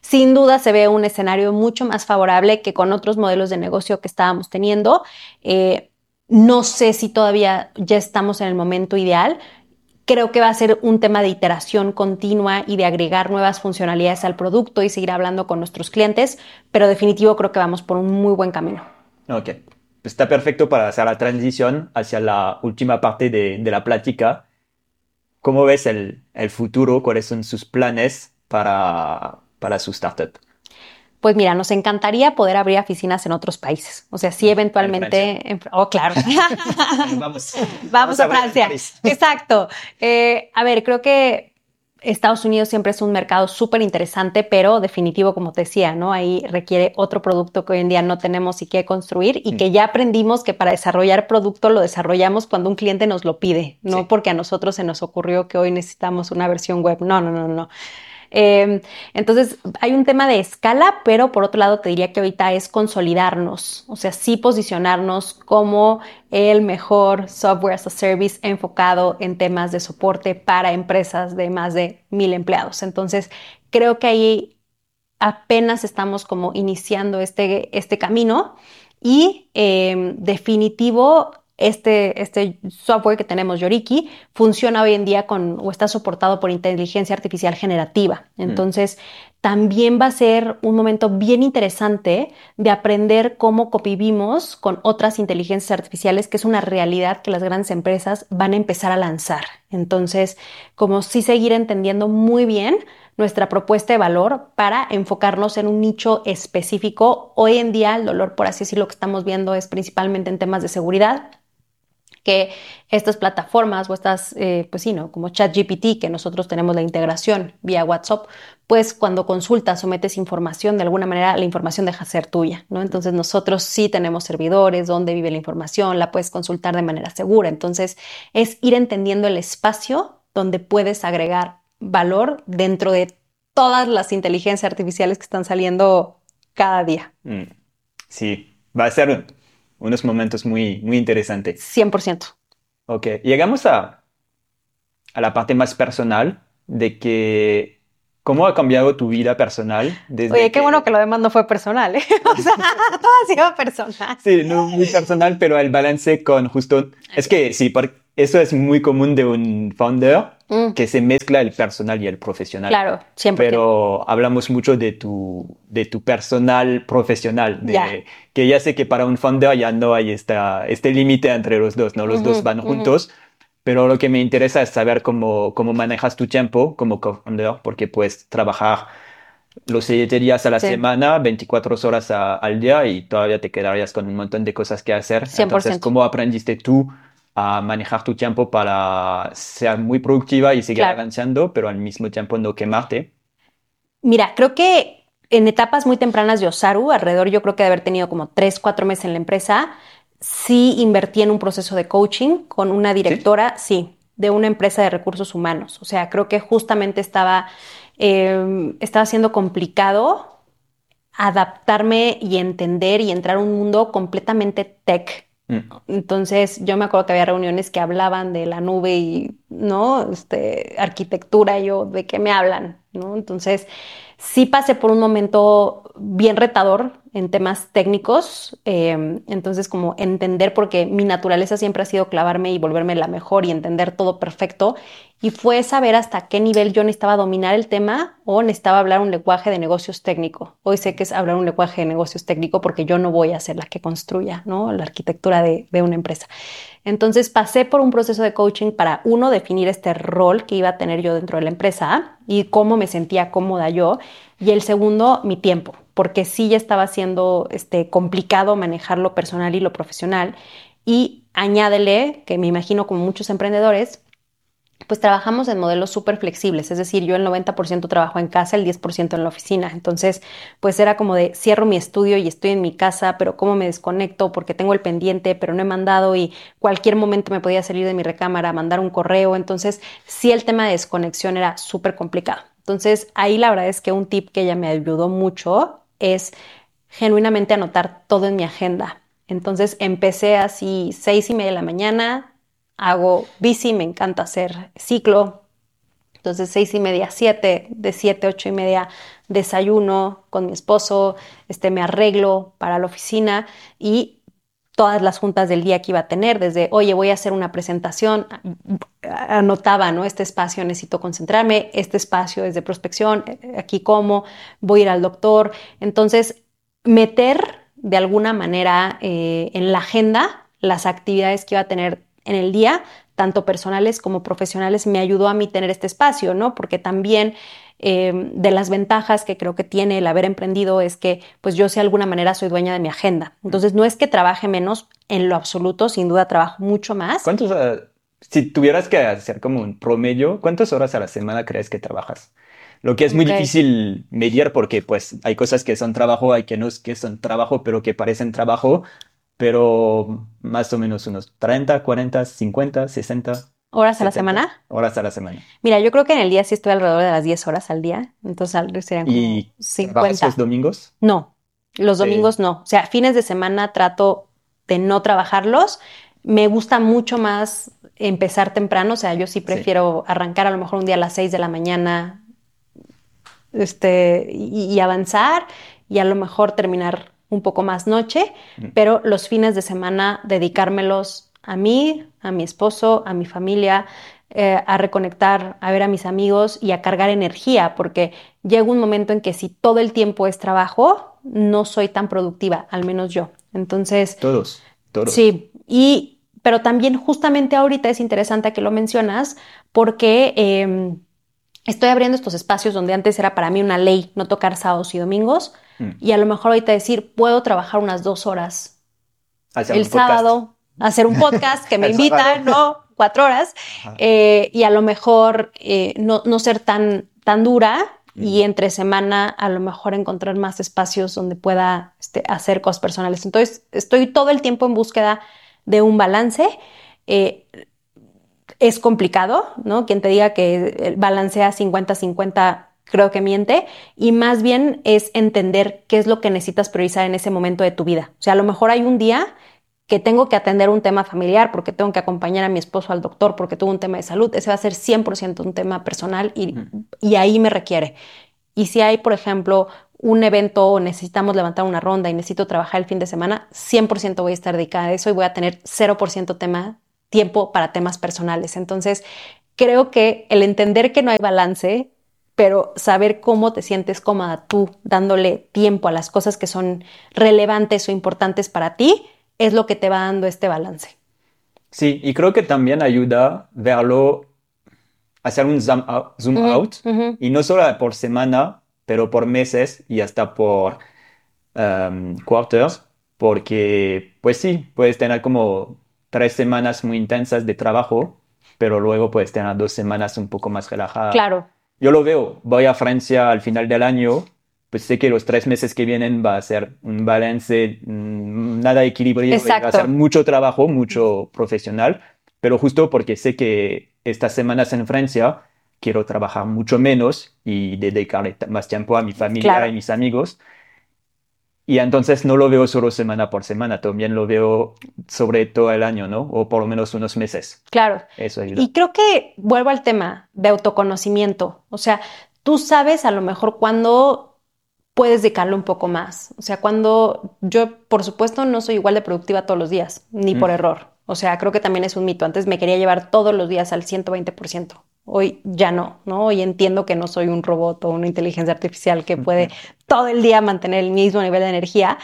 [SPEAKER 2] Sin duda se ve un escenario mucho más favorable que con otros modelos de negocio que estábamos teniendo. Eh, no sé si todavía ya estamos en el momento ideal. Creo que va a ser un tema de iteración continua y de agregar nuevas funcionalidades al producto y seguir hablando con nuestros clientes, pero definitivo creo que vamos por un muy buen camino.
[SPEAKER 1] Ok, está perfecto para hacer la transición hacia la última parte de, la plática. ¿Cómo ves el, el, futuro? ¿Cuáles son sus planes para, para su startup?
[SPEAKER 2] Pues mira, nos encantaría poder abrir oficinas en otros países. O sea, sí, eventualmente. oh, claro.
[SPEAKER 1] vamos.
[SPEAKER 2] vamos. a, Francia. Exacto. Eh, a ver, creo que Estados Unidos siempre es un mercado súper interesante, pero definitivo, como te decía, ¿no? Ahí requiere otro producto que hoy en día no tenemos y que construir y que ya aprendimos que para desarrollar producto lo desarrollamos cuando un cliente nos lo pide, no porque a nosotros se nos ocurrió que hoy necesitamos una versión web. No, no, no, no. Em, entonces, hay un tema de escala, pero por otro lado te diría que ahorita es consolidarnos, o sea, sí posicionarnos como el mejor software as a service enfocado en temas de soporte para empresas de más de mil empleados. Entonces, creo que ahí apenas estamos como iniciando este, este camino y em, definitivo este, este software que tenemos, Yoriki, funciona hoy en día con o está soportado por inteligencia artificial generativa. Mm. Entonces, también va a ser un momento bien interesante de aprender cómo convivimos con otras inteligencias artificiales, que es una realidad que las grandes empresas van a empezar a lanzar. Entonces, como sí seguir entendiendo muy bien nuestra propuesta de valor para enfocarnos en un nicho específico. Hoy en día el dolor, por así decirlo, que estamos viendo es principalmente en temas de seguridad, que estas plataformas o estas, eh, pues sí, ¿no? Como ChatGPT, que nosotros tenemos la integración vía WhatsApp, pues cuando consultas o metes información, de alguna manera la información deja de ser tuya, ¿no? Entonces nosotros sí tenemos servidores donde vive la información, la puedes consultar de manera segura. Entonces es ir entendiendo el espacio donde puedes agregar valor dentro de todas las inteligencias artificiales que están saliendo cada día. Mm.
[SPEAKER 1] Sí, va a ser unos momentos muy, muy interesantes. 100%. Ok, llegamos a, a la parte más personal de que ¿Cómo ha cambiado tu vida personal?
[SPEAKER 2] Desde Oye, qué bueno que lo demás no fue personal, ¿eh? O sea, todo ha sido personal.
[SPEAKER 1] Sí, no muy personal, pero el balance con justo... Es que sí, porque eso es muy común de un founder, mm. que se mezcla el personal y el profesional.
[SPEAKER 2] Claro, siempre.
[SPEAKER 1] Pero hablamos mucho de tu, de tu personal profesional, de, que ya sé que para un founder ya no hay esta, este límite entre los dos, ¿no? Los dos van juntos pero lo que me interesa es saber cómo, cómo manejas tu tiempo como co-founder, porque puedes trabajar los siete días a la semana, 24 horas al día y todavía te quedarías con un montón de cosas que hacer. 100%. Entonces, ¿cómo aprendiste tú a manejar tu tiempo para ser muy productiva y seguir avanzando, pero al mismo tiempo no quemarte?
[SPEAKER 2] Mira, creo que en etapas muy tempranas de Osaru, alrededor yo creo que de haber tenido como 3, 4 meses en la empresa, sí invertí en un proceso de coaching con una directora, sí, de una empresa de recursos humanos. O sea, creo que justamente estaba, em, estaba siendo complicado adaptarme y entender y entrar a un mundo completamente tech. Mm. Entonces, yo me acuerdo que había reuniones que hablaban de la nube y, ¿no? Este, arquitectura, yo, ¿de qué me hablan? ¿No? Entonces, sí pasé por un momento bien retador en temas técnicos, em, entonces como entender, porque mi naturaleza siempre ha sido clavarme y volverme la mejor y entender todo perfecto, y fue saber hasta qué nivel yo necesitaba dominar el tema o necesitaba hablar un lenguaje de negocios técnico. Hoy sé que es hablar un lenguaje de negocios técnico porque yo no voy a ser la que construya ¿no? la arquitectura de una empresa. Entonces pasé por un proceso de coaching para, uno, definir este rol que iba a tener yo dentro de la empresa y cómo me sentía cómoda yo, y el segundo, mi tiempo porque sí ya estaba siendo este, complicado manejar lo personal y lo profesional. Y añádele, que me imagino como muchos emprendedores, pues trabajamos en modelos súper flexibles, es decir, yo el 90% trabajo en casa, el 10% en la oficina. Entonces, pues era como de cierro mi estudio y estoy en mi casa, pero cómo me desconecto porque tengo el pendiente, pero no he mandado y cualquier momento me podía salir de mi recámara, mandar un correo. Entonces, sí el tema de desconexión era súper complicado. Entonces, ahí la verdad es que un tip que ella me ayudó mucho es genuinamente anotar todo en mi agenda. Entonces empecé así seis y media de la mañana, hago bici, me encanta hacer ciclo. Entonces seis y media, siete, de siete, ocho y media desayuno con mi esposo, este, me arreglo para la oficina y todas las juntas del día que iba a tener, desde, oye, voy a hacer una presentación, anotaba, ¿no? Este espacio necesito concentrarme, este espacio es de prospección, aquí como, voy a ir al doctor. Entonces, meter de alguna manera eh, en la agenda las actividades que iba a tener en el día, tanto personales como profesionales, me ayudó a mí tener este espacio, ¿no? Porque también Em, de las ventajas que creo que tiene el haber emprendido es que pues yo de alguna manera soy dueña de mi agenda. Entonces no es que trabaje menos en lo absoluto, sin duda trabajo mucho más.
[SPEAKER 1] ¿Cuántos, eh, si tuvieras que hacer como un promedio, cuántas horas a la semana crees que trabajas? Lo que es muy difícil medir porque pues hay cosas que son trabajo, hay que no que son trabajo, pero que parecen trabajo, pero más o menos unos 30, 40, 50, 60.
[SPEAKER 2] ¿Horas a la semana?
[SPEAKER 1] Horas a la semana.
[SPEAKER 2] Mira, yo creo que en el día sí estoy alrededor de las 10 horas al día. Entonces serían como ¿Y 50.
[SPEAKER 1] los domingos?
[SPEAKER 2] No, los domingos no. O sea, fines de semana trato de no trabajarlos. Me gusta mucho más empezar temprano. O sea, yo sí prefiero arrancar a lo mejor un día a las 6 de la mañana este, y, avanzar y a lo mejor terminar un poco más noche, pero los fines de semana dedicármelos a mí, a mi esposo, a mi familia, eh, a reconectar, a ver a mis amigos y a cargar energía, porque llega un momento en que si todo el tiempo es trabajo, no soy tan productiva, al menos yo. Entonces...
[SPEAKER 1] Todos, todos.
[SPEAKER 2] Sí, y, pero también justamente ahorita es interesante que lo mencionas porque em, estoy abriendo estos espacios donde antes era para mí una ley no tocar sábados y domingos mm. y a lo mejor ahorita decir, puedo trabajar unas dos horas el sábado, hacer un podcast que me invitan, ¿no? cuatro horas eh, y a lo mejor eh, no, ser tan, tan dura y entre semana a lo mejor encontrar más espacios donde pueda este, hacer cosas personales. Entonces, estoy todo el tiempo en búsqueda de un balance. Eh, es complicado, ¿no? Quien te diga que balancea 50-50 creo que miente, y más bien es entender qué es lo que necesitas priorizar en ese momento de tu vida. O sea, a lo mejor hay un día que tengo que atender un tema familiar, porque tengo que acompañar a mi esposo al doctor, porque tuvo un tema de salud, ese va a ser 100% un tema personal y, y ahí me requiere. Y si hay, por ejemplo, un evento o necesitamos levantar una ronda y necesito trabajar el fin de semana, 100% voy a estar dedicada a eso y voy a tener 0% tema, tiempo para temas personales. Entonces, creo que el entender que no hay balance, pero saber cómo te sientes cómoda tú dándole tiempo a las cosas que son relevantes o importantes para ti, es lo que te va dando este balance.
[SPEAKER 1] Sí, y creo que también ayuda verlo, hacer un zoom out, y no solo por semana, pero por meses y hasta por um, quarters, porque pues sí, puedes tener como tres semanas muy intensas de trabajo, pero luego puedes tener dos semanas un poco más relajadas.
[SPEAKER 2] Claro.
[SPEAKER 1] Yo lo veo, voy a Francia al final del año pues sé que los tres meses que vienen va a ser un balance mm, nada equilibrado, va a ser mucho trabajo, mucho profesional, pero justo porque sé que estas semanas en Francia quiero trabajar mucho menos y dedicarle más tiempo a mi familia y mis amigos. Y entonces no lo veo solo semana por semana, también lo veo sobre todo el año, ¿no? O por lo menos unos meses.
[SPEAKER 2] Claro.
[SPEAKER 1] Eso ayuda.
[SPEAKER 2] Y creo que vuelvo al tema de autoconocimiento. O sea, tú sabes a lo mejor cuando puedes dedicarlo un poco más. O sea, cuando yo, por supuesto, no soy igual de productiva todos los días, ni por mm. error. O sea, creo que también es un mito. Antes me quería llevar todos los días al 120%. Hoy ya no, ¿no? Hoy entiendo que no soy un robot o una inteligencia artificial que puede todo el día mantener el mismo nivel de energía.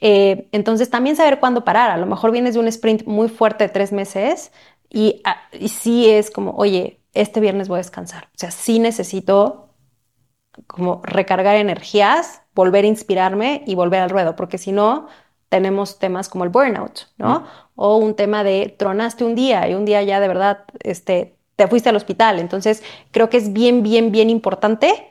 [SPEAKER 2] Eh, entonces, también saber cuándo parar. A lo mejor vienes de un sprint muy fuerte de tres meses y, ah, y sí es como, oye, este viernes voy a descansar. O sea, sí necesito como recargar energías, volver a inspirarme y volver al ruedo, porque si no, tenemos temas como el burnout, ¿no? O un tema de tronaste un día y un día ya de verdad este, te fuiste al hospital. Entonces, creo que es bien, bien, bien importante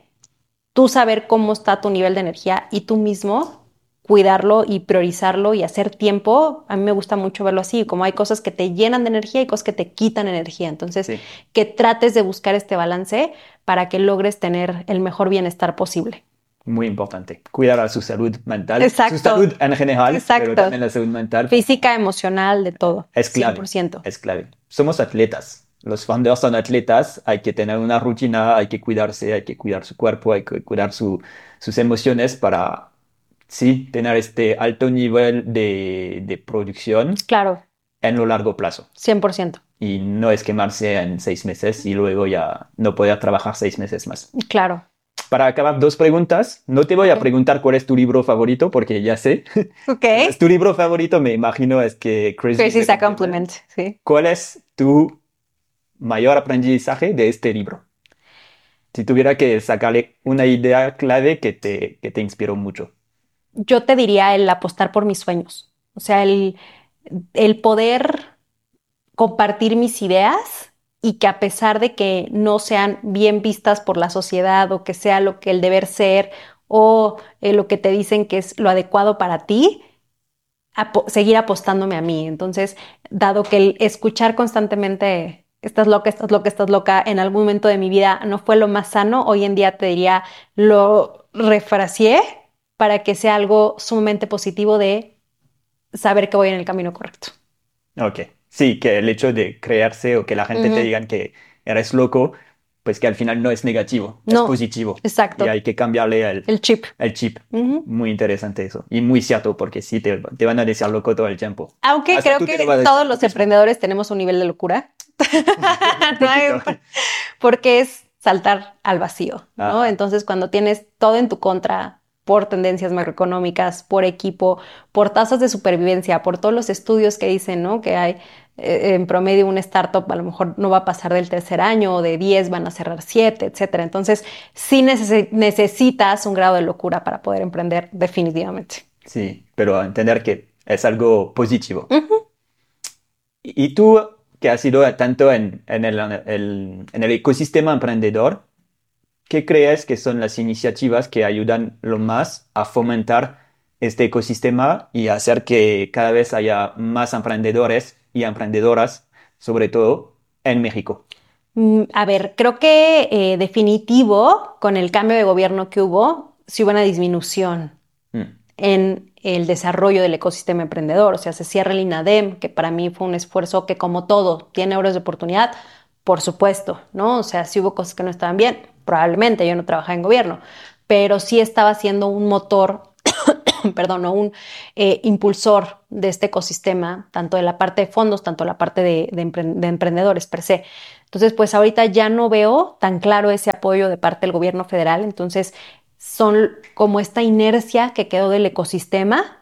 [SPEAKER 2] tú saber cómo está tu nivel de energía y tú mismo cuidarlo y priorizarlo y hacer tiempo. A mí me gusta mucho verlo así, como hay cosas que te llenan de energía y cosas que te quitan energía. Entonces, que trates de buscar este balance para que logres tener el mejor bienestar posible.
[SPEAKER 1] Muy importante. Cuidar a su salud mental. Exacto. Su salud en general, Exacto. pero también la salud mental.
[SPEAKER 2] Física, emocional, de todo.
[SPEAKER 1] Es clave. 100%. Es clave. Somos atletas. Los founders son atletas. Hay que tener una rutina, hay que cuidarse, hay que cuidar su cuerpo, hay que cuidar sus emociones para, sí, tener este alto nivel de, de producción.
[SPEAKER 2] Claro.
[SPEAKER 1] En lo largo plazo.
[SPEAKER 2] 100%
[SPEAKER 1] y no es quemarse en seis meses y luego ya no poder trabajar seis meses más.
[SPEAKER 2] Claro.
[SPEAKER 1] Para acabar, dos preguntas. No te voy a preguntar cuál es tu libro favorito porque ya sé.
[SPEAKER 2] Ok.
[SPEAKER 1] tu libro favorito, me imagino, es que
[SPEAKER 2] Crazy, is a Compliment. Sí.
[SPEAKER 1] ¿Cuál es tu mayor aprendizaje de este libro? Si tuviera que sacarle una idea clave que te, que te inspiró mucho.
[SPEAKER 2] Yo te diría el apostar por mis sueños. O sea, el, el poder compartir mis ideas y que a pesar de que no sean bien vistas por la sociedad o que sea lo que el deber ser o eh, lo que te dicen que es lo adecuado para ti, seguir apostándome a mí. Entonces, dado que el escuchar constantemente estás loca, estás loca, estás loca, en algún momento de mi vida no fue lo más sano, hoy en día te diría, lo refraseé para que sea algo sumamente positivo de saber que voy en el camino correcto.
[SPEAKER 1] Ok. Sí, que el hecho de crearse o que la gente te diga que eres loco, pues que al final no es negativo,
[SPEAKER 2] No,
[SPEAKER 1] es positivo.
[SPEAKER 2] exacto.
[SPEAKER 1] Y hay que cambiarle el,
[SPEAKER 2] El chip.
[SPEAKER 1] el chip. Muy interesante eso. Y muy cierto, porque sí, te, te van a decir loco todo el tiempo.
[SPEAKER 2] Aunque
[SPEAKER 1] Hasta
[SPEAKER 2] creo que todos los emprendedores tenemos un nivel de locura. Porque es saltar al vacío, ¿no?
[SPEAKER 1] Ajá.
[SPEAKER 2] Entonces, cuando tienes todo en tu contra por tendencias macroeconómicas, por equipo, por tasas de supervivencia, por todos los estudios que dicen, ¿no? Que hay eh, en promedio una startup a lo mejor no va a pasar del tercer año o de 10 van a cerrar 7, etcétera. Entonces, sí neces- necesitas un grado de locura para poder emprender definitivamente.
[SPEAKER 1] Sí, pero entender que es algo positivo. Y tú, que has sido tanto en, en el, el- en el ecosistema emprendedor, ¿qué crees que son las iniciativas que ayudan lo más a fomentar este ecosistema y hacer que cada vez haya más emprendedores y emprendedoras, sobre todo en México?
[SPEAKER 2] Mm, A ver, creo que eh, definitivo, con el cambio de gobierno que hubo, sí hubo una disminución
[SPEAKER 1] Mm,
[SPEAKER 2] en el desarrollo del ecosistema emprendedor. O sea, se cierra el INADEM, que para mí fue un esfuerzo que, como todo, tiene horas de oportunidad, por supuesto, ¿no? O sea, si hubo cosas que no estaban bien, probablemente yo no trabajaba en gobierno, pero sí estaba siendo un motor, perdón, o un eh, impulsor de este ecosistema, tanto de la parte de fondos, tanto de la parte de, de empre- de emprendedores per se. Entonces, pues ahorita ya no veo tan claro ese apoyo de parte del gobierno federal, entonces son como esta inercia que quedó del ecosistema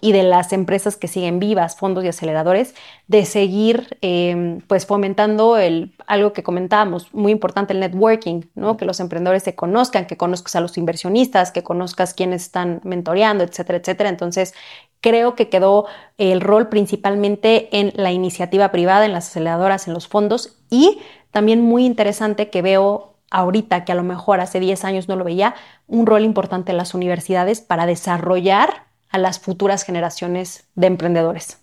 [SPEAKER 2] y de las empresas que siguen vivas, fondos y aceleradores, de seguir eh, pues fomentando el, algo que comentábamos, muy importante, el networking, ¿no? Que los emprendedores se conozcan, que conozcas a los inversionistas, que conozcas quiénes están mentoreando, etcétera, etcétera. Entonces, creo que quedó el rol principalmente en la iniciativa privada, en las aceleradoras, en los fondos y también muy interesante que veo ahorita, que a lo mejor hace 10 años no lo veía, un rol importante en las universidades para desarrollar a las futuras generaciones de emprendedores.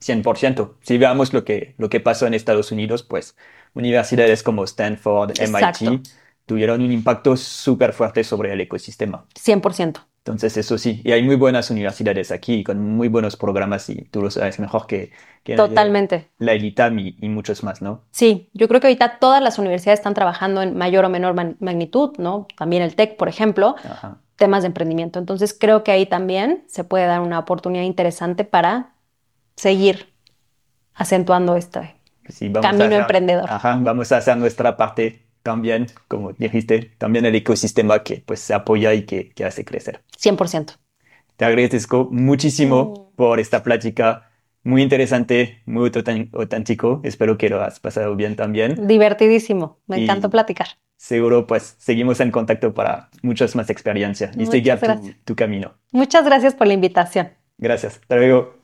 [SPEAKER 1] 100%. Si veamos lo que, lo que pasó en Estados Unidos, pues universidades como Stanford,
[SPEAKER 2] Exacto.
[SPEAKER 1] MIT, tuvieron un impacto súper fuerte sobre el ecosistema.
[SPEAKER 2] 100%.
[SPEAKER 1] Entonces, eso sí, y hay muy buenas universidades aquí con muy buenos programas y tú lo sabes mejor que, que
[SPEAKER 2] Totalmente.
[SPEAKER 1] la ELITAM y, y muchos más, ¿no?
[SPEAKER 2] Sí, yo creo que ahorita todas las universidades están trabajando en mayor o menor man- magnitud, ¿no? También el TEC, por ejemplo,
[SPEAKER 1] Ajá.
[SPEAKER 2] temas de emprendimiento. Entonces creo que ahí también se puede dar una oportunidad interesante para seguir acentuando este
[SPEAKER 1] Sí, vamos a
[SPEAKER 2] camino
[SPEAKER 1] hacer-
[SPEAKER 2] emprendedor.
[SPEAKER 1] Ajá, vamos a hacer nuestra parte también, como dijiste, también el ecosistema que pues se apoya y que, que hace crecer.
[SPEAKER 2] 100%.
[SPEAKER 1] Te agradezco muchísimo
[SPEAKER 2] Mm.
[SPEAKER 1] por esta plática, muy interesante, muy auténtico. Espero que lo has pasado bien también.
[SPEAKER 2] Divertidísimo. Me encantó platicar.
[SPEAKER 1] Seguro pues seguimos en contacto para muchas más experiencias y
[SPEAKER 2] Muchas
[SPEAKER 1] seguir tu, tu camino.
[SPEAKER 2] Muchas gracias por la invitación.
[SPEAKER 1] Gracias. Hasta luego.